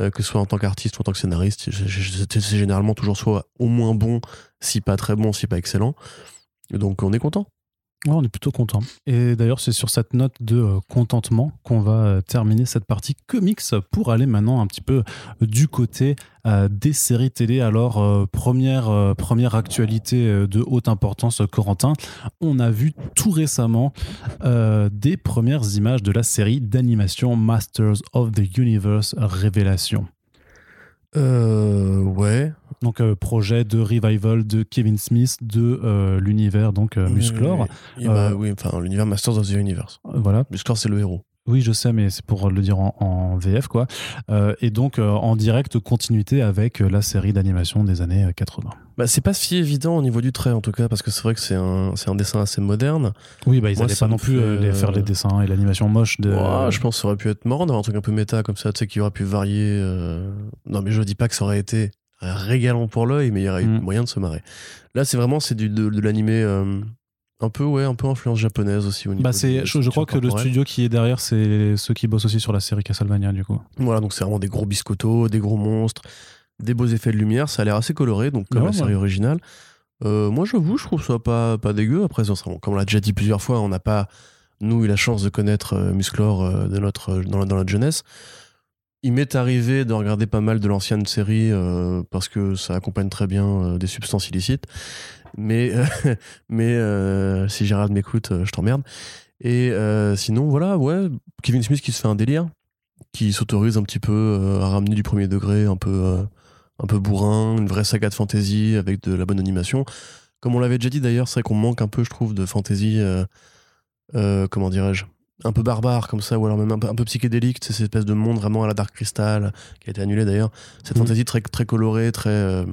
Euh, que ce soit en tant qu'artiste ou en tant que scénariste, c'est généralement toujours soit au moins bon, si pas très bon, si pas excellent. Donc on est content. On est plutôt content. Et d'ailleurs, c'est sur cette note de euh, contentement qu'on va euh, terminer cette partie comics pour aller maintenant un petit peu du côté euh, des séries télé. Alors, euh, première, euh, première actualité euh, de haute importance, Corentin, on a vu tout récemment euh, des premières images de la série d'animation Masters of the Universe Révélation. Euh, ouais. Donc, euh, projet de revival de Kevin Smith de euh, l'univers donc euh, Musclor. Oui, bah Euh, oui, enfin, l'univers Masters of the Universe. Voilà, Musclor, c'est le héros. Oui, je sais, mais c'est pour le dire en, en VF, quoi. Et donc, en direct continuité avec la série d'animation des années euh, 80. Bah, c'est pas si évident au niveau du trait, en tout cas, parce que c'est vrai que c'est un, c'est un dessin assez moderne. Oui, bah, ils n'allaient pas non plus euh, les faire les dessins et l'animation moche de. Je pense que ça aurait pu être marrant d'avoir un truc un peu méta comme ça, tu sais, qui aurait pu varier. euh, Non, mais je dis pas que ça aurait été régalant pour l'œil, mais il y aurait eu Mm. moyen de se marrer. Là, c'est vraiment c'est du, de, de l'animé euh, Un peu, ouais, un peu influence japonaise aussi au niveau Bah c'est, je, je crois que le studio qui est derrière, c'est ceux qui bossent aussi sur la série Castlevania du coup. Voilà, donc c'est vraiment des gros biscottos, des gros monstres, des beaux effets de lumière. Ça a l'air assez coloré, donc comme Ouais, la série ouais. originale. Euh, moi, j'avoue, je trouve ça pas, pas dégueu. Après, ça comme on l'a déjà dit plusieurs fois, on n'a pas, nous, eu la chance de connaître euh, Musclor euh, de notre, dans, dans notre jeunesse. Il m'est arrivé de regarder pas mal de l'ancienne série euh, parce que ça accompagne très bien euh, des substances illicites. Mais, euh, si Gérard m'écoute, je t'emmerde. Et sinon, voilà, ouais, Kevin Smith qui se fait un délire, qui s'autorise un petit peu à ramener du premier degré, un peu, un peu bourrin, une vraie saga de fantasy avec de la bonne animation. Comme on l'avait déjà dit d'ailleurs, c'est vrai qu'on manque un peu, je trouve, de fantasy, comment dirais-je, un peu barbare comme ça, ou alors même un peu, un peu psychédélique, c'est cette espèce de monde vraiment à la Dark Crystal, qui a été annulé d'ailleurs. Cette Mhm. fantasy très, très colorée, très. euh,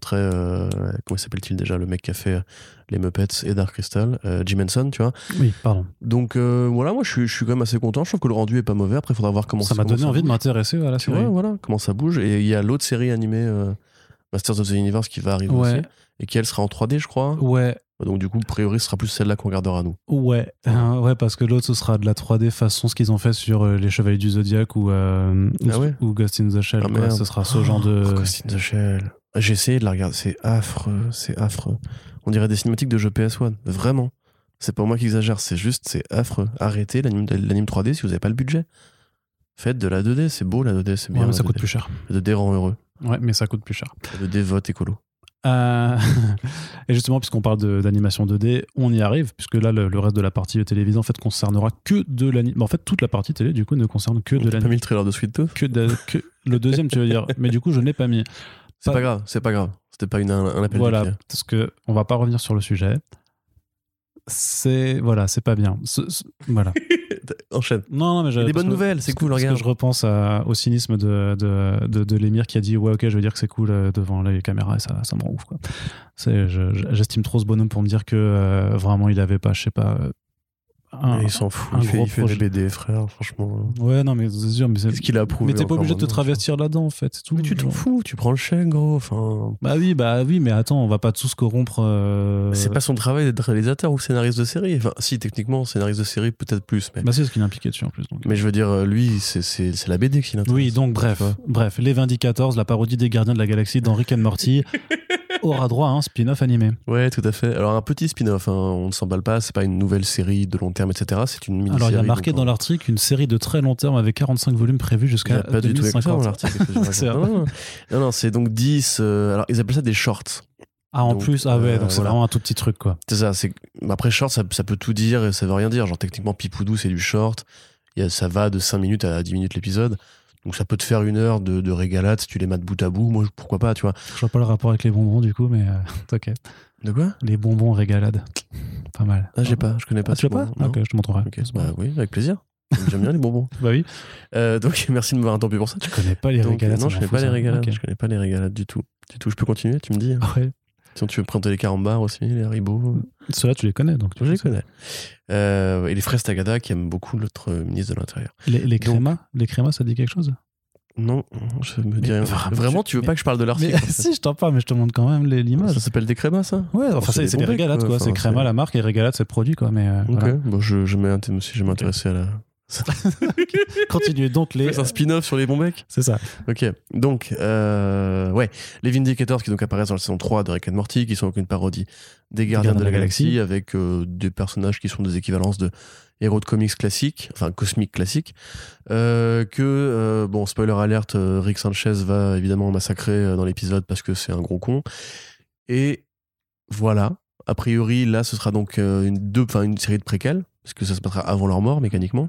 très euh, comment s'appelle-t-il déjà le mec qui a fait les Muppets et Dark Crystal euh, Jim Henson tu vois Oui, pardon. donc euh, voilà moi je suis, je suis quand même assez content je trouve que le rendu est pas mauvais après il faudra voir comment ça m'a donné envie de m'intéresser à la série. vois voilà comment ça bouge et il y a l'autre série animée euh, Masters of the Universe qui va arriver Ouais. aussi et qui elle sera en 3D je crois Ouais, donc du coup a priori ce sera plus celle-là qu'on regardera nous ouais, Euh, ouais, parce que l'autre ce sera de la 3D façon ce qu'ils ont fait sur euh, les Chevaliers du Zodiac ou euh, Ah ouais ou Ghost in the Shell. Ah, quoi. Ce sera ce genre de. Oh, Ghost in the Shell. J'ai essayé de la regarder, c'est affreux, c'est affreux. On dirait des cinématiques de jeux PS1, vraiment. C'est pas moi qui exagère, c'est juste, c'est affreux. Arrêtez l'anime l'anime 3D si vous avez pas le budget. Faites de la 2D, c'est beau la 2D, c'est Ouais, bien. mais la ça coûte 2D. plus cher. La 2D rend heureux. Ouais, mais ça coûte plus cher. La 2D vote écolo. Euh, et justement, puisqu'on parle de- d'animation 2D, on y arrive, puisque là, le, le reste de la partie télévision en fait concernera que de l'animation. En fait, toute la partie télé, du coup, ne concerne que de T'as pas mis l'animation. le trailer de Sweet Tooth Que, de- que le deuxième, tu veux dire. Mais du coup, je ne l'ai pas mis. C'est Pas- pas grave, c'est pas grave. C'était pas une, un, un appel Voilà, parce que on va pas revenir sur le sujet. C'est voilà, c'est pas bien. Voilà. Enchaîne. Non, non, mais j'ai- des bonnes nouvelles, c'est cool, regarde. que je repense à- au cynisme de, de, de, de l'émir qui a dit ouais ok je veux dire que c'est cool euh, devant les caméras et ça, ça me rend ouf je- J'estime trop ce bonhomme pour me dire que euh, vraiment il avait pas je sais pas euh, un- Mais il s'en fout, un il fait, il des BD, frère, franchement. Ouais non mais c'est sûr mais c'est- Qu'est-ce qu'il a approuvé mais t'es pas obligé de te travestir là-dedans en fait c'est tout. Mais tu t'en fous, tu prends le chèque, gros. Enfin, Bah oui bah oui mais attends on va pas tous corrompre. euh, C'est pas son travail d'être réalisateur ou scénariste de série. Enfin, si, techniquement, scénariste de série, peut-être plus. Mais, Bah c'est ce qu'il est impliqué dessus en plus. donc. mais je veux dire, euh, lui, c'est- c'est c'est la BD qui l'intéresse. Oui, donc bref, bref, les Vindicators, la parodie des Gardiens de la Galaxie and Morty, aura droit à un spin-off animé. Ouais, tout à fait. Alors, un petit spin-off, hein, on ne s'emballe pas, c'est pas une nouvelle série de long terme, etc. C'est une mini-série. Alors il y a marqué dans on- l'article une série de très long terme avec 45 volumes prévus Il jusqu'à a pas du tout dans 2050. l'article. non, non, non. Non, non, c'est donc 10. euh, alors, ils appellent ça des shorts. Ah en Donc, plus, ah ouais, euh, donc c'est voilà. vraiment un tout petit truc quoi. C'est ça. c'est- Après, short, ça, ça peut tout dire et ça veut rien dire. Genre, techniquement, Pipoudou, c'est du short. Il a, ça va de 5 minutes à 10 minutes l'épisode. Donc, ça peut te faire une heure de, de régalade si tu les mates bout à bout. Moi, pourquoi pas, tu vois. Je vois pas le rapport avec les bonbons du coup, mais euh, ok. De quoi? Les bonbons régalades, pas mal. Ah, j'ai pas, je connais pas. Ah, tu l'as pas. Ok, je te montrerai. Ok, C'est bon. bah oui, avec plaisir. J'aime bien les bonbons. Bah oui. Euh, donc, merci de m'avoir interrompu pour ça. Tu connais pas les régalades non, je connais pas les régalades. Je connais pas les régalades du tout. Du tout, je peux continuer, tu me dis. hein. Ouais. Sinon, tu veux me présenter les carambars aussi, les haribots. Ceux-là tu les connais donc. tu Je les sais. connais. Euh, et les fraises Tagada qui aiment beaucoup notre ministre de l'Intérieur. Les, les Donc- crémas, les crémas, ça dit quelque chose? Non, je me dis rien. vraiment, Vraiment, tu- veux mais- pas que je parle de l'article si, je t'en parle, mais je te montre quand même les- l'image. Ça s'appelle des crémas, ça? Ouais, enfin, c'est ça, des c'est des régalades, quoi. Enfin, c'est Créma, la marque, et régalade, c'est le produit, quoi. Mais euh, Ok, voilà. bon, je, je, si je m'intéressais à la. Continue. Donc, les. C'est un spin-off sur les bons mecs C'est ça. Ok, donc, euh, ouais, les Vindicators qui donc apparaissent dans la saison 3 de Rick and Morty, qui sont donc une parodie des Gardiens de la Galaxie, avec euh, des personnages qui sont des équivalences de héros de comics classiques, enfin cosmiques classiques, euh, que, euh, bon, spoiler alerte, Rick Sanchez va évidemment massacrer dans l'épisode parce que c'est un gros con. Et voilà, a priori, là, ce sera donc une, deux, une série de préquels, parce que ça se passera avant leur mort, mécaniquement.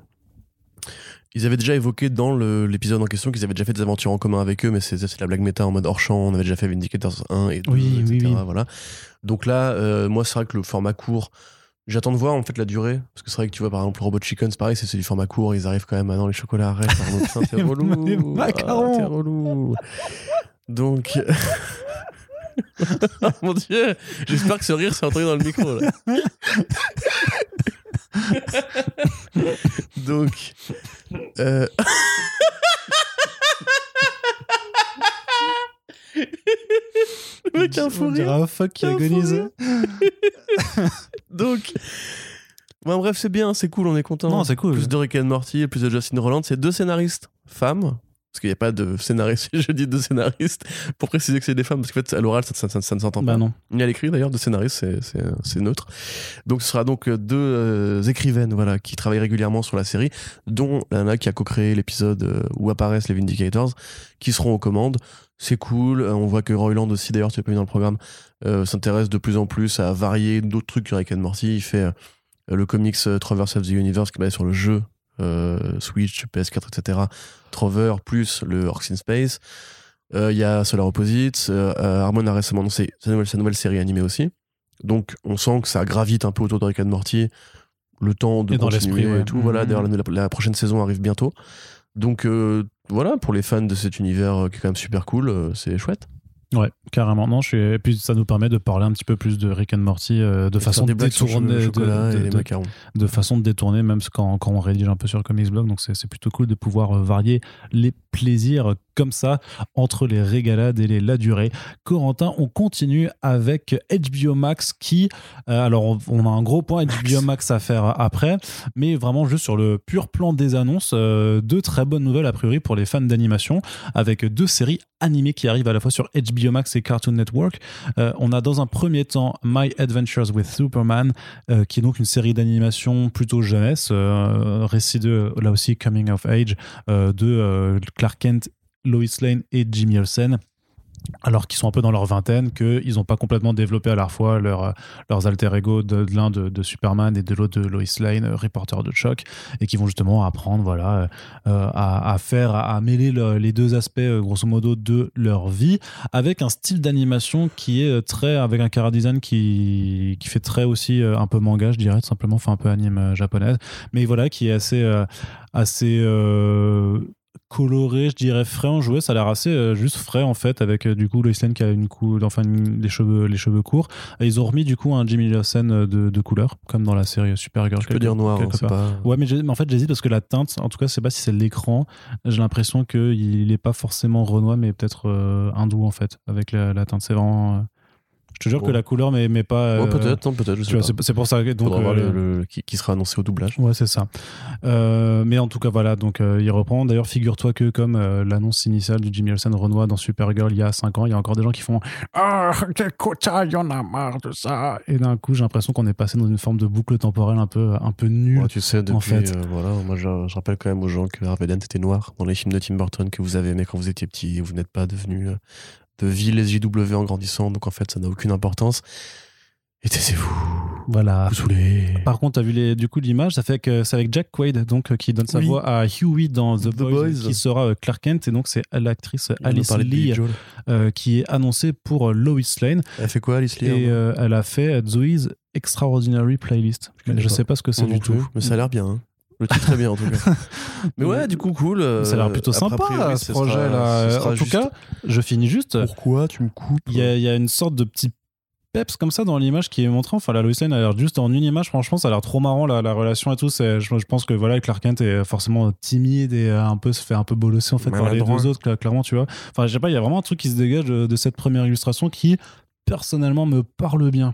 Ils avaient déjà évoqué dans l'épisode en question qu'ils avaient déjà fait des aventures en commun avec eux, mais c'est c'est la blague méta en mode hors champ. On avait déjà fait Vindicators 1 et 2, Oui, etc. oui, oui. Voilà. Donc là, euh, moi, c'est vrai que le format court, j'attends de voir en fait la durée. Parce que c'est vrai que tu vois, par exemple, le Robot Chicken, c'est pareil, c'est c'est du format court. Ils arrivent quand même à non, les chocolats arrêtent. Pardon, putain, t'es Les relou. macarons. Ah, relou. Donc. mon dieu, j'espère que ce rire s'est entendu dans le micro là. Donc, euh... le mec a un fou rire. un fuck qui agonise. Donc, bref, c'est bien, c'est cool, on est content. Non, c'est cool. Plus de Rick and Morty, plus de Justin Roland. C'est deux scénaristes femmes. Parce qu'il n'y a pas de scénariste, je dis deux scénaristes, pour préciser que c'est des femmes, parce qu'en fait, à l'oral, ça, ça- ça- ça ne s'entend Bah pas. non. Ni à l'écrit d'ailleurs, de scénaristes, c'est- neutre. Donc ce sera donc deux euh, écrivaines voilà, qui travaillent régulièrement sur la série, dont la nana qui a co-créé l'épisode euh, où apparaissent les Vindicators, qui seront aux commandes. C'est cool. Euh, On voit que Royland aussi, d'ailleurs, tu l'as pas vu dans le programme, euh, s'intéresse de plus en plus à varier d'autres trucs que Rick and Morty. Il fait euh, le comics Traverse of the Universe qui est basé sur le jeu euh, Switch, PS4, etc. Trover plus le Orcs in Space. Euh, Il y a Solar Opposites. Euh, Harmon a récemment annoncé sa nouvelle, sa nouvelle série animée aussi. Donc on sent que ça gravite un peu autour de Rick and Morty. Le temps de Et dans continuer ouais. et tout. Voilà, Mhm. d'ailleurs, la, la prochaine saison arrive bientôt. Donc voilà, pour les fans de cet univers qui est quand même super cool, c'est chouette. Ouais, carrément. Non, je suis... Et puis ça nous permet de parler un petit peu plus de Rick and Morty euh, de Et façon détournée, de, de- de- façon détournée, même quand, quand on rédige un peu sur le Comics Blog. Donc c'est c'est plutôt cool de pouvoir euh, varier les plaisirs comme ça entre les régalades et les la durée. Corentin, on continue avec HBO Max qui, euh, alors on, on a un gros point HBO Max à faire après, mais vraiment juste sur le pur plan des annonces, euh, deux très bonnes nouvelles a priori pour les fans d'animation avec deux séries animées qui arrivent à la fois sur HBO Max et Cartoon Network. Euh, on a dans un premier temps My Adventures with Superman, qui est donc une série d'animation plutôt jeunesse, récit de, là aussi, coming of age, de Clark Kent, Lois Lane et Jimmy Olsen. Alors qu'ils sont un peu dans leur vingtaine, qu'ils n'ont pas complètement développé à la fois euh, leurs alter ego de, l'un de, Superman et de l'autre de Lois Lane, euh, reporter de choc, et qui vont justement apprendre voilà, euh, à, faire, à, mêler le- les deux aspects, grosso modo, de leur vie, avec un style d'animation qui est très, avec un chara design qui, qui fait très aussi un peu manga, je dirais, tout simplement, enfin un peu anime japonaise, mais voilà, qui est assez, assez coloré, je dirais frais en jouet, ça a l'air assez euh, juste frais en fait, avec euh, du coup Lois Lane qui a une cou enfin une- les cheveux, les cheveux courts. Et ils ont remis du coup un Jimmy Lawson euh, de, de couleur, comme dans la série Supergirl. Je peux dire noir, hein, quelque c'est part. pas. Ouais, mais, en fait, j'hésite parce que la teinte, en tout cas, je sais pas si c'est l'écran. J'ai l'impression qu'il n'est pas forcément renois, mais peut-être hindou en fait, avec la, la teinte. C'est vraiment. Je te jure Bon. que la couleur, mais, mais pas. Bon, euh, peut-être, non, peut-être, c'est pour ça donc. Voir euh, le, le- qui, qui sera annoncé au doublage. Ouais, c'est ça. Euh, mais en tout cas, voilà, donc il reprend. D'ailleurs, figure-toi que comme l'annonce initiale du Jimmy Olsen Renoir dans Supergirl il y a 5 ans, il y a encore des gens qui font Ah, écoute ça, il y en a marre de ça. Et d'un coup, j'ai l'impression qu'on est passé dans une forme de boucle temporelle un peu, un peu nulle. Ouais, tu sais, depuis, en fait. euh, voilà, moi je, je rappelle quand même aux gens que Harvey Dent était noir dans les films de Tim Burton que vous avez aimé quand vous étiez petit et vous n'êtes pas devenu de villes SJW en grandissant, donc en fait ça n'a aucune importance. Et taisez-vous, Voilà. vous saoulez. Par contre, tu as vu les, du coup l'image, ça fait que c'est avec Jack Quaid donc euh, qui donne sa Oui. voix à Huey dans The, The Boys, Boys. qui sera euh, Clark Kent et donc c'est l'actrice Alice Lee euh, qui est annoncée pour Lois Lane Elle fait quoi, Alice Lee et hein euh, elle a fait Zoe's Extraordinary Playlist. Je pas. sais pas ce que c'est du tout. Mais ça a l'air bien. hein. Le titre très bien en tout cas. mais ouais, du coup, cool. euh, Ça a l'air plutôt a sympa priori, ce projet-là. En tout juste- cas, je finis juste. pourquoi tu me coupes Il y, a, il y a une sorte de petit peps comme ça dans l'image qui est montré. Enfin, la Lois Lane a l'air juste en une image. Franchement, ça a l'air trop marrant la, la relation et tout. C'est, je, je pense que voilà, Clark Kent est forcément timide et euh, un peu se fait un peu bolosser en fait par les Maladroit. deux autres, cla- clairement, tu vois. Enfin, je sais pas, il y a vraiment un truc qui se dégage de, de cette première illustration qui personnellement me parle bien.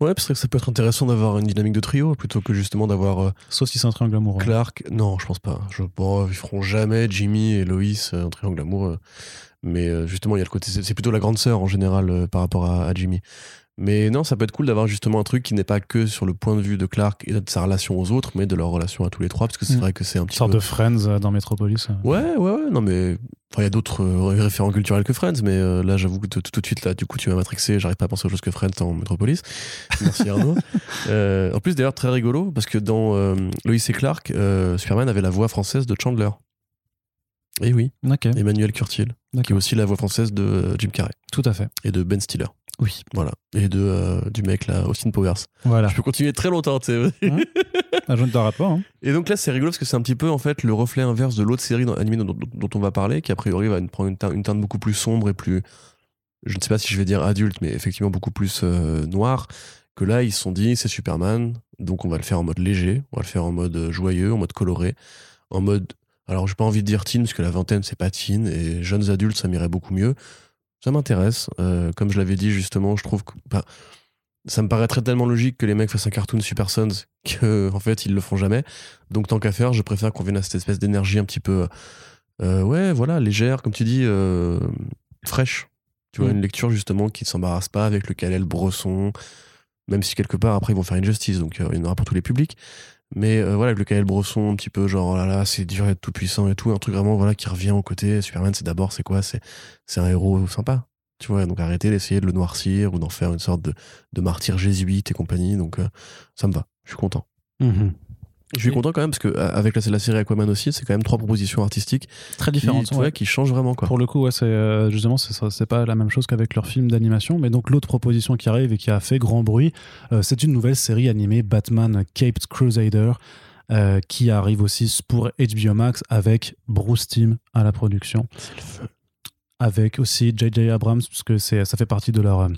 Ouais, parce que ça peut être intéressant d'avoir une dynamique de trio plutôt que justement d'avoir euh, Sauf si c'est un triangle amoureux. Clark. Non, je pense pas. Je, bon, ils feront jamais Jimmy et Lois euh, un triangle amoureux. Mais euh, justement, il y a le côté. C'est c'est plutôt la grande sœur en général euh, par rapport à, à Jimmy. Mais non, ça peut être cool d'avoir justement un truc qui n'est pas que sur le point de vue de Clark et de sa relation aux autres, mais de leur relation à tous les trois, parce que c'est Mm. vrai que c'est un Une petit sorte peu. de Friends euh, dans Metropolis. Ouais, ouais, ouais, non, mais. Enfin, il y a d'autres euh, référents culturels que Friends, mais euh, là, j'avoue que tout, tout de suite, là, du coup, tu m'as matrixé, j'arrive pas à penser aux choses que Friends en Metropolis. Merci Arnaud. Euh, en plus, d'ailleurs, très rigolo, parce que dans euh, et Clark, euh, Superman avait la voix française de Chandler. Et oui, Ok, Emmanuel Curtil, qui est aussi la voix française de euh, Jim Carrey Tout à fait. et de Ben Stiller. Oui. Voilà. Et de, euh, du mec là, Austin Powers. Voilà. Je peux continuer très longtemps, tu sais. Ah, je ne t'arrête pas. hein. Et donc là, c'est rigolo parce que c'est un petit peu en fait le reflet inverse de l'autre série animée dont, dont- dont on va parler, qui a priori va prendre une teinte, une teinte beaucoup plus sombre et plus, je ne sais pas si je vais dire adulte, mais effectivement beaucoup plus euh, noir. Que là, ils se sont dit, c'est Superman, donc on va le faire en mode léger, on va le faire en mode euh, joyeux, en mode coloré, en mode. Alors, j'ai pas envie de dire teen parce que la vingtaine, c'est pas teen, et jeunes adultes, ça m'irait beaucoup mieux. Ça m'intéresse. Euh, comme je l'avais dit justement, je trouve que bah, ça me paraîtrait tellement logique que les mecs fassent un cartoon Super Sons que en fait ils le font jamais. Donc tant qu'à faire, je préfère qu'on vienne à cette espèce d'énergie un petit peu, euh, ouais, voilà, légère, comme tu dis, euh, fraîche. Tu vois, Mm. une lecture justement qui ne s'embarrasse pas avec le Calel Bresson, même si quelque part après ils vont faire une justice, donc euh, il y en aura pour tous les publics. Mais euh, voilà, avec le Calel Bresson, un petit peu genre, oh là là, c'est dur d'être tout puissant et tout, un truc vraiment voilà qui revient au côté. Superman, c'est d'abord, c'est quoi? C'est un héros sympa. Tu vois, donc arrêtez d'essayer de le noircir ou d'en faire une sorte de, martyr jésuite et compagnie. Donc euh, ça me va, je suis content. Mhm. Je suis content quand même parce que avec la, la série Aquaman aussi, c'est quand même trois propositions artistiques Très qui, différente. tu vois, qui changent vraiment quoi. Pour le coup, ouais, c'est euh, justement, c'est pas la même chose qu'avec leur film d'animation. Mais donc, l'autre proposition qui arrive et qui a fait grand bruit, euh, c'est une nouvelle série animée Batman Caped Crusader. euh, qui arrive aussi pour HBO Max avec Bruce Timm à la production, avec aussi J.J. Abrams, parce que c'est- ça fait partie de leur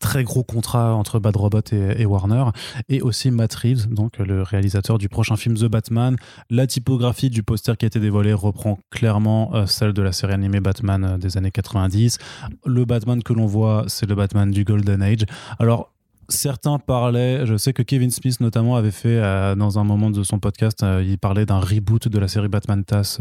très gros contrat entre Bad Robot et, Warner, et aussi Matt Reeves, donc le réalisateur du prochain film The Batman. La typographie du poster qui a été dévoilé reprend clairement euh, celle de la série animée Batman euh, des années 90. Le Batman que l'on voit, c'est le Batman du Golden Age. Alors, certains parlaient, je sais que Kevin Smith notamment avait fait euh, dans un moment de son podcast, il parlait d'un reboot de la série Batman TAS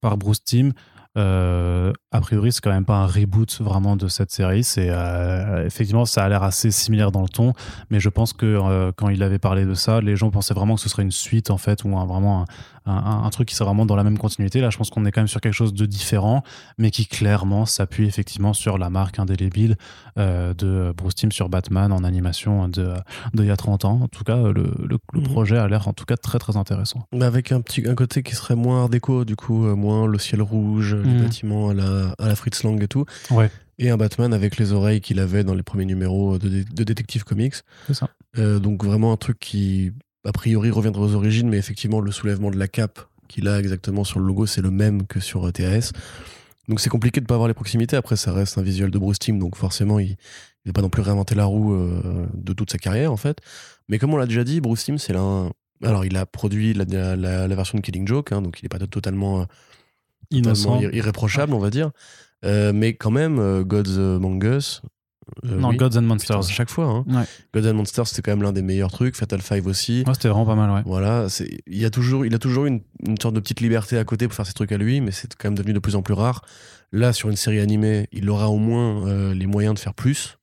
par Bruce Timm. Euh, a priori, c'est quand même pas un reboot vraiment de cette série. C'est euh, effectivement, ça a l'air assez similaire dans le ton, mais je pense que euh, quand il avait parlé de ça, les gens pensaient vraiment que ce serait une suite en fait, ou un, vraiment un, truc qui serait vraiment dans la même continuité. Là, je pense qu'on est quand même sur quelque chose de différent, mais qui clairement s'appuie effectivement sur la marque indélébile euh, de Bruce Timm sur Batman en animation de, de il y a 30 ans. En tout cas, le, le- le Mhm. projet a l'air en tout cas très très intéressant. Mais avec un petit un côté qui serait moins art déco, du coup, euh, moins le ciel rouge, les Mhm. bâtiments à la, à la Fritz Lang et tout. Ouais. Et un Batman avec les oreilles qu'il avait dans les premiers numéros de, de Detective Comics. C'est ça. Euh, donc vraiment un truc qui, a priori, reviendrait aux origines, mais effectivement, le soulèvement de la cape qu'il a exactement sur le logo, c'est le même que sur euh, TAS. Donc c'est compliqué de pas avoir les proximités. Après, ça reste un visuel de Bruce Timm, donc forcément, il ne va pas non plus réinventer la roue euh, de toute sa carrière, en fait. Mais comme on l'a déjà dit, Bruce Timm, c'est l'un... Alors, il a produit la, la- la version de Killing Joke, hein, donc il n'est pas totalement, euh, totalement ir- irréprochable, on va dire. Euh, mais quand même, Gods Among Us... euh, Non, oui. Gods and Putain, Monsters. à chaque fois. Hein. Ouais. Gods and Monsters, c'était quand même l'un des meilleurs trucs. Fatal Five aussi. Ouais, c'était vraiment pas mal, ouais. Voilà, il y a toujours, il a toujours une, une sorte de petite liberté à côté pour faire ses trucs à lui, mais c'est quand même devenu de plus en plus rare. Là, sur une série animée, il aura au moins euh, les moyens de faire plus.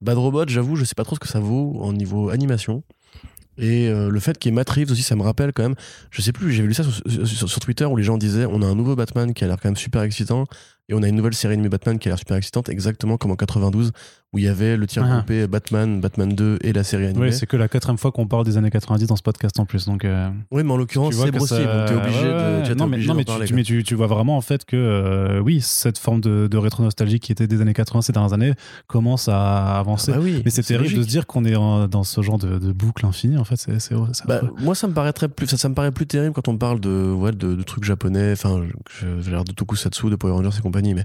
Bad Robot, j'avoue, je sais pas trop ce que ça vaut en niveau animation. Et euh, le fait qu'il y ait Matt Reeves aussi, ça me rappelle quand même. Je sais plus, j'ai lu ça sur, sur- sur Twitter où les gens disaient on a un nouveau Batman qui a l'air quand même super excitant et on a une nouvelle série animée Batman qui a l'air super excitante, exactement comme en 92 où il y avait le tir Ah. groupé Batman, Batman 2 et la série animée. Oui, c'est que la quatrième fois qu'on parle des années 90 dans ce podcast en plus. Donc, euh, Oui, mais en l'occurrence, tu vois c'est que Bruce ça- donc t'es obligé Ouais, de. non, mais, non, tu, parler, tu- quoi. mais tu, tu vois vraiment en fait que euh, oui, cette forme de, de rétro-nostalgie qui était des années 80 ces dernières années commence à avancer. Ah bah oui, mais c'est terrible de se dire qu'on est en- dans ce genre de, de boucle infinie. En fait, c'est Bah, moi, ça me paraîtrait plus, ça, ça me paraît plus terrible quand on parle de, ouais, de, de trucs japonais, enfin, j'ai l'air de Tokusatsu, de Power Rangers et mais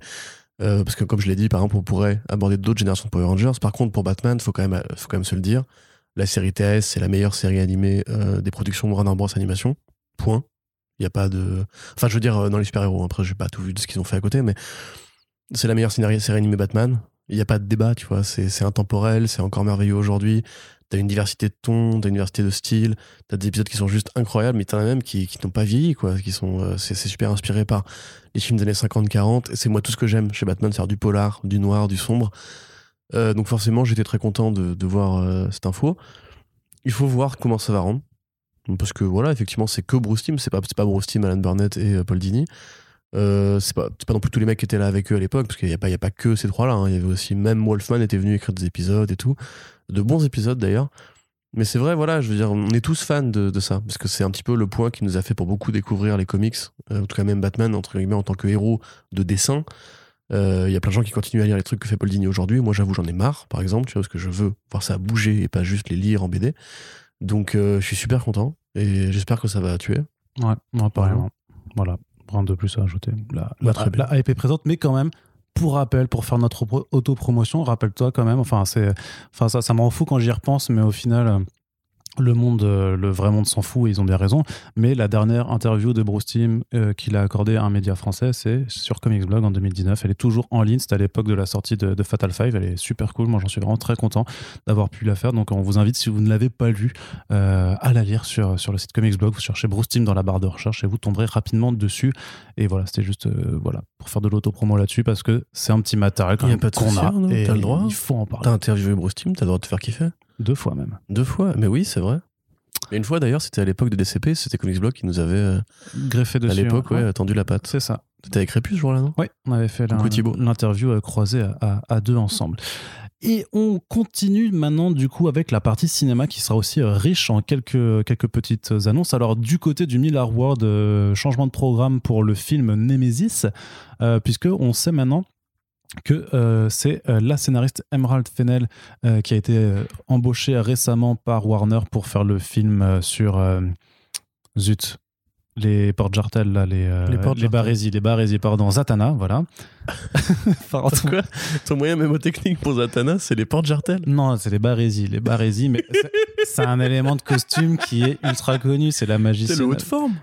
euh, parce que comme je l'ai dit, par exemple, on pourrait aborder d'autres générations de Power Rangers. Par contre, pour Batman, faut quand même, faut quand même se le dire, la série TAS, c'est la meilleure série animée euh, des productions Warner Bros Animation. Point. Il y a pas de, enfin, je veux dire euh, dans les super héros. Après, j'ai pas tout vu de ce qu'ils ont fait à côté, mais c'est la meilleure série animée Batman. Il n'y a pas de débat, tu vois. C'est intemporel, c'est encore merveilleux aujourd'hui. T'as une diversité de tons, t'as une diversité de styles, t'as des épisodes qui sont juste incroyables, mais t'en as même qui, qui n'ont pas vieilli, quoi. Qui sont, euh, c'est super inspiré par les films des années 50-40. Et c'est moi tout ce que j'aime chez Batman, c'est du polar, du noir, du sombre. Euh, donc forcément, j'étais très content de, de voir euh, cette info. Il faut voir comment ça va rendre. Parce que voilà, effectivement, c'est que Bruce Timm, c'est pas, pas Bruce Timm, Alan Burnett et Paul Dini. Euh, c'est pas, pas non plus tous les mecs qui étaient là avec eux à l'époque, parce qu'il n'y a, pas- y a pas que ces trois-là. hein. Il y avait aussi, même Wolfman était venu écrire des épisodes et tout. De bons épisodes d'ailleurs. Mais c'est vrai, voilà, je veux dire, on est tous fans de, de ça, parce que c'est un petit peu le point qui nous a fait pour beaucoup découvrir les comics, euh, en tout cas même Batman, entre guillemets, en tant que héros de dessin. Euh, Il y a plein de gens qui continuent à lire les trucs que fait Paul Dini aujourd'hui. Moi, j'avoue, j'en ai marre, par exemple, tu vois, parce que je veux voir ça bouger et pas juste les lire en BD. Donc, euh, je suis super content et j'espère que ça va tuer. Ouais, ouais, pareillement. Voilà, rien de plus à ajouter. La, la, très bien. la hype est présente, mais quand même, pour rappel, pour faire notre pro- autopromotion, rappelle-toi quand même, enfin, c'est, enfin ça, ça me rend fou quand j'y repense, mais au final, euh, le monde, euh, le vrai monde s'en fout et ils ont bien raison. Mais la dernière interview de Bruce Timm euh, qu'il a accordé à un média français, c'est sur Comics Blog en 2019. Elle est toujours en ligne. C'était à l'époque de la sortie de, de Fatal Five. Elle est super cool. Moi, j'en suis vraiment très content d'avoir pu la faire. Donc, on vous invite, si vous ne l'avez pas lu, euh, à la lire sur, sur le site Comics Blog. Vous cherchez Bruce Timm dans la barre de recherche et vous tomberez rapidement dessus. Et voilà, c'était juste euh, voilà, pour faire de l'autopromo là-dessus parce que c'est un petit matériel quand Y a qu'on souci, a. et le droit. Il faut en parler. T'as interviewé Bruce Timm, t'as le droit de te faire kiffer Deux fois même. Deux fois, mais oui, c'est vrai. Et une fois d'ailleurs, c'était à l'époque de DCP, c'était Comics Blog qui nous avait, euh, Greffé dessus. à l'époque, hein. ouais, tendu la patte. C'est ça. T'étais avec Répus ce jour-là, non? Oui, on avait fait l'interview euh, croisée à, à- à deux ensemble. Et on continue maintenant du coup avec la partie cinéma qui sera aussi euh, riche en quelques, quelques petites annonces. Alors du côté du Miller World, euh, changement de programme pour le film Nemesis, euh, puisque on sait maintenant que euh, c'est euh, la scénariste Emerald Fennell euh, qui a été euh, embauchée récemment par Warner pour faire le film sur zut les porte jartelles là les Les porte-jartelles. barésies les barésies pardon Zatanna voilà Pardon. Quoi Ton moyen mémotechnique pour Zatanna, c'est les portes jartelles? Non c'est les barésies les barésies mais c'est- c'est un élément de costume qui est ultra connu c'est la C'est magicienne le haut de forme?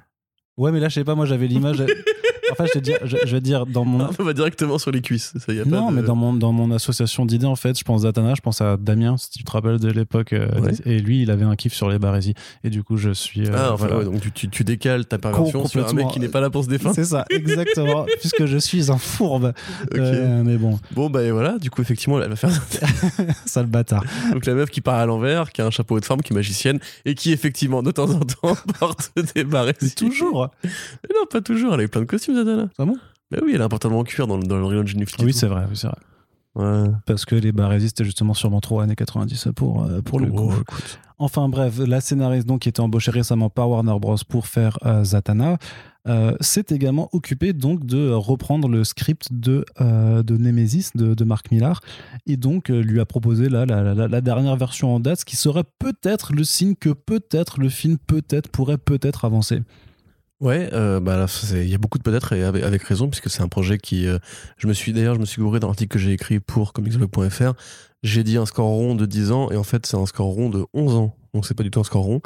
ouais mais là je sais pas moi j'avais l'image enfin je dire je, je vais dire dans mon On va directement sur les cuisses. Ça, y a non, pas de- mais dans mon, dans mon association d'idées, en fait, je pense à Tana, je pense à Damien, si tu te rappelles de l'époque. euh, Ouais. Et lui, il avait un kiff sur les barésies. Et du coup, je suis. euh, Ah, enfin, voilà. ouais, donc tu, tu, tu décales ta perversion sur un mec qui n'est pas là pour se défendre. C'est ça, exactement. puisque je suis un fourbe. Ok. Euh, mais bon, Bon, bah et voilà, du coup, effectivement, elle va faire. sale bâtard. Donc la meuf qui part à l'envers, qui a un chapeau de forme, qui est magicienne, et qui, effectivement, de temps en temps, porte des. Mais toujours. Mais non, pas toujours, elle a eu plein de costumes, Zatanna. Ah bon? Bah oui, elle a un pantalon en cuir dans, le- dans le Real Nifty. Oui, c'est vrai, oui, c'est vrai. Ouais. Parce que les barésies, c'était justement sûrement trop années 90 pour, euh, pour le Oh, coup. écoute. Enfin bref, la scénariste donc qui était embauchée récemment par Warner Bros pour faire euh, Zatanna euh, s'est également occupée donc de reprendre le script de, euh, de Nemesis de, de Mark Millar et donc euh, lui a proposé là, la, la- la dernière version en date, ce qui serait peut-être le signe que peut-être le film peut-être pourrait peut-être avancer. Ouais, euh, bah il y a beaucoup de peut-être et avec, avec raison puisque c'est un projet qui, euh, je me suis d'ailleurs, je me suis gouré dans l'article que j'ai écrit pour comicsblog.fr. J'ai dit un score rond de 10 ans et en fait c'est un score rond de 11 ans. Donc c'est pas du tout un score rond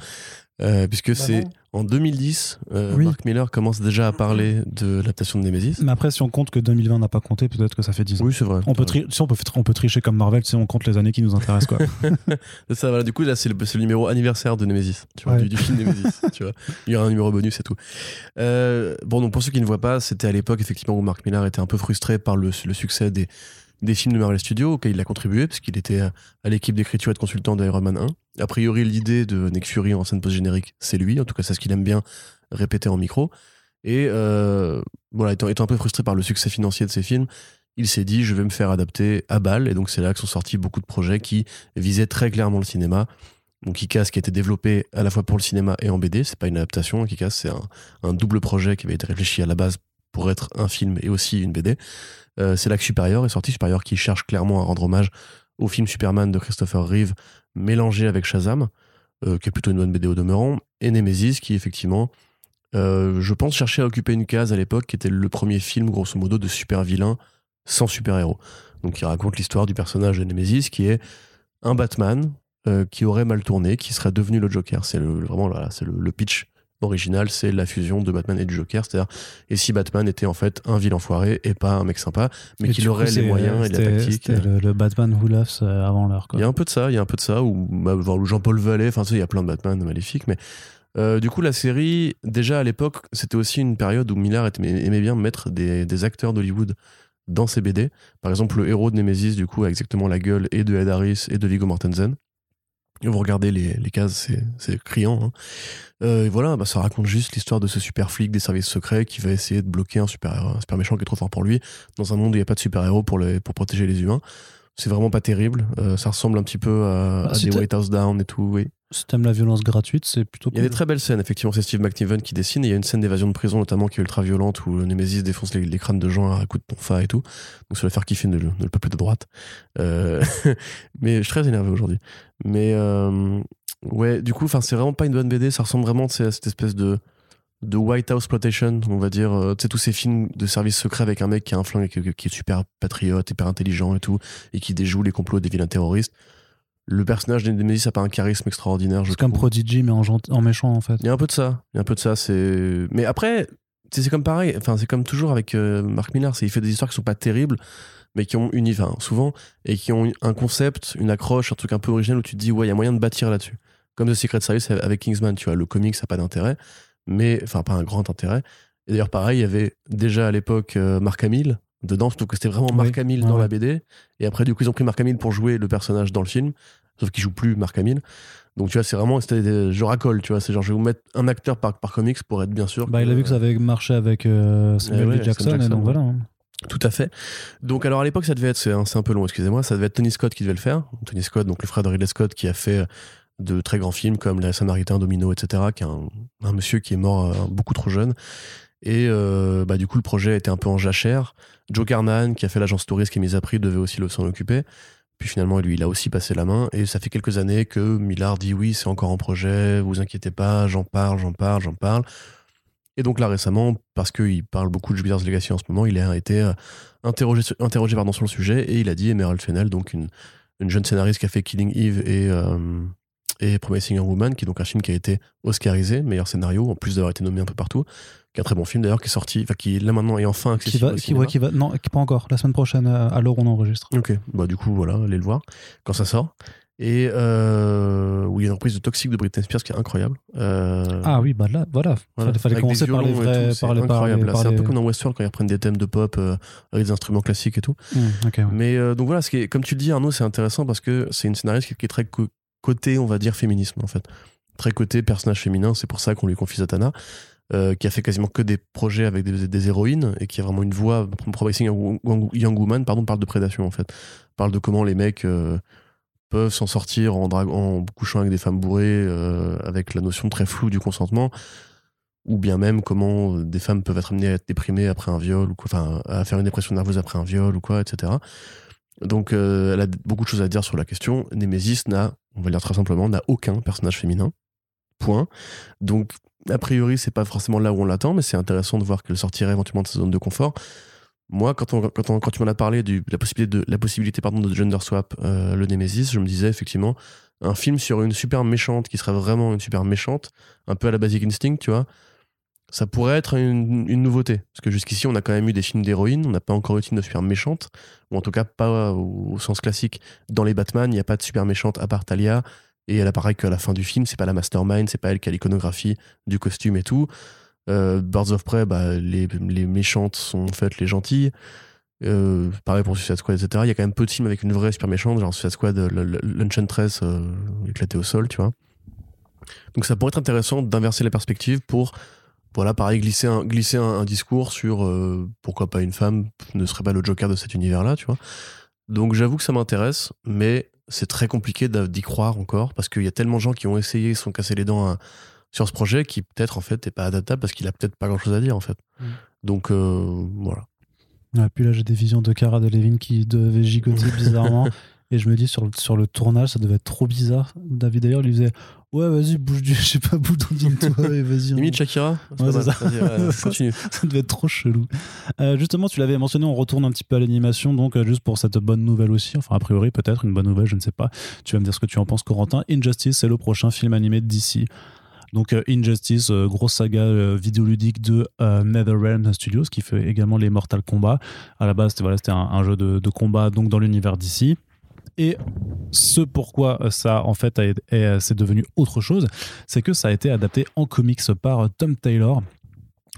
euh, puisque c'est en 2010, euh, Oui. Mark Miller commence déjà à parler de l'adaptation de Nemesis. Mais après, si on compte que 2020 n'a pas compté, peut-être que ça fait 10 ans. Oui, c'est vrai. On peut, tri- si on, peut, on peut tricher comme Marvel si on compte les années qui nous intéressent. Quoi. Ça, voilà, du coup, là, c'est le, numéro anniversaire de Nemesis, tu vois, Ouais. du, du film Nemesis, tu vois. Il y aura un numéro bonus et tout. Euh, bon, donc pour ceux qui ne voient pas, c'était à l'époque, effectivement, où Mark Millar était un peu frustré par le, le succès des, des films de Marvel Studios, auxquels il a contribué, parce qu'il était à, à l'équipe d'écriture et de consultant d'Iron Man 1. A priori, l'idée de Nick Fury en scène post-générique, c'est lui, en tout cas, c'est ce qu'il aime bien répéter en micro. Et euh, voilà, étant, un peu frustré par le succès financier de ses films, il s'est dit, je vais me faire adapter à balle. Et donc, c'est là que sont sortis beaucoup de projets qui visaient très clairement le cinéma. Donc, Kikas qui a été développé à la fois pour le cinéma et en BD, c'est pas une adaptation. Kikas, c'est un double projet qui avait été réfléchi à la base pour être un film et aussi une BD. Euh, c'est là Superior est sorti. Superior qui cherche clairement à rendre hommage au film Superman de Christopher Reeve mélangé avec Shazam, euh, qui est plutôt une bonne BD au demeurant. Et Nemesis qui, effectivement, euh, je pense chercher à occuper une case à l'époque qui était le premier film, grosso modo, de super vilain sans super-héros. Donc, il raconte l'histoire du personnage de Nemesis qui est un Batman qui aurait mal tourné, qui serait devenu le Joker. C'est vraiment c'est le pitch original, c'est la fusion de Batman et du Joker. C'est-à-dire, et si Batman était en fait un vilain enfoiré et pas un mec sympa, mais qu'il coup, aurait les moyens et la tactique. Le, le Batman Who Laughs euh, avant l'heure. Il y a un peu de ça, il y a un peu de ça, ou bah, Jean-Paul Vallée, enfin, tu sais, il y a plein de Batman maléfiques, mais euh, du coup, la série, déjà à l'époque, c'était aussi une période où Millard aimait, aimait bien mettre des, des acteurs d'Hollywood dans ses BD. Par exemple, le héros de Nemesis, du coup, a exactement la gueule et de Ed Harris et de Viggo Mortensen. Et vous regardez les, les cases, c'est- criant. hein. Euh, et voilà, bah, ça raconte juste l'histoire de ce super flic des services secrets qui va essayer de bloquer un super, un super méchant qui est trop fort pour lui dans un monde où il n'y a pas de super-héros pour, les- pour protéger les humains. C'est vraiment pas terrible. Euh, ça ressemble un petit peu à, Ah, à des White House Down et tout. Oui. Si t'aimes la violence gratuite, c'est plutôt Il y a des très belles scènes, effectivement. C'est Steve McNiven qui dessine. Et il y a une scène d'évasion de prison, notamment, qui est ultra violente, où Nemesis défonce les, les crânes de gens à coups de tonfa et tout. Donc, ça va faire kiffer le, le peuple de droite. Euh, mais je suis très énervé aujourd'hui. Mais euh, ouais, du coup, c'est vraiment pas une bonne BD. Ça ressemble vraiment à cette espèce de de White House Plotation, on va dire, euh, tu sais, tous ces films de service secret avec un mec qui a un flingue et qui, qui est super patriote, hyper intelligent et tout, et qui déjoue les complots des vilains terroristes. Le personnage de Nemesis a pas un charisme extraordinaire. C'est comme. Prodigy, mais en, méchant, en fait. Il y a un peu de ça. Il y a un peu de ça. C'est. Mais après, c'est comme pareil. Enfin, c'est comme toujours avec euh, Mark Millar. C'est il fait des histoires qui sont pas terribles, mais qui ont une enfin, souvent et qui ont un concept, une accroche, un truc un peu original où tu te dis ouais, il y a moyen de bâtir là-dessus. Comme The Secret Service avec Kingsman. Tu vois, le comic ça n'a pas d'intérêt, mais enfin pas un grand intérêt. Et d'ailleurs, pareil, il y avait déjà à l'époque euh, Mark Hamill dedans, donc c'était vraiment Mark Oui. Hamill dans ouais. la BD. Et après, du coup, ils ont pris Mark Hamill pour jouer le personnage dans le film, sauf qu'il joue plus Mark Hamill. Donc tu vois, c'est vraiment, c'était je racole, tu vois, c'est genre je vais vous mettre un acteur par, par comics pour être bien sûr. Bah, il a vu que ça avait marché avec euh, Samuel Eh ouais. Jackson, et donc ouais. voilà. hein. Tout à fait. Donc alors à l'époque, ça devait être, c'est un, peu long, excusez-moi, ça devait être Tony Scott qui devait le faire. Tony Scott, donc le frère de Ridley Scott, qui a fait de très grands films comme Les Samaritains, Domino, etc., qui est un, un monsieur qui est mort euh, beaucoup trop jeune. Et euh, bah, du coup, le projet était un peu en jachère. Joe Carnahan, qui a fait l'agence touriste qui est mise à prix, devait aussi s'en occuper. Puis finalement, lui, il a aussi passé la main. Et ça fait quelques années que Millard dit oui, c'est encore en projet, vous inquiétez pas, j'en parle, j'en parle, j'en parle. Et donc là, récemment, parce qu'il parle beaucoup de Jupiter's Legacy en ce moment, il a été euh, interrogé, interrogé pardon, sur le sujet et il a dit Emerald Fennell, donc une, une jeune scénariste qui a fait Killing Eve et, euh, et Promising Young Woman, qui est donc un film qui a été oscarisé, meilleur scénario, en plus d'avoir été nommé un peu partout, qui est un très bon film d'ailleurs, qui est sorti, enfin qui là maintenant est enfin Qui accessible. va, au qui, ouais, qui va, non, qui- pas encore. La semaine prochaine, euh, à l'heure où on enregistre. Ok, bah du coup voilà, allez le voir quand ça sort. Et euh, oui, il y a une reprise de Toxic de Britney Spears qui est incroyable. Euh, Ah oui, bah là, voilà. voilà, fallait fallait commencer par les vrais. c'est incroyable. C'est un peu comme dans Westworld quand ils reprennent des thèmes de pop euh, avec des instruments classiques et tout. Ouais. Mais donc voilà, ce qui est, comme tu le dis Arnaud, c'est intéressant parce que c'est une scénariste qui, qui est très côté, on va dire, féminisme en fait. Très côté personnage féminin, c'est pour ça qu'on lui confie Zatanna, euh, qui a fait quasiment que des projets avec des, héroïnes et qui a vraiment une voix. Promising Young, Woman, pardon, parle de prédation en fait. Parle de comment les mecs euh, peuvent s'en sortir en, couchant avec des femmes bourrées, euh, avec la notion très floue du consentement. Ou bien même comment des femmes peuvent être amenées à être déprimées après un viol, ou enfin à faire une dépression nerveuse après un viol ou quoi, etc. Donc elle a beaucoup de choses à dire sur la question. Nemesis n'a, on va dire très simplement, n'a aucun personnage féminin. Point. Donc a priori c'est pas forcément là où on l'attend, mais c'est intéressant de voir qu'elle sortirait éventuellement de sa zone de confort. Moi, quand, on- quand, tu m'en as parlé de la possibilité de, la possibilité, pardon, de gender swap, euh, le Nemesis, je me disais effectivement un film sur une super méchante qui serait vraiment une super méchante, un peu à la Basic Instinct, tu vois. Ça pourrait être une, nouveauté. Parce que jusqu'ici, on a quand même eu des films d'héroïnes, on n'a pas encore eu de film de super méchante, ou en tout cas pas au, au sens classique. Dans les Batman, il n'y a pas de super méchante à part Talia, et elle apparaît qu'à la fin du film, c'est pas la mastermind, c'est pas elle qui a l'iconographie du costume et tout. Euh, Birds of Prey, bah, les, les méchantes sont en fait les gentilles. Euh, pareil pour Suicide Squad, etc. Il y a quand même peu de films avec une vraie super méchante, genre Suicide Squad, le- l'Enchantress euh, au sol, tu vois. Donc ça pourrait être intéressant d'inverser la perspective pour, voilà, pareil, glisser un, glisser un discours sur euh, pourquoi pas une femme ne serait pas le Joker de cet univers-là, tu vois. Donc j'avoue que ça m'intéresse, mais c'est très compliqué d'y croire encore parce qu'il y a tellement de gens qui ont essayé, se sont cassés les dents à- sur ce projet qui peut-être en fait n'est pas adaptable parce qu'il a peut-être pas grand-chose à dire en fait. Mm. Donc euh, voilà. Ouais, puis là, j'ai des visions de Cara Delevingne qui devait gigoter bizarrement. Et je me dis, sur le, sur le tournage, ça devait être trop bizarre. David, d'ailleurs, lui disait Ouais, vas-y, bouge du. Je sais pas, bouge toi et vas-y. on- Limite Shakira Ouais, ça. Continue. ça devait être trop chelou. Euh, justement, tu l'avais mentionné, on retourne un petit peu à l'animation, donc euh, juste pour cette bonne nouvelle aussi, enfin a priori peut-être une bonne nouvelle, je ne sais pas. Tu vas me dire ce que tu en penses, Corentin. Injustice, c'est le prochain film animé de DC. Donc euh, Injustice, euh, grosse saga euh, vidéoludique de NetherRealm Studios, qui fait également les Mortal Kombat. À la base, c'était voilà, un, un jeu de, de combat donc dans l'univers DC. Et ce pourquoi ça en fait c'est devenu autre chose, c'est que ça a été adapté en comics par Tom Taylor,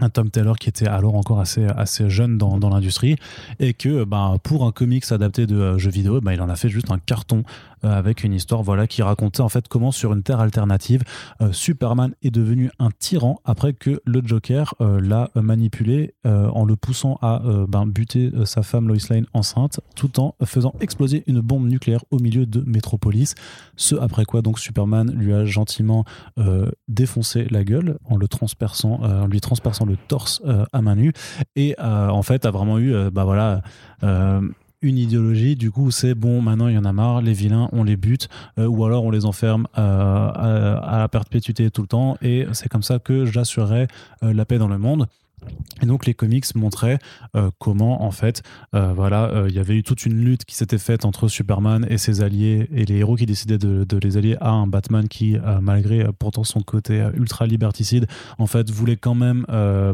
un Tom Taylor qui était alors encore assez, jeune dans, l'industrie et que ben, pour un comics adapté de euh, jeux vidéo ben, il en a fait juste un carton avec une histoire voilà qui racontait en fait comment sur une terre alternative euh, Superman est devenu un tyran après que le Joker euh, l'a euh, manipulé euh, en le poussant à euh, ben, buter euh, sa femme Lois Lane enceinte tout en faisant exploser une bombe nucléaire au milieu de Metropolis. Ce après quoi donc Superman lui a gentiment euh, défoncé la gueule en le transperçant euh, en lui transperçant le torse euh, à main nue. Et euh, en fait a vraiment eu euh, bah voilà euh, une idéologie du coup c'est bon maintenant il y en a marre les vilains on les bute euh, ou alors on les enferme euh, à, à la perpétuité tout le temps et c'est comme ça que j'assurerai euh, la paix dans le monde Et donc les comics montraient euh, comment en fait, euh, voilà, euh, il y avait eu toute une lutte qui s'était faite entre Superman et ses alliés et les héros qui décidaient de, les allier à un Batman qui, malgré pourtant son côté ultra liberticide, en fait voulait quand même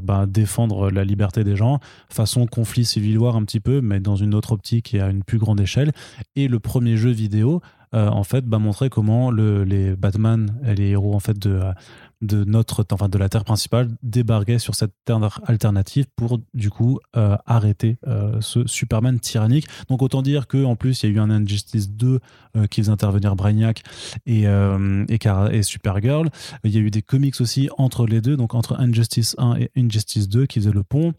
bah, défendre la liberté des gens, façon conflit civil war un petit peu, mais dans une autre optique et à une plus grande échelle. Et le premier jeu vidéo, en fait, bah, montrait comment le, les Batman et les héros en fait de de notre enfin de la terre principale débarquaient sur cette terre alternative pour du coup euh, arrêter euh, ce Superman tyrannique. Donc autant dire que en plus il y a eu un Injustice 2 euh, qui faisait intervenir Brainiac et, et, Cara- et Supergirl. Il y a eu des comics aussi entre les deux donc entre Injustice 1 et Injustice 2 qui faisaient le pont.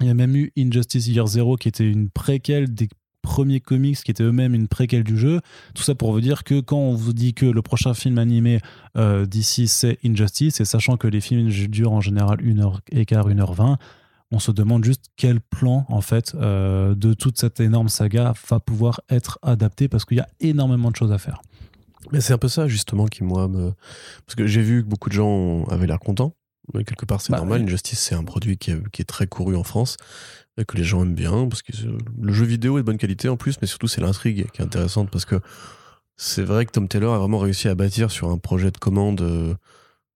Il y a même eu Injustice Year Zero qui était une préquelle des premiers comics qui étaient eux-mêmes une préquelle du jeu. Tout ça pour vous dire que quand on vous dit que le prochain film animé euh, d'ici c'est Injustice, et sachant que les films durent en général 1h15, 1h20, on se demande juste quel plan en fait euh, de toute cette énorme saga va pouvoir être adapté parce qu'il y a énormément de choses à faire. Mais c'est un peu ça, justement, qui, moi, me. Parce que j'ai vu que beaucoup de gens avaient l'air contents. Mais quelque part, c'est Bah, normal. Injustice, c'est un produit qui est, qui est très couru en France que les gens aiment bien. Parce que le jeu vidéo est de bonne qualité en plus, mais surtout, c'est l'intrigue qui est intéressante parce que c'est vrai que Tom Taylor a vraiment réussi à bâtir sur un projet de commande euh,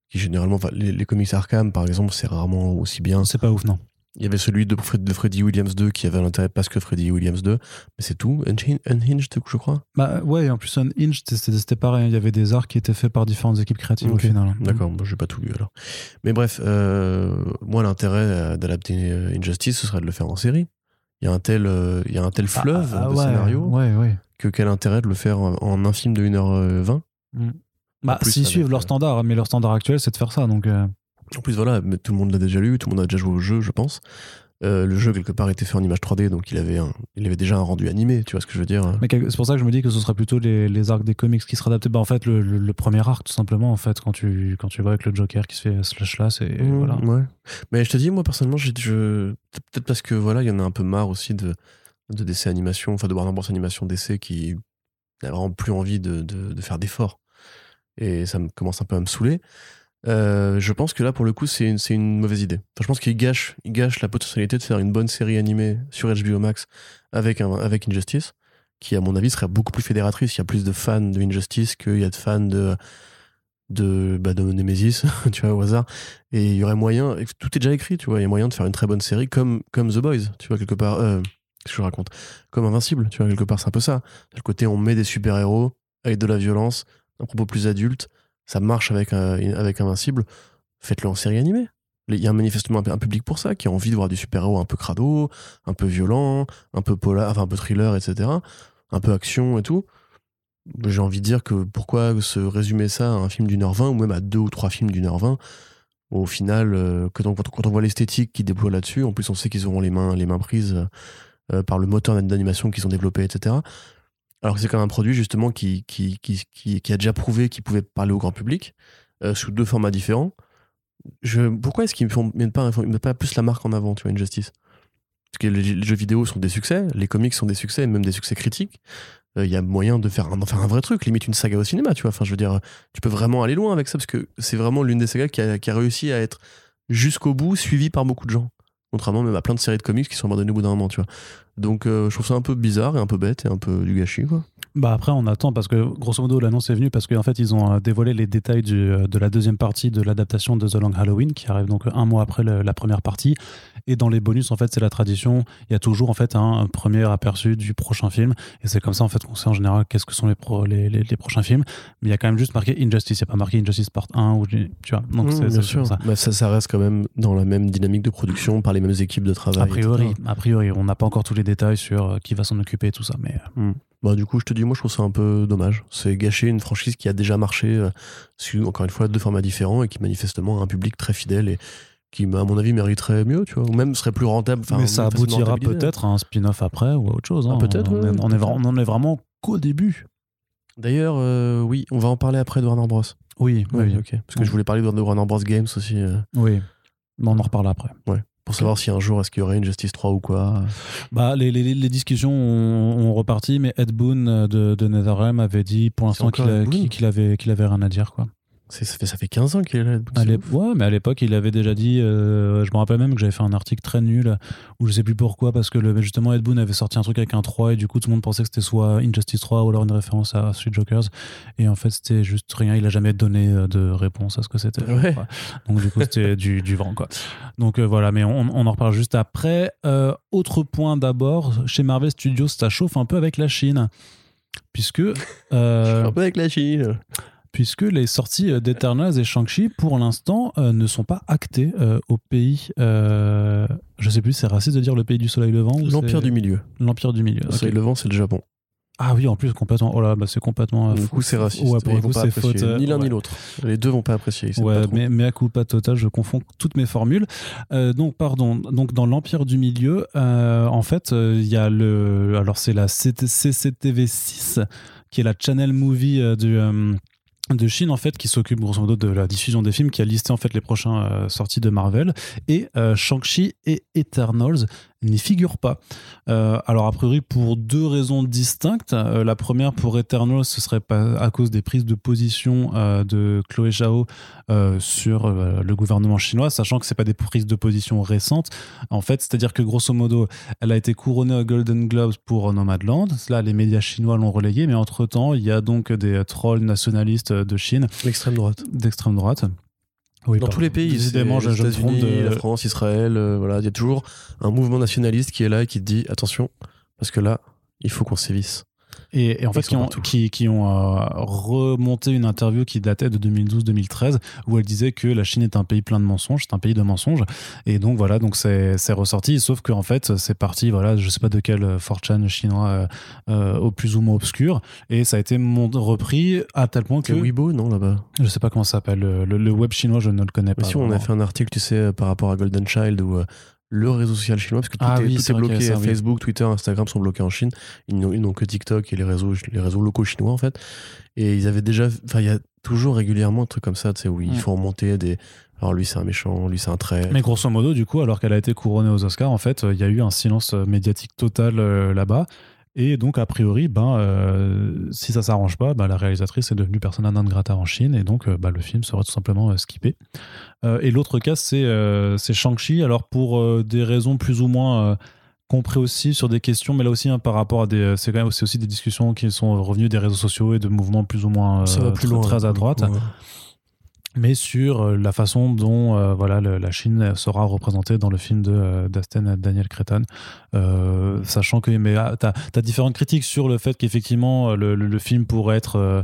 qui, généralement, les, les comics Arkham, par exemple, c'est rarement aussi bien. C'est pas ouf, non Il y avait celui de, Fred- de Freddy Williams 2 qui avait un intérêt parce que Freddy Williams 2, mais c'est tout. Unhinged, je crois. Bah ouais, en plus Unhinged, c'était pareil, il y avait des arcs qui étaient faits par différentes équipes créatives au final. D'accord, moi j'ai pas tout lu alors. Mais bref, euh, moi l'intérêt euh, d'adapter euh, Injustice, ce serait de le faire en série. Il y a un tel, il y a un tel fleuve Ah, ah, de ouais, scénario Ouais, ouais. que quel intérêt de le faire en, en un film de 1h20 Bah, plus, s'ils suivent leur standard, mais leur standard actuel, c'est de faire ça. Donc, euh, En plus, voilà, mais tout le monde l'a déjà lu, tout le monde a déjà joué au jeu, je pense. Euh, le jeu, quelque part, était fait en image 3D, donc il avait, un, il avait déjà un rendu animé, tu vois ce que je veux dire mais quel- c'est pour ça que je me dis que ce serait plutôt les, les arcs des comics qui seraient adaptés. Bah, en fait, le, le- le premier arc, tout simplement, en fait, quand tu, quand tu vois avec le Joker qui se fait slash là, c'est. Mmh, voilà. Ouais. Mais je te dis, moi personnellement, je... peut-être parce que voilà, il y en a un peu marre aussi de, de DC Animation, enfin de Warner Bros Animation DC qui n'a vraiment plus envie de, de, de faire d'efforts. Et ça me commence un peu à me saouler. Euh, je pense que là, pour le coup, c'est une, c'est mauvaise idée. Enfin, je pense qu'il gâche, gâche la potentialité de faire une bonne série animée sur HBO Max avec, un, avec Injustice, qui, à mon avis, serait beaucoup plus fédératrice. Il y a plus de fans de Injustice qu'il y a de fans de, de, bah, Nemesis, tu vois, au hasard. Et il y aurait moyen, tout est déjà écrit, tu vois, il y a moyen de faire une très bonne série comme, comme The Boys, tu vois, quelque part. Euh, Qu'est-ce que je raconte? Comme Invincible, tu vois, quelque part, c'est un peu ça. Le côté, on met des super-héros avec de la violence, un propos plus adulte, ça marche avec, avec Invincible, faites-le en série animée. Il y a manifestement un, public pour ça, qui a envie de voir des super-héros un peu crado, un peu violents, un peu polar, enfin un peu thriller, etc. Un peu action et tout. J'ai envie de dire que pourquoi se résumer ça à un film d'une heure vingt, ou même à deux ou trois films d'une heure vingt, au final, euh, quand, on, voit l'esthétique qui déploie là-dessus, en plus on sait qu'ils auront les mains, les mains prises euh, par le moteur d'animation qu'ils ont développé, etc. Alors que c'est quand même un produit justement qui, qui, qui, qui, a déjà prouvé qu'il pouvait parler au grand public euh, sous deux formats différents. Pourquoi est-ce qu'ils ne mettent pas, pas plus la marque en avant, tu vois, Injustice? Parce que les, jeux vidéo sont des succès, les comics sont des succès, même des succès critiques. Euh, Il y a moyen de faire, un, faire un vrai truc, limite une saga au cinéma, tu vois. Enfin, je veux dire, tu peux vraiment aller loin avec ça parce que c'est vraiment l'une des sagas qui a, qui a réussi à être jusqu'au bout suivie par beaucoup de gens. Contrairement même à plein de séries de comics qui sont abandonnées au bout d'un moment, tu vois. Donc euh, je trouve ça un peu bizarre et un peu bête et un peu du gâchis, quoi. Bah après, on attend parce que grosso modo, l'annonce est venue parce qu'en fait, ils ont euh, dévoilé les détails du, euh, de la deuxième partie de l'adaptation de The Long Halloween qui arrive donc un mois après le- la première partie. Et dans les bonus, en fait, c'est la tradition. Il y a toujours en fait un, premier aperçu du prochain film. Et c'est comme ça en fait qu'on sait en général qu'est-ce que sont les, pro- les, les, les prochains films. Mais il y a quand même juste marqué Injustice. Il n'y a pas marqué Injustice Part 1 ou tu vois. Donc Mmh, c'est sûr. ça. Bah, ça, ça reste quand même dans la même dynamique de production par les mêmes équipes de travail. A priori, a priori, on n'a pas encore tous les détails sur euh, qui va s'en occuper et tout ça. Mais euh, Bah, du coup, je te dis, moi, je trouve ça un peu dommage. C'est gâcher une franchise qui a déjà marché, euh, sur, encore une fois, deux formats différents et qui manifestement a un public très fidèle et qui, à mon avis, mériterait mieux, tu vois, ou même serait plus rentable. mais ça aboutira peut-être à un spin-off après ou à autre chose. Ah, hein. peut-être, On, ouais, on on en est vraiment qu'au début. D'ailleurs, euh, oui, on va en parler après de Warner Bros. Oui, Ouais, oui, ok. Parce que je voulais parler de Warner Bros Games aussi, euh, oui. Mais on en reparlera après. Pour savoir si un jour est-ce qu'il y aurait une Justice 3 ou quoi. Bah, les, les, les discussions ont, ont reparti, mais Ed Boon euh, de, de NetherRealm avait dit pour l'instant qu'il avait, qu'il avait rien à dire. Quoi. Ça fait, ça fait 15 ans qu'il est là. Ouais, mais à l'époque, il avait déjà dit. euh, je me rappelle même que j'avais fait un article très nul où je sais plus pourquoi, parce que le, justement Ed Boon avait sorti un truc avec un 3 et du coup tout le monde pensait que c'était soit Injustice 3 ou alors une référence à Street Jokers. Et en fait, c'était juste rien. Il a jamais donné euh, de réponse à ce que c'était. Ouais. Donc du coup, c'était du, du vent, quoi. Donc euh, voilà, mais on, on en reparle juste après. Euh, autre point d'abord, chez Marvel Studios, ça chauffe un peu avec la Chine. Puisque. Un peu avec la Chine. Puisque les sorties euh, d'Eternals et Shang-Chi, pour l'instant, euh, ne sont pas actées euh, au pays. euh, je sais plus, c'est raciste de dire le pays du soleil levant ou L'Empire du Milieu. L'Empire du milieu. le vent, c'est le Japon. Ah oui, en plus, complètement. Oh là, bah, c'est complètement. Du coup, c'est raciste. Ouais, pour pas c'est faute. Ni l'un ouais. ni l'autre. Les deux vont pas apprécier. Ouais, mais, mais à coup pas total, je confonds toutes mes formules. Euh, donc, pardon. Donc, dans l'Empire du Milieu, euh, en fait, euh, il y a le. Alors, c'est la CT CCTV 6, qui est la Channel Movie du. De Chine en fait qui s'occupe grosso modo de la diffusion des films qui a listé en fait les prochains euh, sorties de Marvel. Et euh, Shang-Chi et Eternals n'y figurent pas. Euh, alors a priori pour deux raisons distinctes. Euh, la première pour Eternals ce serait pas à cause des prises de position euh, de Chloé Zhao sur le gouvernement chinois, sachant que c'est pas des prises de position récentes. En fait, c'est-à-dire que grosso modo, elle a été couronnée aux Golden Globes pour Nomadland. Là, les médias chinois l'ont relayé, mais entre-temps, il y a donc des trolls nationalistes de Chine L'extrême droite. d'extrême droite. Oui, Dans tous les pays, je, les États-Unis, de... la France, Israël, euh, voilà, il y a toujours un mouvement nationaliste qui est là et qui te dit attention, parce que là, il faut qu'on sévisse. Et, et en fait, qui ont, partout. qui, qui ont euh, remonté une interview qui datait de 2012-2013 où elle disait que la Chine est un pays plein de mensonges, c'est un pays de mensonges. Et donc voilà, donc c'est ressorti. Sauf qu'en fait, c'est parti, voilà, je sais pas de quel euh, 4chan chinois euh, au plus ou moins obscur. Et ça a été repris à tel point que C'est Weibo, non, là-bas? Je sais pas comment ça s'appelle. Le, le- le web chinois, je ne le connais Mais pas. si, on a fait un article, tu sais, par rapport à Golden Child ou euh, le réseau social chinois, parce que tout Ah est, oui, tout bloqué. ça, oui. Facebook, Twitter, Instagram sont bloqués en Chine. Ils n'ont ils que TikTok et les réseaux, les réseaux locaux chinois, en fait. Et ils avaient déjà. Enfin, il y a toujours régulièrement un truc comme ça, tu sais, où il Mm. faut remonter des. Alors lui, c'est un méchant, lui, c'est un trait. Mais grosso modo, du coup, alors qu'elle a été couronnée aux Oscars, en fait, il y a eu un silence médiatique total euh, là-bas. Et donc, a priori, ben, euh, si ça s'arrange pas, ben, la réalisatrice est devenue persona non grata en Chine et donc euh, ben, le film sera tout simplement euh, skippé. Euh, et l'autre cas, c'est Shang-Chi. Alors, pour des raisons plus ou moins euh, compréhensibles sur des questions, mais là aussi, hein, par rapport à des. C'est quand même aussi des discussions qui sont revenues des réseaux sociaux et de mouvements plus ou moins ça va plus très, loin. très là, à droite coup, ouais. Mais sur euh, la façon dont euh, voilà la Chine sera représentée dans le film euh, d'Asten Daniel Cretan, Euh, sachant que mais ah, t'as as différentes critiques sur le fait qu'effectivement euh, le, film pourrait être euh,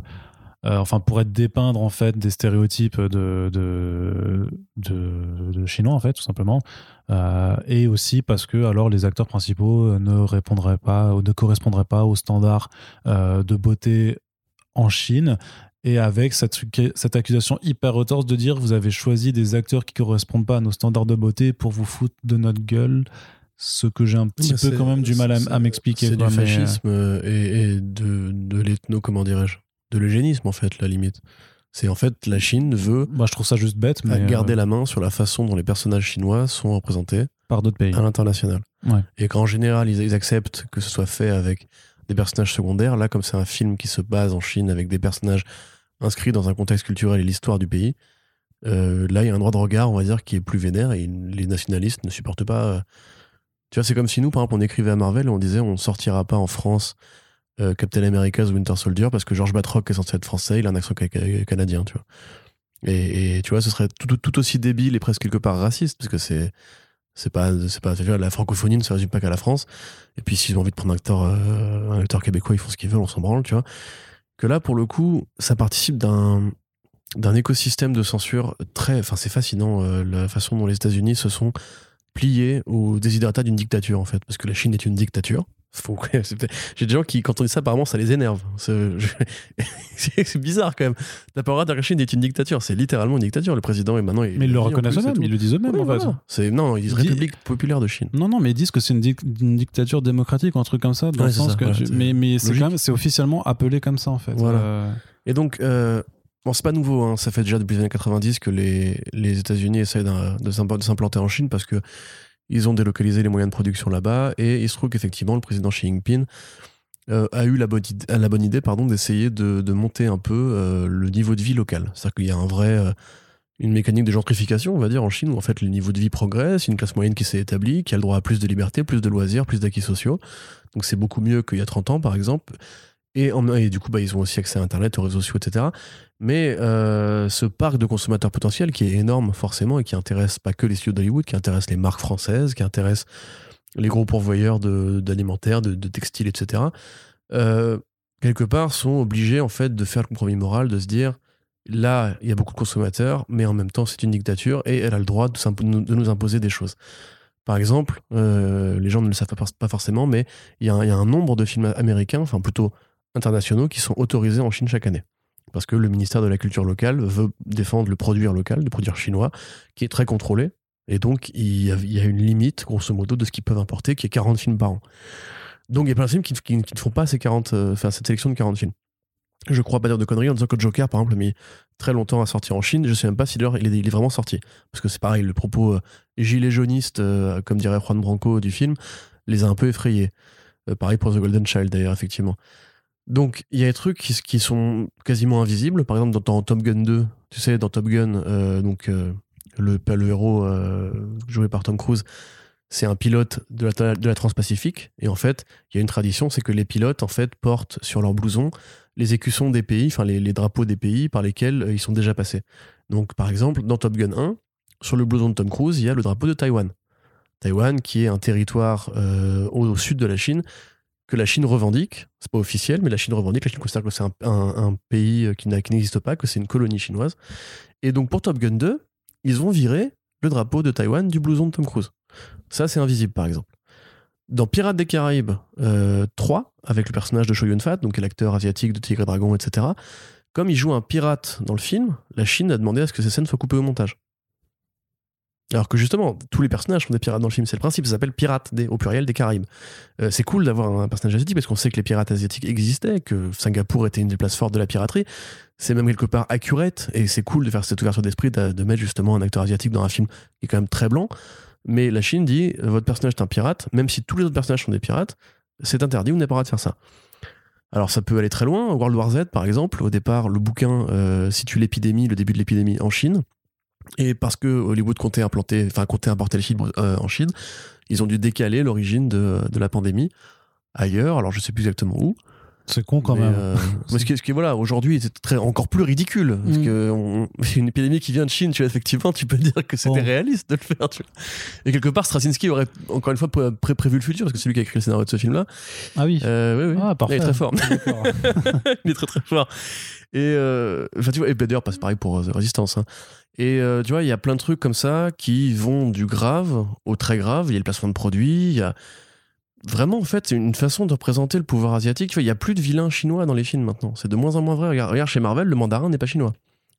euh, enfin pourrait dépeindre en fait des stéréotypes de de, de, chinois en fait tout simplement. Euh, et aussi parce que alors les acteurs principaux euh, ne répondraient pas ou ne correspondraient pas aux standards euh, de beauté en Chine et avec cette, cette accusation hyper retorse de dire vous avez choisi des acteurs qui correspondent pas à nos standards de beauté pour vous foutre de notre gueule ce que j'ai un petit peu quand même du mal à, m'expliquer C'est du euh, fascisme euh, et, et de, de l'ethno, comment dirais-je De l'eugénisme, en fait, la limite. C'est en fait, la Chine veut moi je trouve ça juste bête mais garder euh, la main sur la façon dont les personnages chinois sont représentés par d'autres pays à l'international. Ouais. Et qu'en général, ils, ils acceptent que ce soit fait avec des personnages secondaires. Là, comme c'est un film qui se base en Chine avec des personnages inscrits dans un contexte culturel et l'histoire du pays, euh, là, il y a un droit de regard, on va dire, qui est plus vénère et les nationalistes ne supportent pas. euh, Tu vois, c'est comme si nous, par exemple, on écrivait à Marvel et on disait on sortira pas en France euh, Captain America's Winter Soldier parce que George Batroc est censé être français, il a un accent ca- ca- canadien, tu vois. Et, tu vois, ce serait tout, aussi débile et presque quelque part raciste parce que c'est c'est pas c'est pas vois, la francophonie ne se résume pas qu'à la France. Et puis s'ils ont envie de prendre un acteur euh, un acteur québécois, ils font ce qu'ils veulent, on s'en branle, tu vois. Que là, pour le coup, ça participe d'un d'un écosystème de censure très. Enfin, c'est fascinant euh, la façon dont les États-Unis se sont pliés aux désiderata d'une dictature, en fait. Parce que la Chine est une dictature. Faut- J'ai des gens qui, quand on dit ça, apparemment, ça les énerve. C'est je- bizarre quand même. T'as pas le droit est une dictature. C'est littéralement une dictature. Le président est maintenant. il- mais ils le reconnaissent eux-mêmes ils le disent eux-mêmes en voilà. Non, ils disent République populaire de Chine. non non mais ils disent que c'est une, dic- une dictature démocratique ou un truc comme ça dans Ouais, le sens ça, que voilà, tu- c'est mais mais c'est logique. quand même c'est officiellement appelé comme ça en fait Voilà. Euh, Et donc, euh, bon, c'est pas nouveau, hein, ça fait déjà depuis les années 90 que les, les États-Unis essayent de s'implanter en Chine parce que ils ont délocalisé les moyens de production là-bas et il se trouve qu'effectivement, le président Xi Jinping euh, a eu la bonne idée, d'essayer de, de monter un peu euh, le niveau de vie local. C'est-à-dire qu'il y a un vrai, euh, une mécanique de gentrification, on va dire, en Chine, où en fait le niveau de vie progresse, une classe moyenne qui s'est établie, qui a le droit à plus de liberté, plus de loisirs, plus d'acquis sociaux. Donc c'est beaucoup mieux qu'il y a 30 ans, par exemple. Et, du coup, bah, ils ont aussi accès à Internet, aux réseaux sociaux, etc. Mais euh, ce parc de consommateurs potentiels, qui est énorme forcément, et qui intéresse pas que les studios d'Hollywood, qui intéresse les marques françaises, qui intéresse les gros pourvoyeurs de- d'alimentaire, de, de textiles, etc., euh, quelque part sont obligés en fait de faire le compromis moral, de se dire là, il y a beaucoup de consommateurs, mais en même temps, c'est une dictature et elle a le droit de, de nous imposer des choses. Par exemple, euh, les gens ne le savent pas, forcément, mais il y a un nombre de films américains, enfin plutôt internationaux, qui sont autorisés en Chine chaque année. Parce que le ministère de la Culture locale veut défendre le produire local, le produire chinois, qui est très contrôlé. Et donc, il y a, une limite, grosso modo, de ce qu'ils peuvent importer, qui est 40 films par an. Donc, il y a plein de films qui, ne font pas ces 40, euh, enfin, cette sélection de 40 films. Je crois pas dire de conneries en disant que Joker, par exemple, a mis très longtemps à sortir en Chine. Je sais même pas si d'ailleurs il est vraiment sorti. Parce que c'est pareil, le propos euh, gilet jauniste, euh, comme dirait Juan Branco du film, les a un peu effrayés. Euh, pareil pour The Golden Child, d'ailleurs, effectivement. Donc, il y a des trucs qui, sont quasiment invisibles. Par exemple, dans, Top Gun 2, tu sais, dans Top Gun, euh, euh, le, héros euh, joué par Tom Cruise, c'est un pilote de la, Transpacifique. Et en fait, il y a une tradition, c'est que les pilotes, en fait, portent sur leur blouson les écussons des pays, enfin les, drapeaux des pays par lesquels ils sont déjà passés. Donc, par exemple, dans Top Gun 1, sur le blouson de Tom Cruise, il y a le drapeau de Taïwan. Taïwan, qui est un territoire au sud de la Chine, que la Chine revendique. C'est pas officiel, mais la Chine revendique. La Chine considère que c'est un, pays euh, qui n'existe pas, que c'est une colonie chinoise. Et donc, pour Top Gun 2, ils ont viré le drapeau de Taïwan du blouson de Tom Cruise. Ça, c'est invisible, par exemple. Dans Pirates des Caraïbes euh, 3, avec le personnage de Chow Yun-fat, donc l'acteur asiatique de Tigre et Dragon, etc., comme il joue un pirate dans le film, la Chine a demandé à ce que ces scènes soient coupées au montage. Alors que justement, tous les personnages sont des pirates dans le film. C'est le principe, ça s'appelle Pirates, au pluriel des Caraïbes. Euh, c'est cool d'avoir un personnage asiatique parce qu'on sait que les pirates asiatiques existaient, que Singapour était une des places fortes de la piraterie. C'est même quelque part accurate et c'est cool de faire cette ouverture d'esprit, de, mettre justement un acteur asiatique dans un film qui est quand même très blanc. Mais la Chine dit votre personnage est un pirate, même si tous les autres personnages sont des pirates, c'est interdit, vous n'avez pas le droit de faire ça. Alors ça peut aller très loin. World War Z, par exemple, au départ, le bouquin euh, situe l'épidémie, le début de l'épidémie en Chine. Et parce que Hollywood comptait implanter, enfin comptait importer le film euh, en Chine, ils ont dû décaler l'origine de, de la pandémie ailleurs. Alors je sais plus exactement où. C'est con quand Mais, même. euh, mais ce qui, ce qui, voilà, aujourd'hui, c'est très, encore plus ridicule. Parce Mm. que on- une épidémie qui vient de Chine, tu vois, effectivement, tu peux dire que c'était Bon. réaliste de le faire. tu vois. Et quelque part, Straczynski aurait, encore une fois, pré- pré- prévu le futur, parce que c'est lui qui a écrit le scénario de ce film-là. Ah oui. Euh, oui, oui. Ah, parfait. Il est très fort. Il est très très fort. Et, euh, enfin, tu vois, et d'ailleurs, pas pareil pour euh, The Resistance. hein. Et euh, tu vois, il y a plein de trucs comme ça qui vont du grave au très grave. Il y a le placement de produits, il y a. Vraiment, en fait, c'est une façon de représenter le pouvoir asiatique. Tu vois, il y a plus de vilains chinois dans les films maintenant. C'est de moins en moins vrai. Regarde, regarde, chez Marvel, le mandarin n'est pas chinois.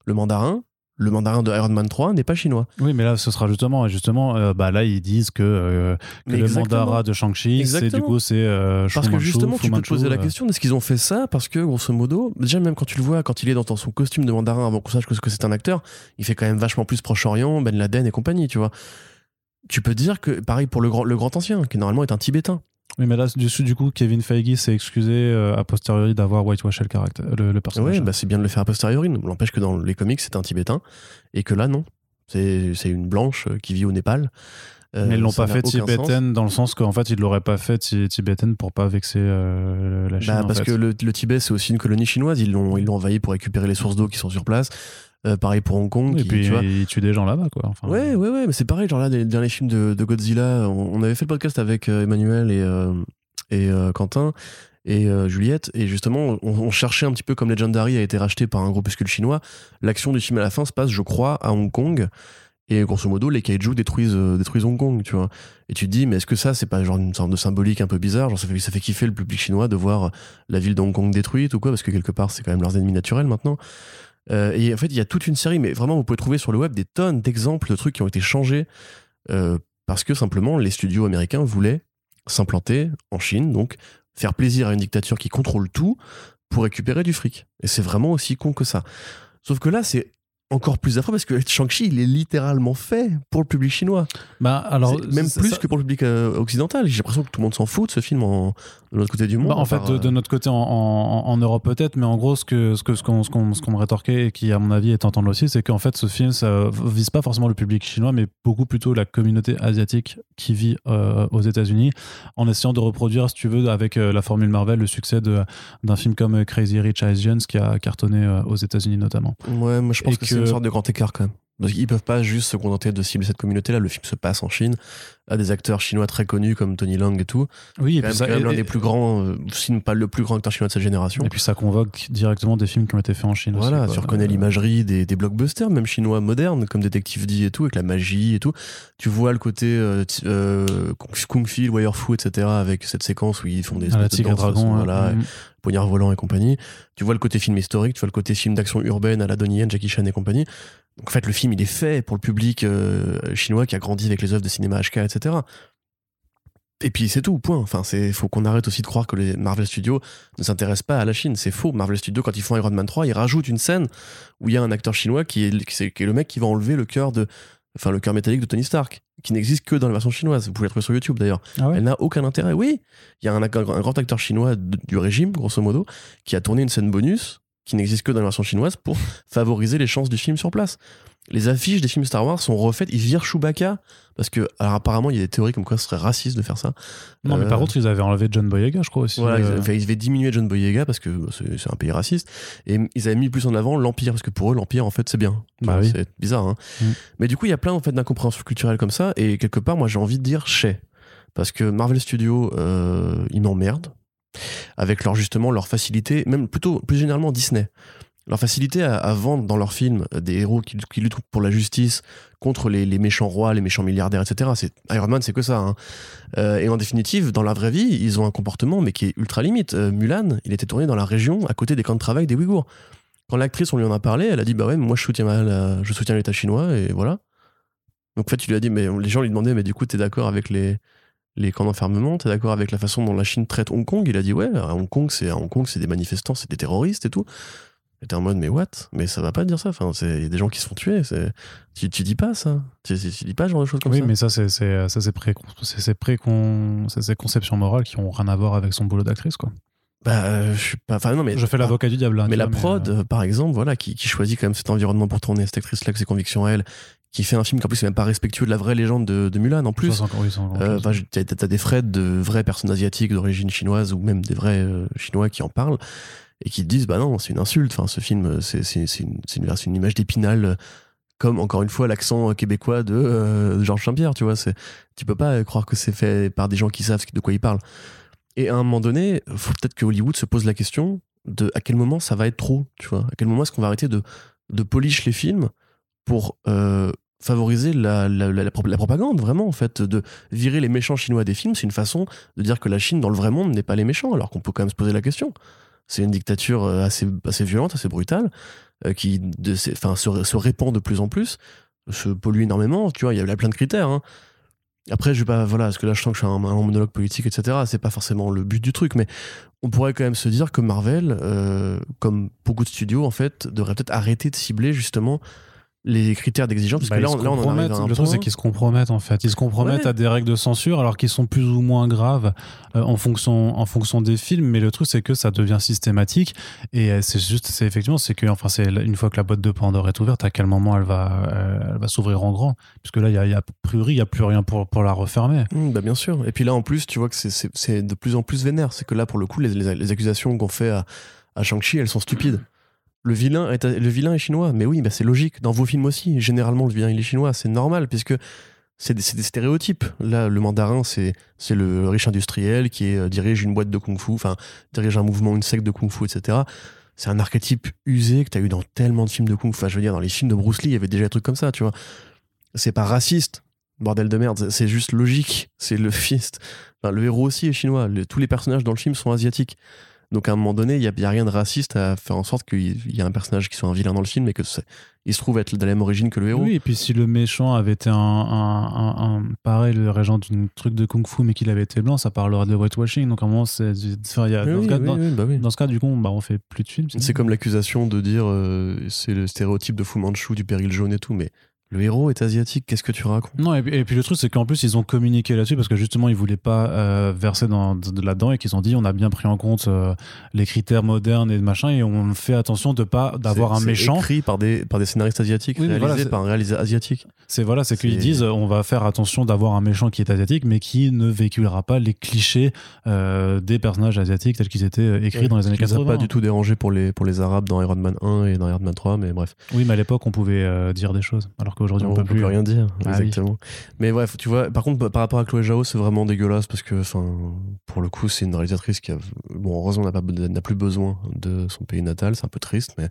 Le mandarin, le mandarin de Iron Man 3 n'est pas chinois. Oui, mais là, ce sera justement, et justement, euh, bah là, ils disent que, euh, que le mandarin de Shang-Chi, c'est du coup, c'est euh, Parce que justement, Fu tu peux te poser la euh, question est-ce qu'ils ont fait ça? Parce que, grosso modo, déjà, même quand tu le vois, quand il est dans son costume de mandarin avant qu'on sache que, que c'est un acteur, il fait quand même vachement plus Proche-Orient, Ben Laden et compagnie, tu vois. Tu peux dire que, pareil pour le grand, le grand ancien, qui normalement est un Tibétain. Oui, mais là, du, du coup, Kevin Feige s'est excusé euh, a posteriori d'avoir whitewashed le, caractère, le, le personnage. Ouais, bah c'est bien de le faire a posteriori. L'empêche que dans les comics, c'est un Tibétain, et que là, non. C'est une blanche euh, qui vit au Népal. Euh, mais ils l'ont pas fait tibétaine dans le sens qu'en fait, ils l'auraient pas fait ti- tibétaine pour pas vexer euh, la Chine. Bah, en parce fait. que le, le Tibet, c'est aussi une colonie chinoise. Ils l'ont ils l'ont envahi pour récupérer les sources d'eau qui sont sur place. Euh, pareil pour Hong Kong. Et qui, puis, tu vois, tuent des gens là-bas, quoi. Enfin, Ouais, ouais, ouais, mais c'est pareil, genre là, les derniers films de, de Godzilla, on, on avait fait le podcast avec euh, Emmanuel et, euh, et euh, Quentin et Juliette, et justement, on, on cherchait un petit peu comme Legendary a été racheté par un groupuscule chinois, l'action du film à la fin se passe, je crois, à Hong Kong, et grosso modo, les kaiju détruisent, euh, détruisent Hong Kong, tu vois. Et tu te dis, mais est-ce que ça, c'est pas genre une sorte de symbolique un peu bizarre, genre ça fait, ça fait kiffer le public chinois de voir la ville de Hong Kong détruite ou quoi, parce que quelque part, c'est quand même leurs ennemis naturels maintenant. Euh, et en fait, il y a toute une série, mais vraiment, vous pouvez trouver sur le web des tonnes d'exemples de trucs qui ont été changés euh, parce que simplement les studios américains voulaient s'implanter en Chine, donc faire plaisir à une dictature qui contrôle tout pour récupérer du fric. Et c'est vraiment aussi con que ça. Sauf que là, c'est encore plus affreux parce que Shang-Chi, il est littéralement fait pour le public chinois. Bah, alors, même plus ça- que pour le public euh, occidental. J'ai l'impression que tout le monde s'en fout de ce film en, de l'autre côté du monde. Bah, en fait, par, de, euh, de notre côté en, en- en Europe peut-être, mais en gros, ce que ce que ce qu'on ce qu'on ce qu'on me rétorquait et qui, à mon avis, est entendre aussi, c'est qu'en fait, ce film, ça vise pas forcément le public chinois, mais beaucoup plutôt la communauté asiatique qui vit euh, aux États-Unis, en essayant de reproduire, si tu veux, avec euh, la formule Marvel, le succès d'un film comme Crazy Rich Asians qui a cartonné euh, aux États-Unis notamment. Ouais, moi je pense Et que, c'est une sorte de grand écart quand même. Parce qu'ils peuvent pas juste se contenter de cibler cette communauté-là. Le film se passe en Chine, à des acteurs chinois très connus comme Tony Leung et tout. Oui, et puis et- l'un des plus grands, euh, sinon pas le plus grand acteur chinois de sa génération. et puis ça convoque directement des films qui ont été faits en Chine. Voilà, aussi, tu reconnais Euh, l'imagerie des, des blockbusters, même chinois modernes, comme Detective D et tout, avec la magie et tout. Tu vois le côté euh, euh, Kung- Fu, Wire Fu, etc., avec cette séquence où ils font des à la de Tigre façon, voilà, mm. Poignard volant et compagnie. Tu vois le côté film historique, tu vois le côté film d'action urbaine à la Donnie Yen, Jackie Chan et compagnie. Donc en fait, le film, il est fait pour le public euh, chinois qui a grandi avec les œuvres de cinéma HK, etc. Et puis c'est tout, point. Enfin, c'est faut qu'on arrête aussi de croire que les Marvel Studios ne s'intéressent pas à la Chine. C'est faux. Marvel Studios, quand ils font Iron Man 3, ils rajoutent une scène où il y a un acteur chinois qui est, qui est- qui est le mec qui va enlever le cœur de, enfin le cœur métallique de Tony Stark, qui n'existe que dans la version chinoise. Vous pouvez le trouver sur YouTube d'ailleurs. Ah ouais? Elle n'a aucun intérêt. Oui, il y a un, un grand acteur chinois de- du régime, grosso modo, qui a tourné une scène bonus qui n'existe que dans la version chinoise pour favoriser les chances du film sur place. Les affiches des films Star Wars sont refaites. Ils virent Chewbacca parce que, alors apparemment, il y a des théories comme quoi ce serait raciste de faire ça. Non, mais Euh, par contre, ils avaient enlevé John Boyega, je crois aussi. Voilà, ils, euh, avaient, enfin, ils avaient diminué John Boyega parce que c'est un pays raciste. Et ils avaient mis plus en avant l'Empire parce que pour eux, l'Empire, en fait, c'est bien. Bah oui. C'est bizarre. Hein. Mm. Mais du coup, il y a plein en fait, d'incompréhensions culturelles comme ça. Et quelque part, moi, j'ai envie de dire chez. Parce que Marvel Studios, euh, ils m'emmerdent. Avec leur, justement, leur facilité, même plutôt, plus généralement, Disney. Leur facilité à, vendre dans leurs films des héros qui, luttent pour la justice contre les, méchants rois, les méchants milliardaires, etc. C'est, Iron Man, c'est que ça. hein. Euh, et en définitive, dans la vraie vie, ils ont un comportement, mais qui est ultra limite. Euh, Mulan, il était tourné dans la région à côté des camps de travail des Ouïghours. Quand l'actrice, on lui en a parlé, elle a dit Bah ouais, moi je soutiens, je soutiens l'État chinois, et voilà. Donc en fait, tu lui as dit Mais les gens lui demandaient Mais du coup, t'es d'accord avec les, les camps d'enfermement T'es d'accord avec la façon dont la Chine traite Hong Kong? Il a dit Ouais, à Hong Kong, c'est à Hong Kong, c'est des manifestants, c'est des terroristes et tout. Et t'es en mode Mais what? Mais ça va pas dire ça. Enfin, c'est- il y a des gens qui se font tuer. c'est- Tu, tu dis pas ça. Tu, tu- tu dis pas ce genre de choses comme Oui, ça. mais ça, c'est c'est- ça, c'est pré- c'est- c'est précon- c'est ces conceptions morales qui ont rien à voir avec son boulot d'actrice, quoi. Bah, euh, je suis pas. Enfin, non, mais. Je fais l'avocat du diable. hein, Mais la vois, prod, euh, par exemple, voilà, qui, qui choisit quand même cet environnement pour tourner cette actrice-là, que ses convictions à elle, qui fait un film qu'en plus c'est même pas respectueux de la vraie légende de, de Mulan en plus. Euh, je- t'as t'as des Fred de vraies personnes asiatiques d'origine chinoise ou même des vrais euh, chinois qui en parlent et qui te disent bah non c'est une insulte. Enfin ce film c'est c'est c'est une, c'est une, image d'épinal comme encore une fois l'accent québécois de, euh, Georges Saint-Pierre tu vois c'est tu peux pas croire que c'est fait par des gens qui savent de quoi ils parlent. Et à un moment donné faut peut-être que Hollywood se pose la question de à quel moment ça va être trop tu vois. À quel moment est-ce qu'on va arrêter de de polish les films pour euh, favoriser la, la, la, la pro- la propagande, vraiment, en fait, de virer les méchants chinois des films, c'est une façon de dire que la Chine, dans le vrai monde, n'est pas les méchants, alors qu'on peut quand même se poser la question. C'est une dictature euh, assez, assez violente, assez brutale, euh, qui de, se, répand de plus en plus, se pollue énormément, tu vois, il y a, il y a plein de critères. hein. Après, je vais pas, voilà, parce que là, je sens que je suis un, un monologue politique, etc. C'est pas forcément le but du truc, mais on pourrait quand même se dire que Marvel, euh, comme beaucoup de studios, en fait, devrait peut-être arrêter de cibler justement les critères d'exigence, parce Bah, que là, on, là, on en arrive à un le truc, c'est qu'ils se compromettent en fait. Ils se compromettent Ouais. à des règles de censure alors qu'ils sont plus ou moins graves euh, en, fonction, en fonction des films. Mais le truc, c'est que ça devient systématique. Et euh, c'est juste, c'est effectivement, c'est que, enfin, c'est une fois que la boîte de Pandore est ouverte, à quel moment elle va, euh, elle va s'ouvrir en grand? Puisque là, il y a, y a- a priori, il n'y a plus rien pour, pour la refermer. Mmh, bah bien sûr. Et puis là, en plus, tu vois que c'est- de plus en plus vénère. C'est que là, pour le coup, les, les- les accusations qu'on fait à, à Shang-Chi, elles sont stupides. Le vilain, est, le vilain est chinois. Mais oui, bah c'est logique. Dans vos films aussi, généralement, le vilain, il est chinois. C'est normal, puisque c'est des, stéréotypes. Là, le mandarin, c'est le, riche industriel qui euh, dirige une boîte de kung-fu, enfin, dirige un mouvement, une secte de kung-fu, etc. C'est un archétype usé que tu as eu dans tellement de films de kung-fu. Je veux dire, dans les films de Bruce Lee, il y avait déjà des trucs comme ça, tu vois. C'est pas raciste. Bordel de merde, c'est juste logique. C'est le fist. Le héros aussi est chinois. Tous les personnages dans le film sont asiatiques. Donc à un moment donné, il n'y a, y a rien de raciste à faire en sorte qu'il y- il y a un personnage qui soit un vilain dans le film et que c'est- il se trouve être de la même origine que le héros. Oui, et puis si le méchant avait été un, un, un- un- pareil, le régent d'une truc de kung-fu, mais qu'il avait été blanc, ça parlerait de whitewashing. Donc à un moment, c'est, enfin, il y a- Oui, dans, ce oui, cas, oui, dans- bah oui. dans ce cas, du coup, bah, on fait plus de films. C'est comme l'accusation de dire euh, c'est le stéréotype de Fu Manchu du péril jaune et tout, mais Le héros est asiatique, qu'est-ce que tu racontes? Non, et puis, et puis le truc, c'est qu'en plus, ils ont communiqué là-dessus parce que justement, ils voulaient pas euh, verser dans, de, là-dedans et qu'ils ont dit on a bien pris en compte euh, les critères modernes et machin et on fait attention de pas d'avoir un c'est méchant. écrit par des, par des scénaristes asiatiques, Oui, réalisé voilà, par un réalisateur asiatique. C'est voilà, c'est qu'ils disent on va faire attention d'avoir un méchant qui est asiatique, mais qui ne véhiculera pas les clichés euh, des personnages asiatiques tels qu'ils étaient écrits dans les années Ça les a 80. pas du tout dérangé pour les, pour les Arabes dans Iron Man 1 et dans Iron Man 3, mais bref. Oui, mais à l'époque, on pouvait dire des choses, alors qu'aujourd'hui, on, on peut peut plus. plus rien dire, Ah oui. exactement. Mais bref, tu vois, par contre, par rapport à Chloé Zhao, c'est vraiment dégueulasse parce que, enfin, pour le coup, c'est une réalisatrice qui a, bon, heureusement, n'a pas, n'a plus besoin de son pays natal, c'est un peu triste, mais,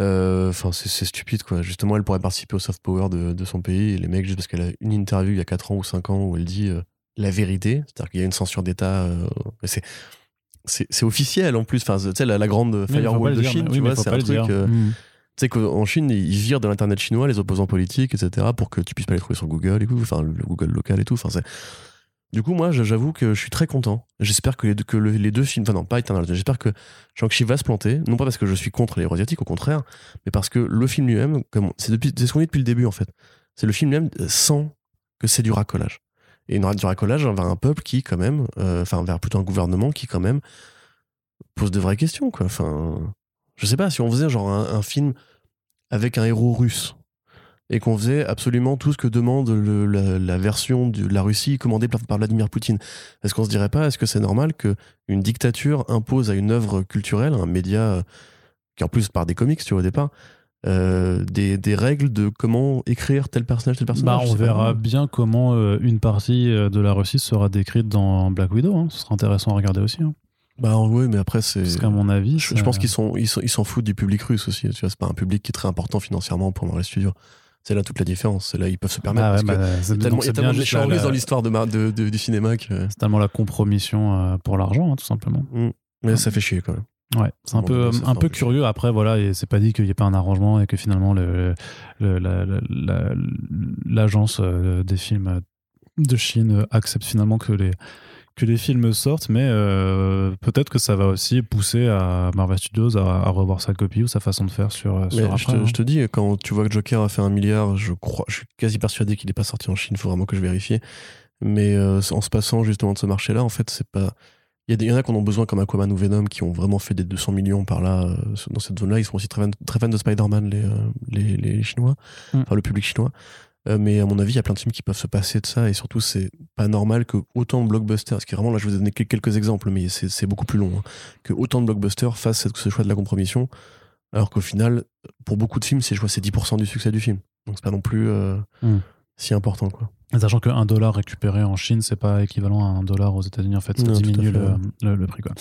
euh, enfin, c'est, c'est stupide, quoi. Justement, elle pourrait participer au soft power de, de son pays et les mecs, juste parce qu'elle a une interview il y a 4 ans ou 5 ans où elle dit euh, la vérité, c'est-à-dire qu'il y a une censure d'État, euh, c'est, officiel en plus, enfin, tu sais, la, la grande firewall de dire, Chine, mais- tu oui, c'est un truc. dire. Tu sais qu'en Chine, ils virent de l'internet chinois les opposants politiques, etc., pour que tu puisses pas les trouver sur Google et enfin le Google local et tout. Enfin, c'est- du coup, moi, j'avoue que je suis très content. J'espère que les deux, que le- les deux films, enfin non, pas Eternal, j'espère que Shang-Chi va se planter, non pas parce que je suis contre les asiatiques, au contraire, mais parce que le film lui-même, c'est ce qu'on dit depuis le début en fait, c'est le film lui-même euh, sent que c'est du racolage. Et une, du racolage vers un peuple qui, quand même, euh, enfin vers plutôt un gouvernement qui, quand même, pose de vraies questions, quoi. Enfin, je sais pas si on faisait genre un, un film avec un héros russe et qu'on faisait absolument tout ce que demande le- la, la version de la Russie commandée par, par Vladimir Poutine. Est-ce qu'on se dirait pas, est-ce que c'est normal que une dictature impose à une œuvre culturelle, un média euh, qui en plus par des comics, tu vois, au départ, euh, des, des règles de comment écrire tel personnage, tel personnage Bah, on verra bien comment euh, une partie de la Russie sera décrite dans Black Widow. hein. Ce sera intéressant à regarder aussi. hein. Bah oui, mais après c'est. Parce qu'à mon avis, Je, pense qu'ils sont, ils sont- s'en foutent du public russe aussi. Tu vois, c'est pas un public qui est très important financièrement pour les studios. C'est là toute la différence. C'est là ils peuvent se permettre. Ah ouais, parce que bah, c'est- tellement, il y a de la- russes la- dans l'histoire de, mar- de- de- du cinéma que. c'est tellement la compromission euh, pour l'argent, hein, tout simplement. Mais ça fait chier quand même. Ouais, c'est un peu, ça un peu curieux. Après, voilà, et c'est pas dit qu'il n'y ait pas un arrangement et que finalement le- le- la- la- la- l'agence euh, des films de Chine euh, accepte finalement que les que les films sortent, mais euh, peut-être que ça va aussi pousser à Marvel Studios à, à revoir sa copie ou sa façon de faire sur, euh, sur Mais je, après, te, hein. je te dis, quand tu vois que Joker a fait un milliard, je crois, je suis quasi persuadé qu'il n'est pas sorti en Chine. Il faut vraiment que je vérifie. Mais euh, en se passant justement de ce marché-là, en fait, c'est pas. Il y, a des- il y en a qui en ont besoin, comme Aquaman ou Venom, qui ont vraiment fait des 200 millions par là, euh, dans cette zone-là. Ils sont aussi très fans, très fans de Spider-Man, les, euh, les, les Chinois, Mm. enfin le public chinois. Euh, mais à mon avis, il y a plein de films qui peuvent se passer de ça. Et surtout, c'est pas normal que autant de blockbusters, parce que vraiment, là, je vous ai donné que- quelques exemples, mais c'est beaucoup plus long, hein, que autant de blockbusters fassent ce choix de la compromission. Alors qu'au final, pour beaucoup de films, c'est je crois, c'est 10% du succès du film. Donc c'est pas non plus euh, Mm. si important, quoi. Sachant qu'un dollar récupéré en Chine, c'est pas équivalent à un dollar aux États-Unis. En fait, ça Non, diminue fait, le, ouais. le- le prix. Quoi.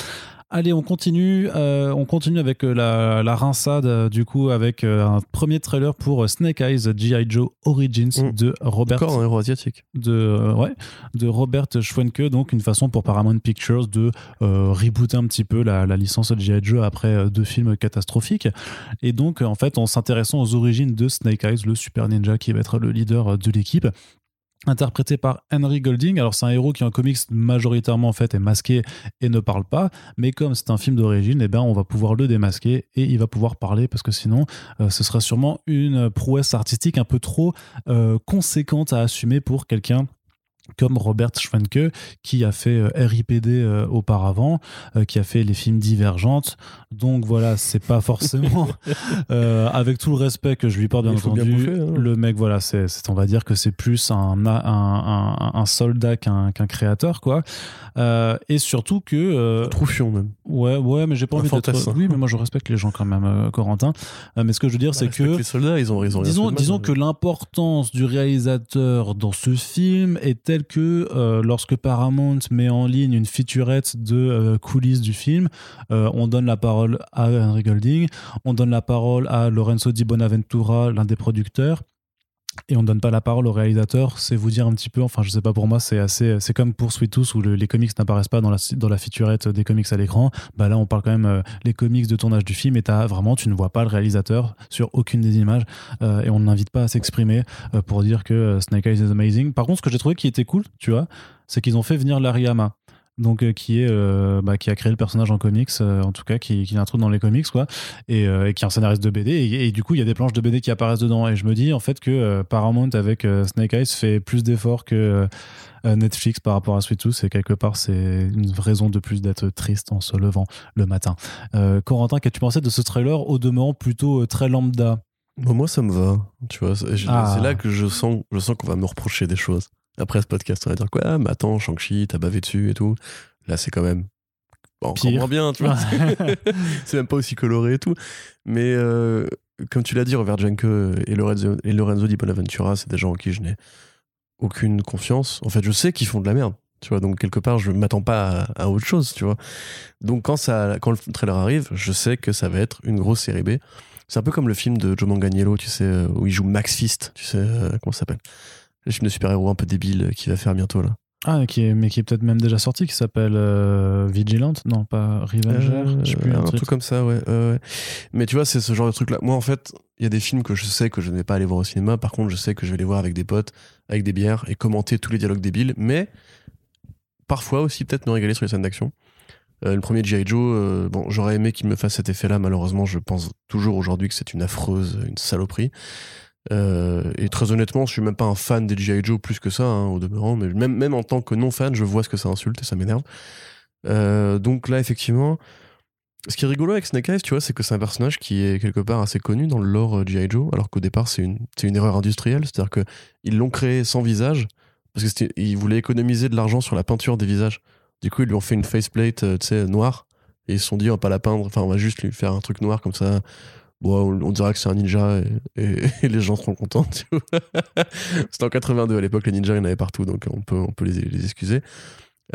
Allez, on continue. euh, on continue avec euh, la, la euh, du coup, avec un premier trailer pour Snake Eyes G.I. Joe Origins Mm. de Robert Encore un héros asiatique. de, euh, ouais, de Robert Schwenke, donc une façon pour Paramount Pictures de euh, rebooter un petit peu la, la licence de G.I. Joe après deux films catastrophiques. Et donc, en fait, en s'intéressant aux origines de Snake Eyes, le super ninja qui va être le leader de l'équipe interprété par Henry Golding. Alors c'est un héros qui en comics majoritairement en fait est masqué et ne parle pas, mais comme c'est un film d'origine, eh ben on va pouvoir le démasquer et il va pouvoir parler parce que sinon euh, ce serait sûrement une prouesse artistique un peu trop euh, conséquente à assumer pour quelqu'un comme Robert Schwenke qui a fait euh, RIPD euh, auparavant, euh, qui a fait les films Divergentes. Donc voilà, c'est pas forcément avec tout le respect que je lui porte bien bien entendu. bouffer, hein. Le mec, voilà, c'est, c'est- on va dire que c'est plus un, un, un, un soldat qu'un, qu'un créateur, quoi. Et surtout que Troufion, même. ouais, ouais, mais j'ai pas envie d'être. Oui, mais moi je respecte les gens quand même, Corentin. Mais ce que je veux dire, c'est Respecte que Les soldats, ils ont, rien disons, disons que l'importance du réalisateur dans ce film est telle euh, lorsque Paramount met en ligne une featurette de euh, coulisses du film, euh, on donne la parole à Henry Golding, on donne la parole à Lorenzo Di Bonaventura, l'un des producteurs. Et on ne donne pas la parole au réalisateur, c'est vous dire un petit peu, enfin je sais pas pour moi, c'est assez, c'est comme pour Sweet Tooth où le- les comics n'apparaissent pas dans la, dans featurette des comics à l'écran. Bah là on parle quand même euh, les comics de tournage du film et t'as vraiment tu ne vois pas le réalisateur sur aucune des images euh, et on ne l'invite pas à s'exprimer euh, pour dire que Snake Eyes is amazing. Par contre ce que j'ai trouvé qui était cool, tu vois, c'est qu'ils ont fait venir Larry. Donc euh, qui est euh, bah, qui a créé le personnage en comics, euh, en tout cas qui, qui l'introduit dans les comics quoi, et, et qui est un scénariste de BD. Et, et du coup, il y a des planches de BD qui apparaissent dedans. Et je me dis en fait que Paramount avec Snake Eyes fait plus d'efforts que Netflix par rapport à Sweet Tooth. Et quelque part, c'est une raison de plus d'être triste en se levant le matin. Corentin, qu'as-tu pensé de ce trailer au demeurant plutôt très lambda? Moi, ça me va. Tu vois, c'est Ah. c'est là que je sens, je sens qu'on va me reprocher des choses. Après ce podcast, on va dire quoi? Ah, mais attends, Shang-Chi, t'as bavé dessus et tout. Là, c'est quand même encore Pire. moins bien, tu vois. c'est même pas aussi coloré et tout. Mais euh, comme tu l'as dit, Robert Jenke et Lorenzo, et Lorenzo Di Bonaventura, c'est des gens en qui je n'ai aucune confiance. En fait, je sais qu'ils font de la merde. Tu vois, donc quelque part, je m'attends pas à, à autre chose, tu vois. Donc quand, ça, quand le trailer arrive, je sais que ça va être une grosse série B. C'est un peu comme le film de Joe Manganiello, tu sais, euh, où il joue Max Fist, tu sais, euh, comment ça s'appelle? Le film de super-héros un peu débile euh, qu'il va faire bientôt, là. Ah, qui est, mais qui est peut-être même déjà sorti, qui s'appelle euh, Vigilante Non, pas Revenger Euh, Je sais plus, un, un truc. comme ça, ouais. Mais tu vois, c'est ce genre de truc-là. Moi, en fait, il y a des films que je sais que je ne vais pas aller voir au cinéma. Par contre, je sais que je vais les voir avec des potes, avec des bières et commenter tous les dialogues débiles. Mais parfois aussi, peut-être me régaler sur les scènes d'action. Euh, le premier G.I. Joe, euh, bon, j'aurais aimé qu'il me fasse cet effet-là. Malheureusement, je pense toujours aujourd'hui que c'est une affreuse, une saloperie. Euh, et très honnêtement, je suis même pas un fan des G.I. Joe plus que ça, hein, au demeurant. Mais même, même en tant que non-fan, je vois ce que ça insulte et ça m'énerve. Euh, donc là, effectivement, ce qui est rigolo avec Snake Eyes, tu vois, c'est que c'est un personnage qui est quelque part assez connu dans le lore euh, G.I. Joe, alors qu'au départ, c'est une, une erreur industrielle. C'est-à-dire qu'ils l'ont créé sans visage, parce qu'ils voulaient économiser de l'argent sur la peinture des visages. Du coup, ils lui ont fait une faceplate, tu sais, noire, et ils se sont dit, on va pas la peindre, enfin, on va juste lui faire un truc noir comme ça. Bon, on, on dira que c'est un ninja et, les gens seront contents. C'était en 82, à l'époque, les ninjas, il y en avait partout, donc on peut, les, excuser.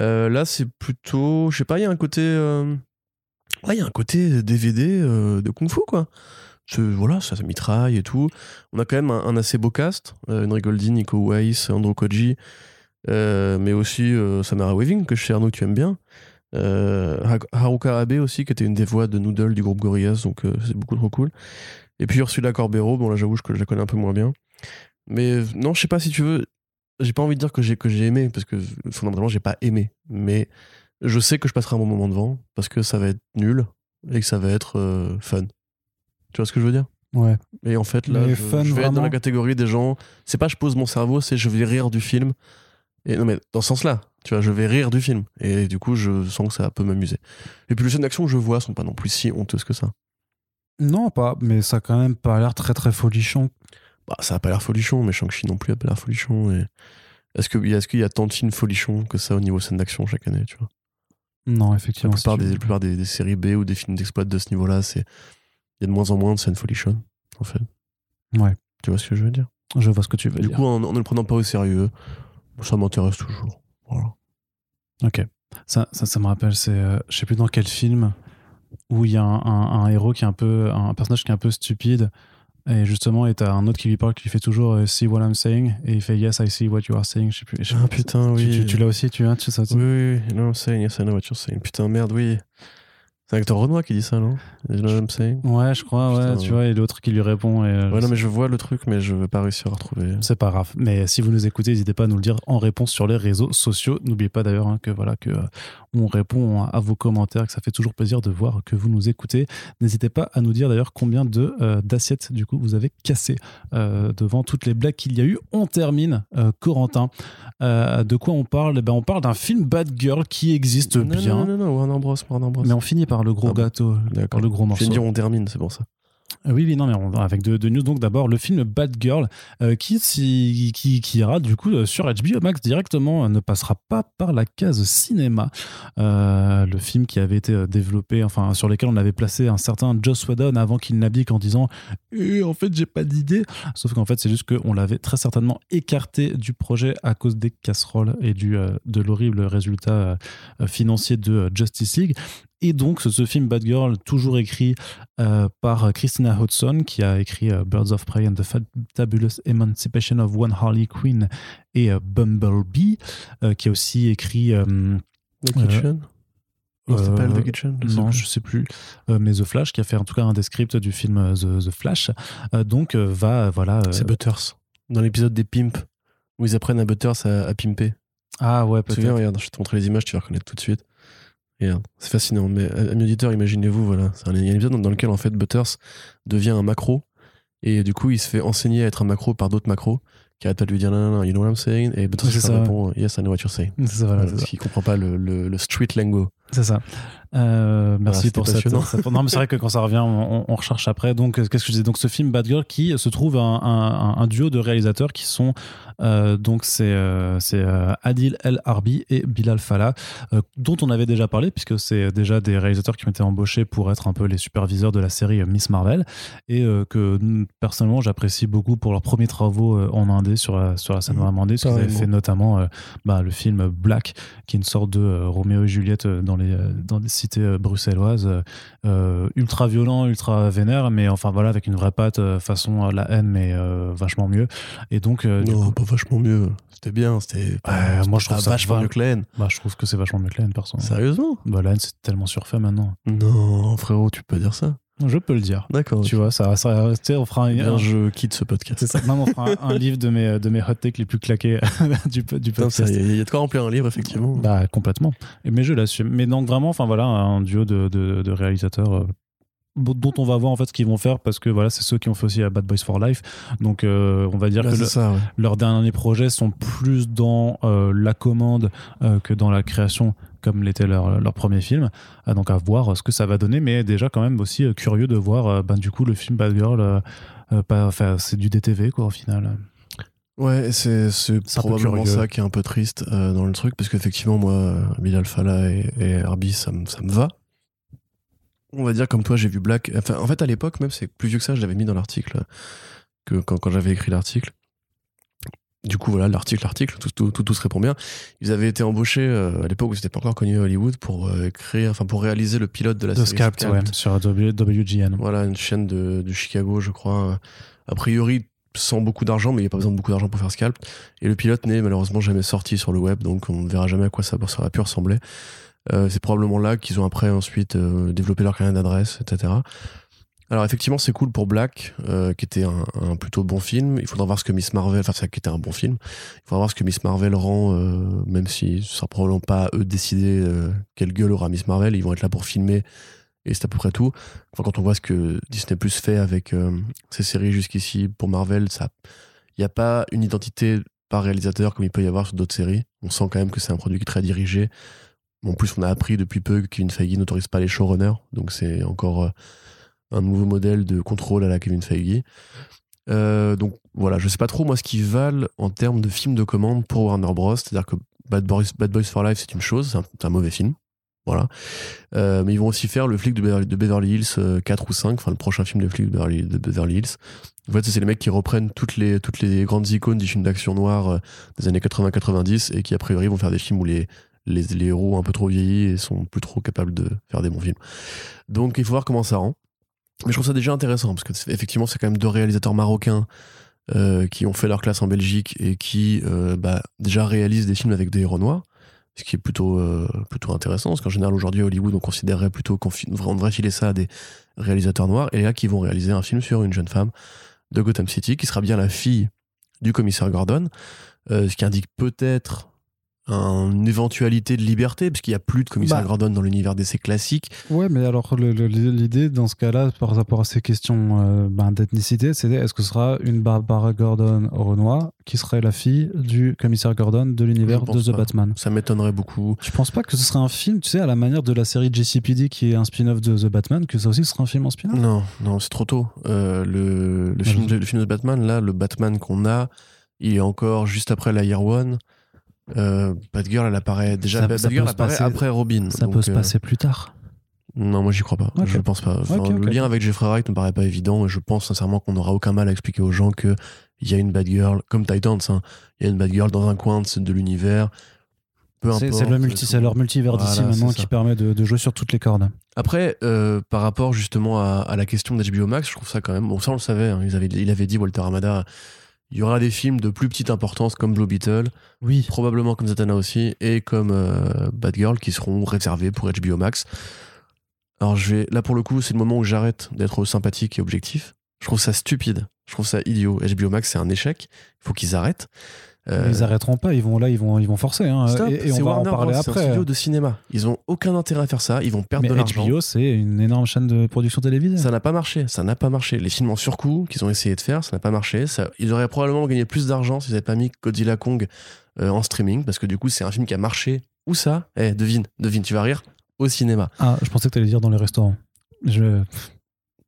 Euh, là, c'est plutôt, je sais pas, il y a un côté. euh, un côté DVD euh, de Kung Fu, quoi. Voilà, ça, mitraille et tout. On a quand même un, assez beau cast. Henry Golding, Nico Weiss, Andrew Koji, mais aussi Samara Weaving, que chez Arnaud, tu aimes bien. Euh, Ha- Haruka Abe aussi, qui était une des voix de Noodle du groupe Gorillaz, donc euh, c'est beaucoup trop cool. Et puis Ursula Corbero, bon là j'avoue que je la connais un peu moins bien. Mais euh, non, je sais pas si tu veux, j'ai pas envie de dire que j'ai que j'ai aimé, parce que fondamentalement j'ai pas aimé. Mais je sais que je passerai un bon moment devant, parce que ça va être nul et que ça va être euh, fun. Tu vois ce que je veux dire? Ouais. Et en fait, là, je, fun, je vais être dans la catégorie des gens. C'est pas je pose mon cerveau, c'est je vais rire du film. Et non, mais dans ce sens-là, tu vois, je vais rire du film. Et du coup, je sens que ça peut m'amuser. Et puis les scènes d'action que je vois sont pas non plus si honteuses que ça. Non, pas, mais ça a quand même pas l'air très très folichon. Bah, ça a pas l'air folichon, mais Shang-Chi non plus a pas l'air folichon. Et... Est-ce qu'il y, a- est-ce qu'il y a tant de films folichons que ça au niveau scène d'action chaque année, tu vois? Non, La effectivement. plupart, si tu des, la plupart des, des séries B ou des films d'exploit de ce niveau-là, c'est il y a de moins en moins de scènes folichonnes, en fait. Ouais. Tu vois ce que je veux dire? Je vois ce que tu veux Du dire. coup, en, en ne le prenant pas au sérieux, ça m'intéresse toujours. Voilà. Ok. Ça, ça, ça me rappelle, c'est, euh, je sais plus dans quel film, où il y a un, un- un héros qui est un peu, un personnage qui est un peu stupide, et justement, et t'as un autre qui lui parle qui fait toujours euh, See what I'm saying, et il fait Yes, I see what you are saying. Je sais plus. je sais Ah putain, oui. tu, tu l'as aussi, tu, hein, tu sais ça Oui, oui, oui. No, I'm saying, yes, I know what you're saying. Putain, merde, oui. C'est un acteur Renoir qui dit ça, non? You know what I'm saying Ouais, je crois, ouais, Putain, tu ouais. vois, et l'autre qui lui répond. Et, euh, Ouais, non, mais je vois le truc, mais je vais pas réussir à retrouver. C'est pas grave. Mais si vous nous écoutez, n'hésitez pas à nous le dire en réponse sur les réseaux sociaux. N'oubliez pas d'ailleurs hein, que voilà que euh, on répond à vos commentaires, que ça fait toujours plaisir de voir que vous nous écoutez. N'hésitez pas à nous dire d'ailleurs combien de euh, d'assiettes du coup vous avez cassé devant toutes les blagues qu'il y a eu. On termine, Corentin. De quoi on parle? Eh ben, on parle d'un film Bad Girl qui existe non, bien. Non, non, non, Warner Bros. Warner Bros. Mais on finit par le gros Ah bon. gâteau, par le gros Je morceau. viens de dire on termine, c'est pour ça. Euh, Oui, oui, non, mais on- avec deux, deux news. Donc d'abord, le film Bad Girl, euh, qui, si- qui, qui ira du coup euh, sur HBO Max directement, euh, ne passera pas par la case cinéma. Euh, le film qui avait été développé, enfin sur lequel on avait placé un certain Joss Whedon avant qu'il n'habite en disant Eh, en fait, j'ai pas d'idée. Sauf qu'en fait, c'est juste qu'on l'avait très certainement écarté du projet à cause des casseroles et du, euh, de l'horrible résultat financier de Justice League. Et donc, ce, ce film Bad Girl, toujours écrit euh, par Christina Hodson, qui a écrit euh, Birds of Prey and the Fabulous Emancipation of One Harley Quinn et euh, Bumblebee, qui a aussi écrit. The Kitchen Non, pas The Kitchen je sais non, plus. je sais plus, mais The Flash, qui a fait en tout cas un des scripts du film The, The Flash, donc va, voilà. C'est Butters. Dans l'épisode des Pimps, où ils apprennent à Butters à, à pimper. Ah ouais, Tu peut-être. regarde, je vais te montrer les images, tu vas reconnaître tout de suite. Regarde, c'est fascinant. Mais euh, ami auditeur, imaginez-vous, voilà. C'est un- Il y a un épisode dans lequel, en fait, Butters devient un macro. Et du coup, il se fait enseigner à être un macro par d'autres macros qui arrêtent pas de lui dire non, non, non, you know what I'm saying? Et Butters répond yes, I know what you're saying. C'est ça, voilà, Voilà, c'est parce qu'il comprend pas le, le, le street lingo. C'est ça. Euh, merci pour cette, Non, mais c'est vrai que quand ça revient, on, recherche après. Donc, euh, qu'est-ce que je disais? Donc, ce film Bad Girl qui se trouve un, un- un duo de réalisateurs qui sont euh, donc c'est euh, c'est Adil El Arbi et Bilal Fallah, dont on avait déjà parlé puisque c'est déjà des réalisateurs qui ont été embauchés pour être un peu les superviseurs de la série Miss Marvel et que mm, personnellement j'apprécie beaucoup pour leurs premiers travaux en indé sur la sur la scène vraiment indé, parce qu'ils avaient fait notamment bah, le film Black qui est une sorte de Roméo et Juliette euh, dans les, euh, dans des cités euh, bruxelloises, euh, ultra violent, ultra vénère, mais enfin voilà, avec une vraie patte façon la haine, mais euh, vachement mieux. Et donc, Non, coup, pas vachement mieux. C'était bien, c'était. Moi, je trouve ça vachement va- mieux que la haine. bah, je trouve que c'est vachement mieux que la haine, perso. Sérieusement? Bah, la haine, c'est tellement surfait maintenant. Non, frérot, tu peux dire ça. Je peux le dire. D'accord. Tu vois, ça, ça, on fera un, Bien, un- je quitte ce podcast. c'est ça. Non, on fera un, un livre de mes, de mes hot takes les plus claqués du, du podcast. Il y, a- il y a de quoi remplir un livre, effectivement. Bah complètement. Mais je l'assume. Mais donc vraiment, enfin voilà, un duo de, de, de réalisateurs euh, dont on va voir en fait ce qu'ils vont faire parce que voilà, c'est ceux qui ont fait aussi à Bad Boys for Life. Donc euh, on va dire Bah, que c'est le- ça, ouais. leurs derniers projets sont plus dans euh, la commande euh, que dans la création comme l'était leur, leur premier film. Ah, donc à voir euh, ce que ça va donner, mais déjà quand même aussi euh, curieux de voir euh, ben, du coup le film Bad Girl. euh, euh, pas, enfin, c'est du DTV quoi au final. Ouais, c'est probablement ça qui est un peu triste euh, dans le truc, parce qu'effectivement, moi, euh, Bilal Fallah et, et Herbie, ça, me- ça me va. On va dire comme toi, j'ai vu Black. Enfin, en fait, à l'époque, même, c'est plus vieux que ça, je l'avais mis dans l'article, que quand, quand j'avais écrit l'article. Du coup, voilà, l'article, l'article, tout, tout, tout, tout se répond bien. Ils avaient été embauchés euh, à l'époque où c'était pas encore connu à Hollywood pour euh, créer, enfin, pour réaliser le pilote de la De série Scapt, ouais, sur WGN. Voilà, une chaîne de, de Chicago, je crois. A priori, sans beaucoup d'argent, mais il n'y a pas besoin de beaucoup d'argent pour faire Scalp. Et le pilote n'est malheureusement jamais sorti sur le web, donc on ne verra jamais à quoi ça, ça aurait pu ressembler. Euh, c'est probablement là qu'ils ont après ensuite euh, développé leur carnet d'adresse, etc. Alors effectivement, c'est cool pour Black, euh, qui était un, plutôt bon film. Il faudra voir ce que Miss Marvel, enfin ça qui était un bon film. Il faudra voir ce que Miss Marvel rend, euh, même si ce sera probablement pas à eux de décider euh, quelle gueule aura Miss Marvel. Ils vont être là pour filmer et c'est à peu près tout. Enfin, quand on voit ce que Disney Plus fait avec ses séries jusqu'ici pour Marvel, ça, il n'y a pas une identité par réalisateur comme il peut y avoir sur d'autres séries. On sent quand même que c'est un produit très dirigé. En plus, on a appris depuis peu Kevin Feige n'autorise pas les showrunners, donc c'est encore un nouveau modèle de contrôle à la Kevin Feige. Euh, donc voilà, je sais pas trop moi ce qu'ils valent en termes de films de commande pour Warner Bros. C'est-à-dire que Bad Boys, Bad Boys for Life c'est une chose, c'est un, mauvais film. Voilà. Euh, mais ils vont aussi faire le flic de Beverly, Hills euh, 4 ou 5, enfin le prochain film de flic de Beverly, Hills. En fait, c'est les mecs qui reprennent toutes les, toutes les grandes icônes du film d'action noir euh, des années 80-90 et qui, a priori, vont faire des films où les, les, héros ont un peu trop vieilli et sont plus trop capables de faire des bons films. Donc, il faut voir comment ça rend. Mais je trouve ça déjà intéressant parce que effectivement, c'est quand même deux réalisateurs marocains euh, qui ont fait leur classe en Belgique et qui euh, bah, déjà réalisent des films avec des héros noirs ce qui est plutôt, euh, plutôt intéressant, parce qu'en général, aujourd'hui, Hollywood, on considérerait plutôt qu'on devrait filer ça à des réalisateurs noirs, et là, qui vont réaliser un film sur une jeune femme de Gotham City, qui sera bien la fille du commissaire Gordon, ce qui indique peut-être une éventualité de liberté, parce qu'il n'y a plus de commissaire Bah. Gordon dans l'univers d'essai classique. Ouais, mais alors l'idée dans ce cas-là, par rapport à ces questions euh, ben, d'ethnicité, c'est est-ce que ce sera une Barbara Gordon Renoir qui serait la fille du commissaire Gordon de l'univers de The pas. Batman? Ça m'étonnerait beaucoup. Je pense pas que ce serait un film, tu sais, à la manière de la série JCPD qui est un spin-off de The Batman, que ça aussi sera un film en spin-off? Non, non, c'est trop tôt. Euh, le, le, film je- de, le film de Batman, là, le Batman qu'on a, il est encore juste après la Year One. Euh, Batgirl, elle apparaît déjà. Ça- ça peut se apparaît passer- après Robin. Ça donc, peut se euh, passer plus tard. Non, moi j'y crois pas. Je pense pas. Enfin. Le lien avec Jeffrey Wright me paraît pas évident et je pense sincèrement qu'on n'aura aucun mal à expliquer aux gens que il y a une Batgirl, comme Titans, hein, il y a une Batgirl dans un coin de, l'univers. Peu C'est importe. c'est le multi, c'est leur multivers d'ici Voilà, maintenant qui permet de, de jouer sur toutes les cordes. Après, euh, par rapport justement à, à la question d'HBO Max, je trouve ça quand même. Bon, ça on le savait. hein, ils avaient, il avait dit Walter Amada. Il y aura des films de plus petite importance comme Blue Beetle, Oui. probablement comme Zatanna aussi, et comme euh, Batgirl qui seront réservés pour HBO Max. Alors je vais là pour le coup, c'est le moment où j'arrête d'être sympathique et objectif. Je trouve ça stupide Je trouve ça idiot. HBO Max, c'est un échec. Il faut qu'ils arrêtent. Euh, Ils arrêteront pas, ils vont là, ils vont, ils vont forcer. hein. stop, et, et on va Warner en parler Bros, C'est un après. studio de cinéma. Ils ont aucun intérêt à faire ça. Ils vont perdre Mais de l'argent. HBO, c'est une énorme chaîne de production télévisée. Ça n'a pas marché, ça n'a pas marché. Les films en surcoût qu'ils ont essayé de faire, ça n'a pas marché. Ça, ils auraient probablement gagné plus d'argent s'ils n'avaient pas mis Godzilla Kong euh, en streaming, parce que du coup, c'est un film qui a marché. Où ça? Eh, devine, devine, tu vas rire Au cinéma. Ah, je pensais que tu allais dire dans les restaurants. Je...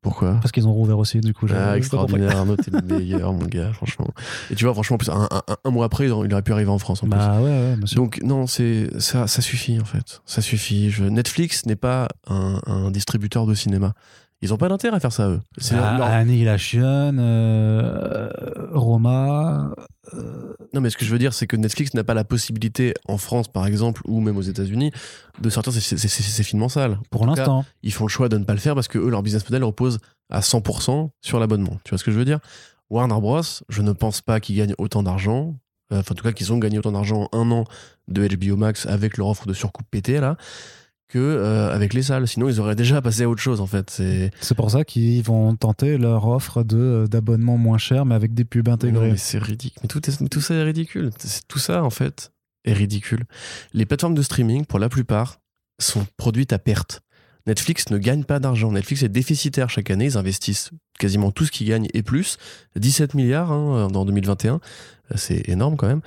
Pourquoi Parce qu'ils ont rouvert aussi, du coup. Ah, extraordinaire, Arnaud, t'es le meilleur, mon gars, franchement. Et tu vois, franchement, en plus, un, un- un mois après, il aurait pu arriver en France. En pas plus. Bah ouais, ouais, bien sûr. Donc non, c'est ça, ça suffit en fait. Ça suffit. Je- Netflix n'est pas un, un distributeur de cinéma. Ils ont pas d'intérêt à faire ça eux. C'est Ah, leur- Annihilation, euh, Roma. euh, Non, mais ce que je veux dire, c'est que Netflix n'a pas la possibilité en France, par exemple, ou même aux États-Unis, de sortir ces, ces- ces- ces films en salle. pour l'instant. ils font le choix de ne pas le faire parce que eux, leur business model repose à 100% sur l'abonnement. Tu vois ce que je veux dire? Warner Bros, je ne pense pas qu'ils gagnent autant d'argent. euh, Enfin, en tout cas, qu'ils ont gagné autant d'argent en un an de HBO Max avec leur offre de surcoût pété là, que euh, avec les salles. Sinon, ils auraient déjà passé à autre chose en fait. C'est C'est pour ça qu'ils vont tenter leur offre de d'abonnement moins cher, mais avec des pubs intégrées. mais c'est ridicule. Mais tout, est- mais tout ça est ridicule. C'est- Tout ça, en fait, est ridicule. Les plateformes de streaming, pour la plupart, sont produites à perte. Netflix ne gagne pas d'argent. Netflix est déficitaire chaque année. Ils investissent quasiment tout ce qu'ils gagnent et plus. 17 milliards hein, en 2021. C'est énorme quand même.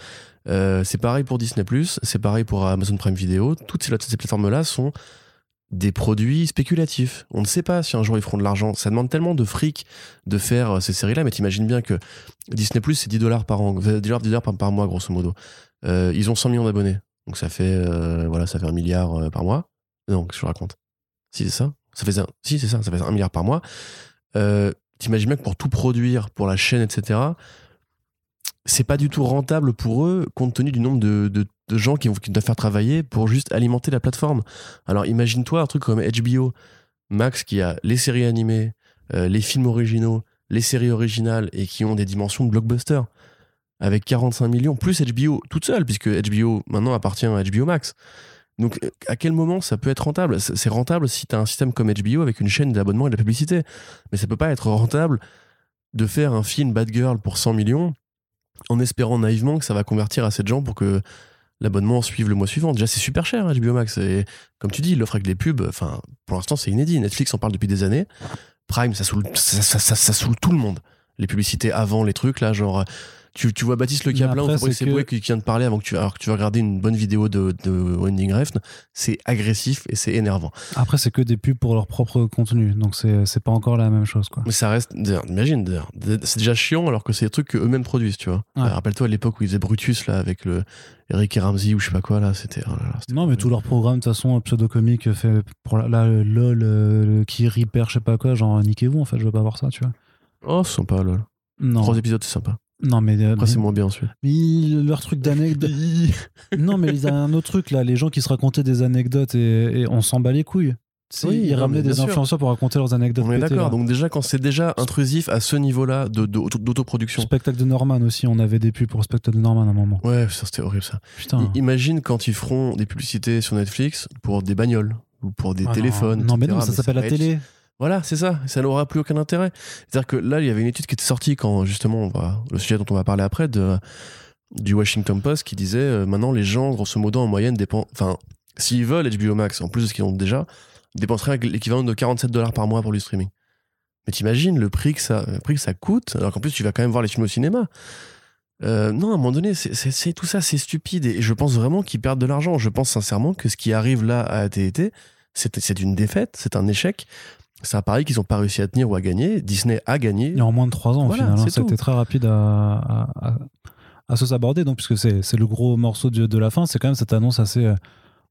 Euh, c'est pareil pour Disney+, c'est pareil pour Amazon Prime Video. Toutes ces, plateformes-là sont des produits spéculatifs. On ne sait pas si un jour ils feront de l'argent. Ça demande tellement de fric de faire euh, ces séries-là, mais t'imagines bien que Disney c'est 10 dollars par an, 10 dollars, 10 dollars par, par mois, grosso modo. Euh, ils ont 100 millions d'abonnés. Donc ça fait, voilà, ça fait un milliard par mois. Que je raconte Si, c'est ça. Ça fait un, si, c'est ça, ça un milliard par mois. Euh, T'imagines bien que pour tout produire, pour la chaîne, etc., c'est pas du tout rentable pour eux, compte tenu du nombre de, de- gens qui doivent faire travailler pour juste alimenter la plateforme. Alors imagine-toi un truc comme HBO Max qui a les séries animées, euh, les films originaux, les séries originales et qui ont des dimensions de blockbuster avec 45 millions plus HBO toute seule puisque HBO maintenant appartient à HBO Max. Donc à quel moment ça peut être rentable? C'est rentable si tu as un système comme HBO avec une chaîne d'abonnement et de la publicité. Mais ça peut pas être rentable de faire un film Bad Girl pour 100 millions en espérant naïvement que ça va convertir assez de gens pour que l'abonnement suive le mois suivant. Déjà, c'est super cher, HBO Max. Et comme tu dis, l'offre avec les pubs, enfin, pour l'instant, c'est inédit. Netflix en parle depuis des années. Prime, ça saoule, ça, ça- ça- ça saoule tout le monde. Les publicités avant les trucs, là, genre. Tu, tu vois Baptiste Le Caplin ou Fabrice que- qui vient de parler avant que tu, alors que tu vas regarder une bonne vidéo de, de Wending Refn, c'est agressif et c'est énervant. Après, c'est que des pubs pour leur propre contenu, donc c'est pas encore la même chose, quoi. Mais ça reste, imagine, c'est déjà chiant alors que c'est des trucs qu'eux-mêmes produisent, tu vois. Ouais. Rappelle-toi à l'époque où ils faisaient Brutus, là, avec le Eric et Ramsey ou je sais pas quoi, là, c'était. oh Non, mais tous leurs programmes, de toute façon, pseudo-comiques, fait pour la, LOL, euh, qui Reaper, je sais pas quoi, genre, niquez-vous, en fait, je veux pas voir ça, tu vois. Oh, c'est sympa, lol. Non, Trois épisodes, c'est sympa. Non mais, euh, Après, c'est moins bien ensuite. mais leur truc d'anecdote. non, mais ils ont un autre truc, là, les gens qui se racontaient des anecdotes et, et on s'en bat les couilles. Sais, Oui, ils ramenaient des sûr. influenceurs pour raconter leurs anecdotes. On est d'accord. Donc, déjà, quand c'est déjà intrusif à ce niveau-là d'autoproduction. Spectacle de Norman aussi, on avait des pubs pour le spectacle de Norman à un moment. Ouais, ça, c'était horrible, ça. Putain. I- Imagine quand ils feront des publicités sur Netflix pour des bagnoles ou pour des Ah téléphones. Non, mais non, ça s'appelle la télé. Voilà, c'est ça. Ça n'aura plus aucun intérêt. C'est-à-dire que là, il y avait une étude qui était sortie quand, justement, on le sujet dont on va parler après, du Washington Post, qui disait euh, maintenant, les gens, grosso modo, en moyenne, dépensent. Enfin, s'ils veulent HBO Max, en plus de ce qu'ils ont déjà, dépenseraient l'équivalent de 47 dollars par mois pour du streaming. Mais t'imagines le prix que ça, le prix que ça coûte, alors qu'en plus, tu vas quand même voir les films au cinéma. Euh, non, à un moment donné, c'est- tout ça, c'est stupide. Et je pense vraiment qu'ils perdent de l'argent. Je pense sincèrement que ce qui arrive là à AT&T, c'est une défaite, c'est un échec. C'est un pari qu'ils n'ont pas réussi à tenir ou à gagner. Disney a gagné. Et en moins de 3 ans, Voilà, final. hein. C'était très rapide à, à, à- à se saborder, donc, puisque c'est le gros morceau de, de la fin. C'est quand même cette annonce assez. euh,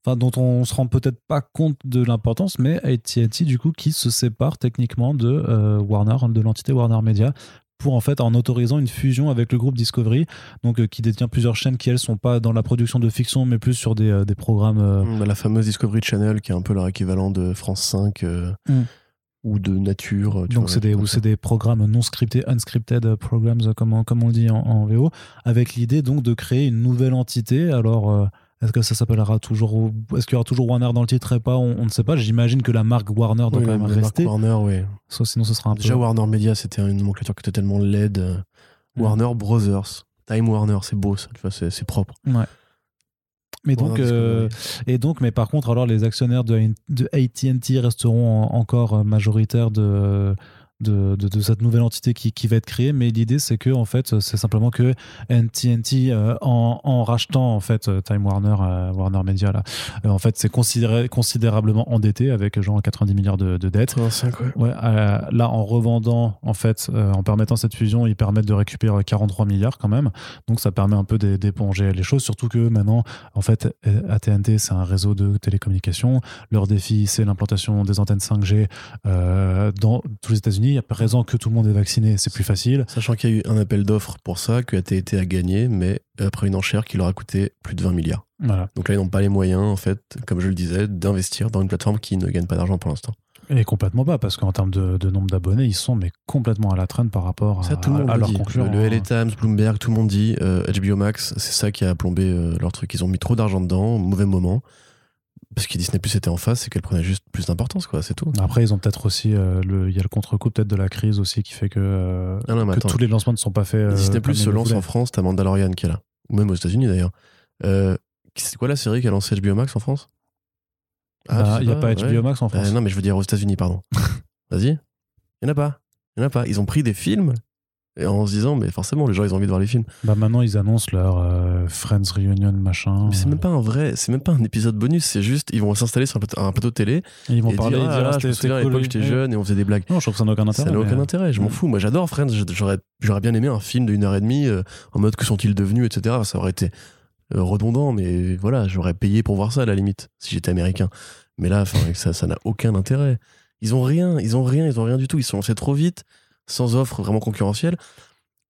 Enfin, dont on se rend peut-être pas compte de l'importance, mais AT&T, du coup, qui se sépare techniquement de euh, Warner, de l'entité Warner Media, pour en fait, en autorisant une fusion avec le groupe Discovery, donc euh, qui détient plusieurs chaînes qui, elles, sont pas dans la production de fiction, mais plus sur des, euh, des programmes. euh, La fameuse Discovery Channel, qui est un peu leur équivalent de France 5 euh, Mm. Ou de Nature. tu Donc c'est des, ou c'est des programmes non scriptés, unscripted programs, euh, comme on, comme on le dit en, en VO, avec l'idée donc de créer une nouvelle entité. Alors euh, Est-ce que ça s'appellera toujours. Est-ce qu'il y aura toujours Warner dans le titre et pas on, on ne sait pas. J'imagine que la marque Warner doit Oui, quand même la marque rester. Warner, oui. Sinon, ce sera un Déjà, peu. Warner Media, c'était une nomenclature qui était tellement laide. Mm. Warner Brothers. Time Warner, c'est beau, ça. Tu vois, c'est c'est propre. Mais donc, euh, et donc, mais par contre, alors les actionnaires de, de AT&T resteront en- encore majoritaires de, de, de, de cette nouvelle entité qui, qui va être créée. Mais l'idée, c'est que en fait, c'est simplement que AT&T, euh, en, en rachetant en fait euh, Time Warner, euh, Warner Media là, euh, en fait, c'est considéré considérablement endetté avec genre 90 milliards de, de dettes. 85, ouais. Là, en revendant, en fait, en permettant cette fusion, ils permettent de récupérer 43 milliards quand même. Donc, ça permet un peu d'é- d'éponger les choses. Surtout que maintenant, en fait, AT&T, c'est un réseau de télécommunications. Leur défi, c'est l'implantation des antennes 5G euh, dans tous les États-Unis. À présent que tout le monde est vacciné, c'est plus facile. Sachant qu'il y a eu un appel d'offres pour ça, que AT&T a gagné, mais après une enchère qui leur a coûté plus de 20 milliards. Voilà. Donc là, ils n'ont pas les moyens, en fait, comme je le disais, d'investir dans une plateforme qui ne gagne pas d'argent pour l'instant. Et complètement pas, parce qu'en termes de, de nombre d'abonnés, ils sont mais complètement à la traîne par rapport à, Ça, tout le monde à leurs concurrents. Le, LA Times, Bloomberg, tout le monde dit euh, HBO Max, c'est ça qui a plombé euh, leur truc. Ils ont mis trop d'argent dedans, au mauvais moment. Parce que Disney Plus était en face, c'est qu'elle prenait juste plus d'importance, quoi, c'est tout. Après, ils ont peut-être aussi euh, le, il y a le contre-coup peut-être de la crise aussi qui fait que, euh, Ah non, mais que attends. tous les lancements ne sont pas faits. euh, Disney Plus se lance en France, t'as Mandalorian qui est là. Ou même aux États-Unis d'ailleurs. C'est quoi la série qui a lancé HBO Max en France? Tu sais Il n'y a pas HBO ouais. Max en France. non, mais je veux dire aux États-Unis, pardon. Vas-y. Il n'y en a pas. Il n'y en a pas. Ils ont pris des films et en se disant, mais forcément, les gens, ils ont envie de voir les films. Bah maintenant ils annoncent leur euh, Friends Reunion machin. Mais c'est même pas un vrai, c'est même pas un épisode bonus, c'est juste, ils vont s'installer sur un plateau, un plateau de télé Et ils vont et parler. dire, ah, diront, là, je me souviens à l'époque, j'étais jeune et on faisait des blagues. Non, je trouve que ça n'a aucun Ça intérêt. n'a aucun mais- intérêt, je m'en fous. Moi, j'adore Friends. J'aurais, j'aurais bien aimé un film d'une heure et demie euh, en mode que sont-ils devenus, etc. Ça aurait été euh, redondant, mais voilà, j'aurais payé pour voir ça à la limite, si j'étais américain. Mais là, ça, ça n'a aucun intérêt. Ils ont rien, ils ont rien, ils ont rien du tout. Ils sont lancés trop vite, sans offre vraiment concurrentielle.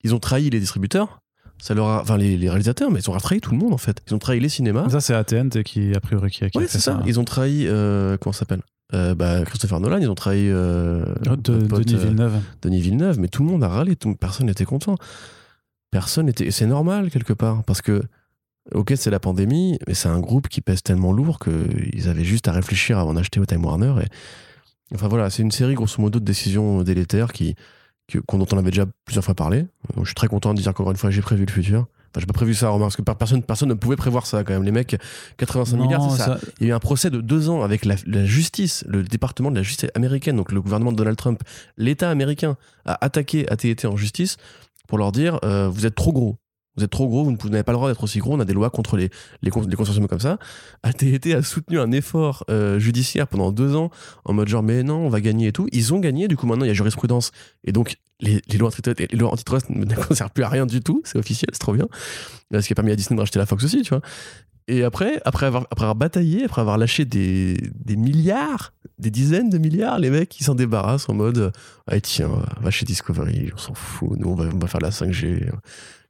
Ils ont trahi les distributeurs, ça leur a, enfin les, les réalisateurs, mais ils ont trahi tout le monde en fait. Ils ont trahi les cinémas. Ça c'est AT&T qui a priori qui a, qui Ouais, c'est ça. ça. Ils ont trahi, euh, comment ça s'appelle? Euh, bah, Christopher Nolan, ils ont trahi euh, De, notre pote, Denis Villeneuve. Denis Villeneuve, mais tout le monde a râlé, tout- personne n'était content. Personne n'était. et C'est normal quelque part, parce que, ok, c'est la pandémie, mais c'est un groupe qui pèse tellement lourd qu'ils avaient juste à réfléchir avant d'acheter au Time Warner. Et... Enfin voilà, c'est une série grosso modo de décisions délétères qui, que- qu'on- dont on avait déjà plusieurs fois parlé. Donc, je suis très content de dire qu'encore une fois, j'ai prévu le futur. Enfin, j'ai pas prévu ça, remarque, parce que personne, personne ne pouvait prévoir ça quand même. Les mecs, 85 Non, milliards, c'est ça. ça- Il y a eu un procès de deux ans avec la, la justice, le département de la justice américaine, donc le gouvernement de Donald Trump, l'État américain a attaqué AT&T en justice pour leur dire euh, vous êtes trop gros. Vous êtes trop gros, vous n'avez pas le droit d'être aussi gros, on a des lois contre les, les, cons- les consortiums comme ça. AT&T a soutenu un effort euh, judiciaire pendant deux ans en mode genre mais non, on va gagner et tout. Ils ont gagné, du coup maintenant il y a jurisprudence et donc les, lois antitrust, ne servent plus à rien du tout, c'est officiel, c'est trop bien. Euh, Ce qui a permis à Disney de la Fox aussi, tu vois. Et après, après avoir bataillé, après avoir lâché des, des milliards, des dizaines de milliards, les mecs, ils s'en débarrassent en mode Ah, tiens, va chez Discovery, on s'en fout, nous, on va, on va faire la 5G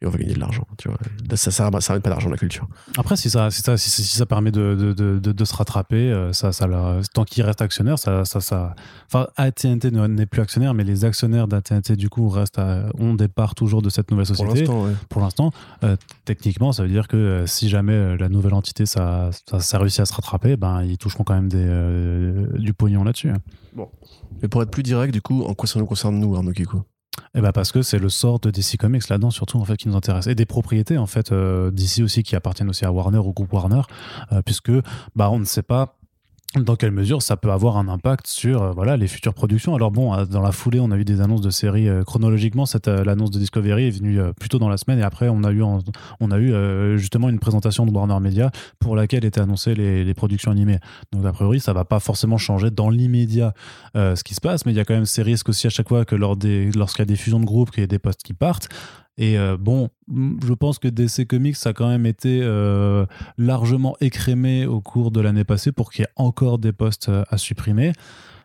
et on va gagner de l'argent, tu vois. Ça ça ça ramène pas d'argent, la culture. Après, si ça, si ça, si, si ça permet de, de, de, de- de se rattraper, euh, ça, ça leur- tant qu'ils restent actionnaires, ça, ça, ça. Enfin, AT&T ne- n'est plus actionnaire, mais les actionnaires d'AT&T du coup restent, à- ont des parts toujours de cette nouvelle Pour société. l'instant, ouais. Pour l'instant, euh, techniquement, ça veut dire que euh, si jamais la nouvelle entité ça, ça, ça réussit à se rattraper, ben ils toucheront quand même des, euh, du pognon là-dessus. Mais pour être plus direct, du coup, en quoi ça nous concerne, nous, Arnaud Kikou Et ben parce que c'est le sort de DC Comics là-dedans surtout en fait qui nous intéresse. Et des propriétés en fait euh, d'ici aussi qui appartiennent aussi à Warner au groupe Warner euh, puisque bah on ne sait pas dans quelle mesure ça peut avoir un impact sur euh, voilà les futures productions? Alors bon euh, dans la foulée on a eu des annonces de séries euh, chronologiquement. Cette l'annonce de Discovery est venue euh, plutôt dans la semaine et après on a eu on a eu justement une présentation de Warner Media pour laquelle étaient annoncées les, les productions animées. Donc a priori ça va pas forcément changer dans l'immédiat ce qui se passe, mais il y a quand même ces risques aussi à chaque fois que lors des, lorsqu'il y a des fusions de groupes, qu'il y ait des postes qui partent. Et euh, bon, je pense que DC Comics a quand même été euh, largement écrémé au cours de l'année passée pour qu'il y ait encore des postes euh, à supprimer.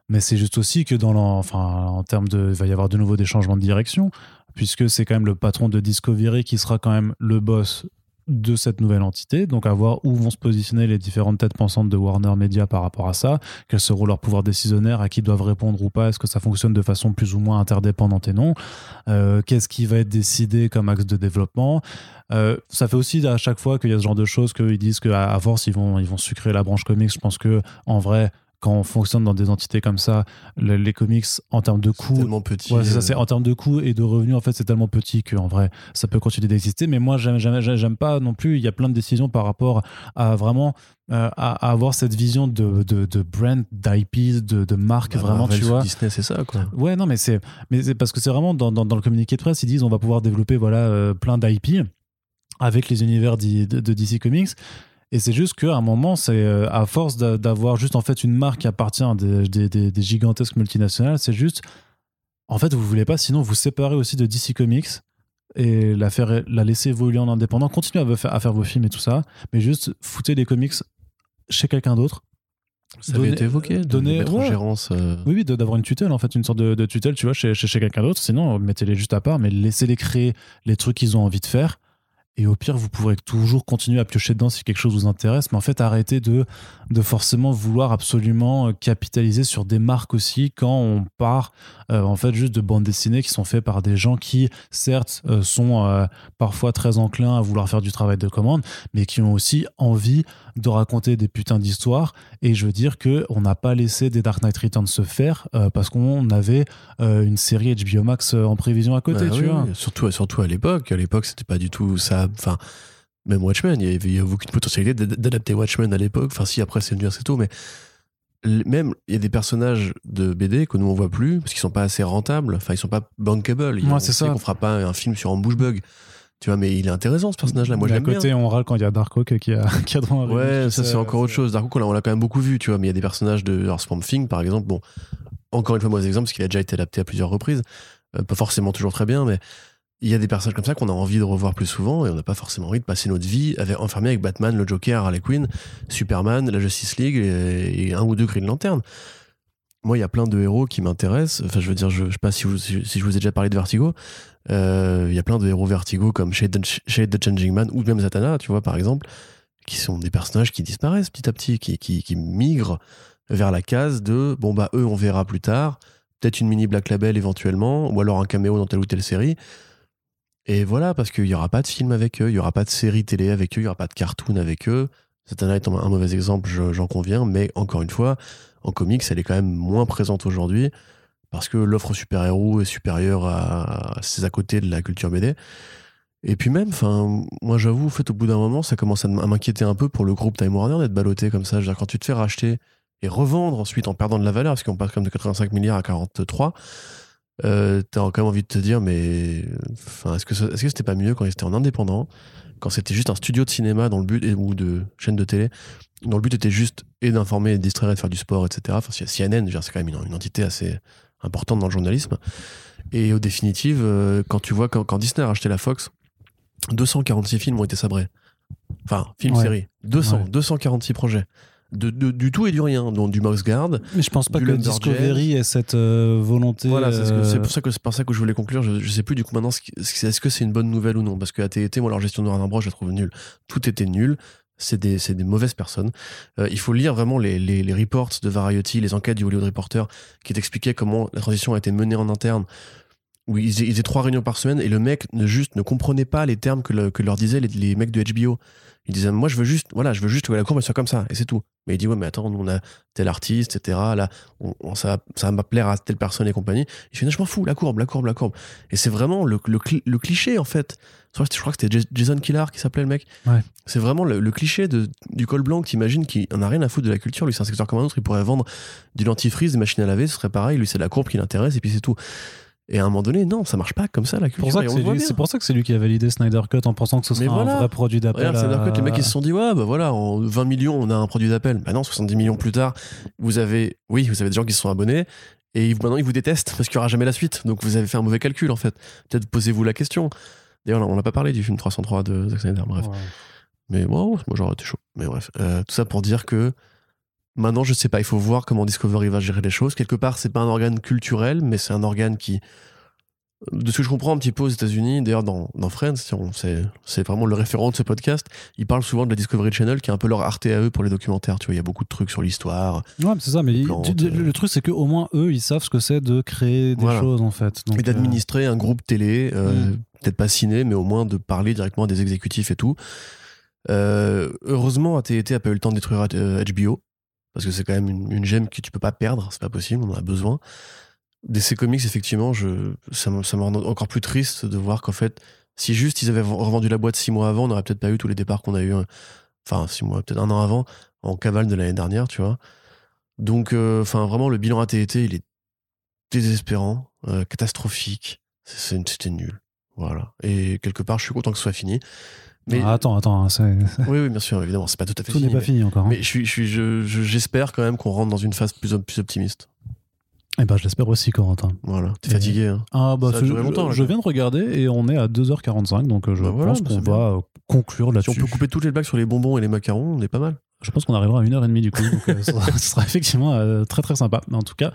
Mais c'est juste aussi que dans l'en- enfin, en termes de, il va y avoir de nouveau des changements de direction, puisque c'est quand même le patron de Discovery qui sera quand même le boss de cette nouvelle entité, donc à voir où vont se positionner les différentes têtes pensantes de Warner Media par rapport à ça, quels seront leurs pouvoirs décisionnaires, à qui doivent répondre ou pas, est-ce que ça fonctionne de façon plus ou moins interdépendante et non, Euh, qu'est-ce qui va être décidé comme axe de développement. Euh, ça fait aussi à chaque fois qu'il y a ce genre de choses qu'ils disent qu'à force ils vont, ils vont sucrer la branche comics. Je pense que en vrai, quand on fonctionne dans des entités comme ça, le- les comics en termes de coûts, tellement petit. Ouais, c'est ça, euh, c'est en termes de coûts et de revenus, en fait, c'est tellement petit qu'en vrai, ça peut continuer d'exister. Mais moi, j'aime, j'aime, j'aime pas non plus. Il y a plein de décisions par rapport à vraiment euh, à, à avoir cette vision de, de, de brand, d'IP, de, de marque, bah, vraiment, Marvel tu vois. Disney, c'est ça, quoi. Ouais, non, mais c'est, mais c'est parce que c'est vraiment dans, dans, dans le communiqué de presse, ils disent on va pouvoir développer voilà euh, plein d'IP avec les univers de DC Comics. Et c'est juste qu'à un moment, c'est euh, à force d'a- d'avoir juste en fait une marque qui appartient à des, des, des- des gigantesques multinationales, c'est juste en fait vous voulez pas, sinon vous séparez aussi de DC Comics et la faire la laisser évoluer en indépendant, continuez à, faire- à faire vos films et tout ça, mais juste foutez les comics chez quelqu'un d'autre. Ça avait Donner- été évoqué, de donner- mettre en ouais. gérance. euh, Oui, oui, d'avoir une tutelle, en fait, une sorte de, de tutelle, tu vois, chez, chez, chez quelqu'un d'autre. Sinon, mettez-les juste à part, mais laissez-les créer les trucs qu'ils ont envie de faire. Et au pire, vous pourrez toujours continuer à piocher dedans si quelque chose vous intéresse. Mais en fait, arrêtez de, de forcément vouloir absolument euh, capitaliser sur des marques aussi quand on part, euh, en fait, juste de bandes dessinées qui sont faites par des gens qui, certes, euh, sont euh, parfois très enclins à vouloir faire du travail de commande, mais qui ont aussi envie de raconter des putains d'histoires. Et je veux dire que on n'a pas laissé des Dark Knight Returns se faire parce qu'on avait une série HBO Max en prévision à côté, bah tu oui, vois. Surtout, surtout à l'époque. À l'époque, c'était pas du tout ça. Enfin, même Watchmen, il y avait, aucune potentialité d'ad- d'adapter Watchmen à l'époque. Enfin, si, après, c'est venu assez tôt, mais même, il y a des personnages de BD que nous, on voit plus parce qu'ils sont pas assez rentables. Enfin, ils sont pas bankable. Ouais, on c'est ça. qu'on fera pas un film sur Ambush Bug. Tu vois, mais il est intéressant, ce personnage-là. Moi, je Mais à l'aime bien. côté, on râle quand il y a Darkhawk qui a, qui a droit à un Ouais, ça c'est encore autre chose. Dark Oak, on l'a- on l'a quand même beaucoup vu, tu vois, mais il y a des personnages de alors, Swamp Thing, par exemple. Bon, encore une fois, mauvais exemple, parce qu'il a déjà été adapté à plusieurs reprises. Euh, pas forcément toujours très bien, mais il y a des personnages comme ça qu'on a envie de revoir plus souvent et on n'a pas forcément envie de passer notre vie enfermé avec Batman, le Joker, Harley Quinn, Superman, la Justice League et, un ou deux Green Lantern. Moi, il y a plein de héros qui m'intéressent. Enfin, je veux dire, je, je sais pas si, je vous ai déjà parlé de Vertigo. Euh, Il y a plein de héros Vertigo comme Shade the, Shade the Changing Man ou même Zatanna, tu vois, par exemple, qui sont des personnages qui disparaissent petit à petit, qui, qui, qui migrent vers la case de bon, bah, eux, on verra plus tard. Peut-être une mini Black Label éventuellement, ou alors un caméo dans telle ou telle série. Et voilà, parce qu'il n'y aura pas de film avec eux, il n'y aura pas de série télé avec eux, il n'y aura pas de cartoon avec eux. Zatanna est un mauvais exemple, je- j'en conviens, mais encore une fois, en comics, elle est quand même moins présente aujourd'hui parce que l'offre super-héros est supérieure à, ses à côté de la culture BD. Et puis même, enfin, moi j'avoue, en fait, au bout d'un moment, ça commence à m'inquiéter un peu pour le groupe Time Warner d'être ballotté comme ça. Je veux dire, quand tu te fais racheter et revendre ensuite en perdant de la valeur, parce qu'on passe comme de 85 milliards à 43, euh, t'as quand même envie de te dire, mais enfin, est-ce que ça- est-ce que c'était pas mieux quand ils étaient en indépendant, quand c'était juste un studio de cinéma dans le but et- ou de chaîne de télé, dont le but était juste et d'informer, et de distraire et de faire du sport, etc. Enfin, CNN, c'est quand même une, une entité assez importante dans le journalisme. Et au définitive, euh, quand tu vois quand, quand Disney a racheté la Fox, 246 films ont été sabrés. Enfin, film Ouais. série. 200, Ouais. 246 projets. De, de- du tout et du rien, donc du Mouse Guard. Mais je pense pas que. Discovery ait cette euh, volonté. Voilà, c'est euh, c'est pour ça que c'est par ça que je voulais conclure. Je, je sais plus du coup maintenant est-ce que c'est une bonne nouvelle ou non parce que AT&T, moi leur gestion de Warner Bros, je la trouve nulle. Tout était nul. C'est des, des mauvaises personnes. Euh, il faut lire vraiment les, les, les reports de Variety, les enquêtes du Hollywood Reporter qui t'expliquaient comment la transition a été menée en interne. Où ils, faisaient- ils faisaient trois réunions par semaine et le mec ne juste ne comprenait pas les termes que, le- que leur disaient les, les mecs de HBO. Il disait moi je veux juste voilà je veux juste que la courbe elle soit comme ça et c'est tout. Mais il dit ouais mais attends nous on a tel artiste etc là on, on- ça, ça va plaire à telle personne et compagnie. Il fait non je m'en fous la courbe la courbe la courbe et c'est vraiment le, le, le cliché en fait. Je crois que c'était Jas- Jason Killar qui s'appelait le mec. Ouais. C'est vraiment le, le cliché de, du col blanc que t'imagines qui en a rien à foutre de la culture. Lui c'est un secteur comme un autre il pourrait vendre du dentifrice des machines à laver ce serait pareil lui c'est la courbe qui l'intéresse et puis c'est tout. Et à un moment donné, non, ça marche pas comme ça la culture. c'est pour ça que c'est lui qui a validé Snyder Cut en pensant que ce serait voilà. un vrai produit d'appel. À- les mecs ils se sont dit ouais bah voilà en 20 millions on a un produit d'appel. Bah non 70 millions plus tard vous avez oui vous avez des gens qui se sont abonnés et maintenant ils vous détestent parce qu'il y aura jamais la suite donc vous avez fait un mauvais calcul en fait. Peut-être posez-vous la question. D'ailleurs on n'a pas parlé du film 303 de Zack Snyder bref. Ouais. Mais wow, moi j'aurais été chaud. Mais bref, Euh, tout ça pour dire que maintenant je sais pas, il faut voir comment Discovery va gérer les choses. Quelque part, c'est pas un organe culturel, mais c'est un organe qui de ce que je comprends un petit peu aux États-Unis, d'ailleurs dans, dans Friends, si on- c'est c'est vraiment le référent de ce podcast, ils parlent souvent de la Discovery Channel qui est un peu leur Arte à eux pour les documentaires. Tu vois, il y a beaucoup de trucs sur l'histoire Ouais, c'est ça. Mais il- plantes, tu- euh. le truc, c'est qu'au moins eux, ils savent ce que c'est de créer des Voilà. choses en fait. Donc, et d'administrer un groupe télé, euh, Mm. peut-être pas ciné, mais au moins de parler directement à des exécutifs et tout. Euh, heureusement, AT&T a pas eu le temps de détruire euh, HBO parce que c'est quand même une, gemme que tu peux pas perdre, c'est pas possible, on en a besoin. DC Comics, effectivement, je, ça, me, rend encore plus triste de voir qu'en fait, si juste ils avaient revendu la boîte six mois avant, on n'aurait peut-être pas eu tous les départs qu'on a eu, euh, enfin six mois, peut-être un an avant, en cavale de l'année dernière, tu vois. Donc, euh, enfin, vraiment, le bilan AT&T, il est désespérant, euh, catastrophique. C'était nul. Voilà. Et quelque part, je suis content que ce soit fini. Mais Ah, attends, attends, hein, oui, oui, bien sûr, évidemment, c'est pas tout à fait tout fini. n'est pas mais- fini encore. hein. Mais je suis, je suis, je- je- j'espère quand même qu'on rentre dans une phase plus, plus optimiste. Eh ben, je l'espère aussi, Corentin. Voilà. T'es fatigué, hein Ah, bah, Ça a duré longtemps, je viens de regarder et on est à 2h45, donc euh, je Bah voilà, pense bah qu'on va conclure Si là-dessus. on peut couper toutes les blagues sur les bonbons et les macarons, on est pas mal. Je pense qu'on arrivera à 1h30 du coup, donc euh, ce, sera, ce sera effectivement euh, très très sympa. Mais en tout cas,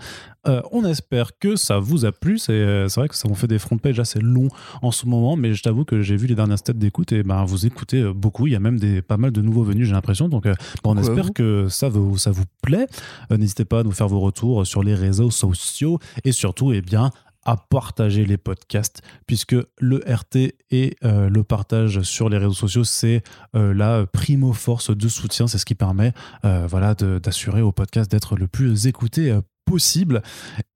euh, on espère que ça vous a plu. C'est vrai que ça on fait des front pages assez longs en ce moment, mais je t'avoue que j'ai vu les dernières stats d'écoute et ben vous écoutez beaucoup. Il y a même des, pas mal de nouveaux venus, j'ai l'impression. Donc bon, on espère vous. que ça vous, ça vous plaît. N'hésitez pas à nous faire vos retours sur les réseaux sociaux et surtout, eh bien, à partager les podcasts, puisque le RT et euh, le partage sur les réseaux sociaux, c'est euh, la primo force de soutien. C'est ce qui permet euh, voilà, d'assurer au podcast d'être le plus écouté possible.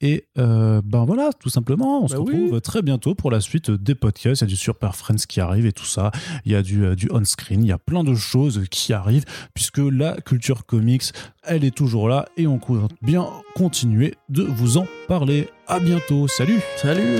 Et euh, ben voilà, tout simplement, on se Bah oui. retrouve très bientôt pour la suite des podcasts. Il y a du Super Friends qui arrive et tout ça. Il y a du, euh, du on-screen, il y a plein de choses qui arrivent, puisque la culture comics, elle est toujours là et on compte bien continuer de vous en parler. À bientôt, salut Salut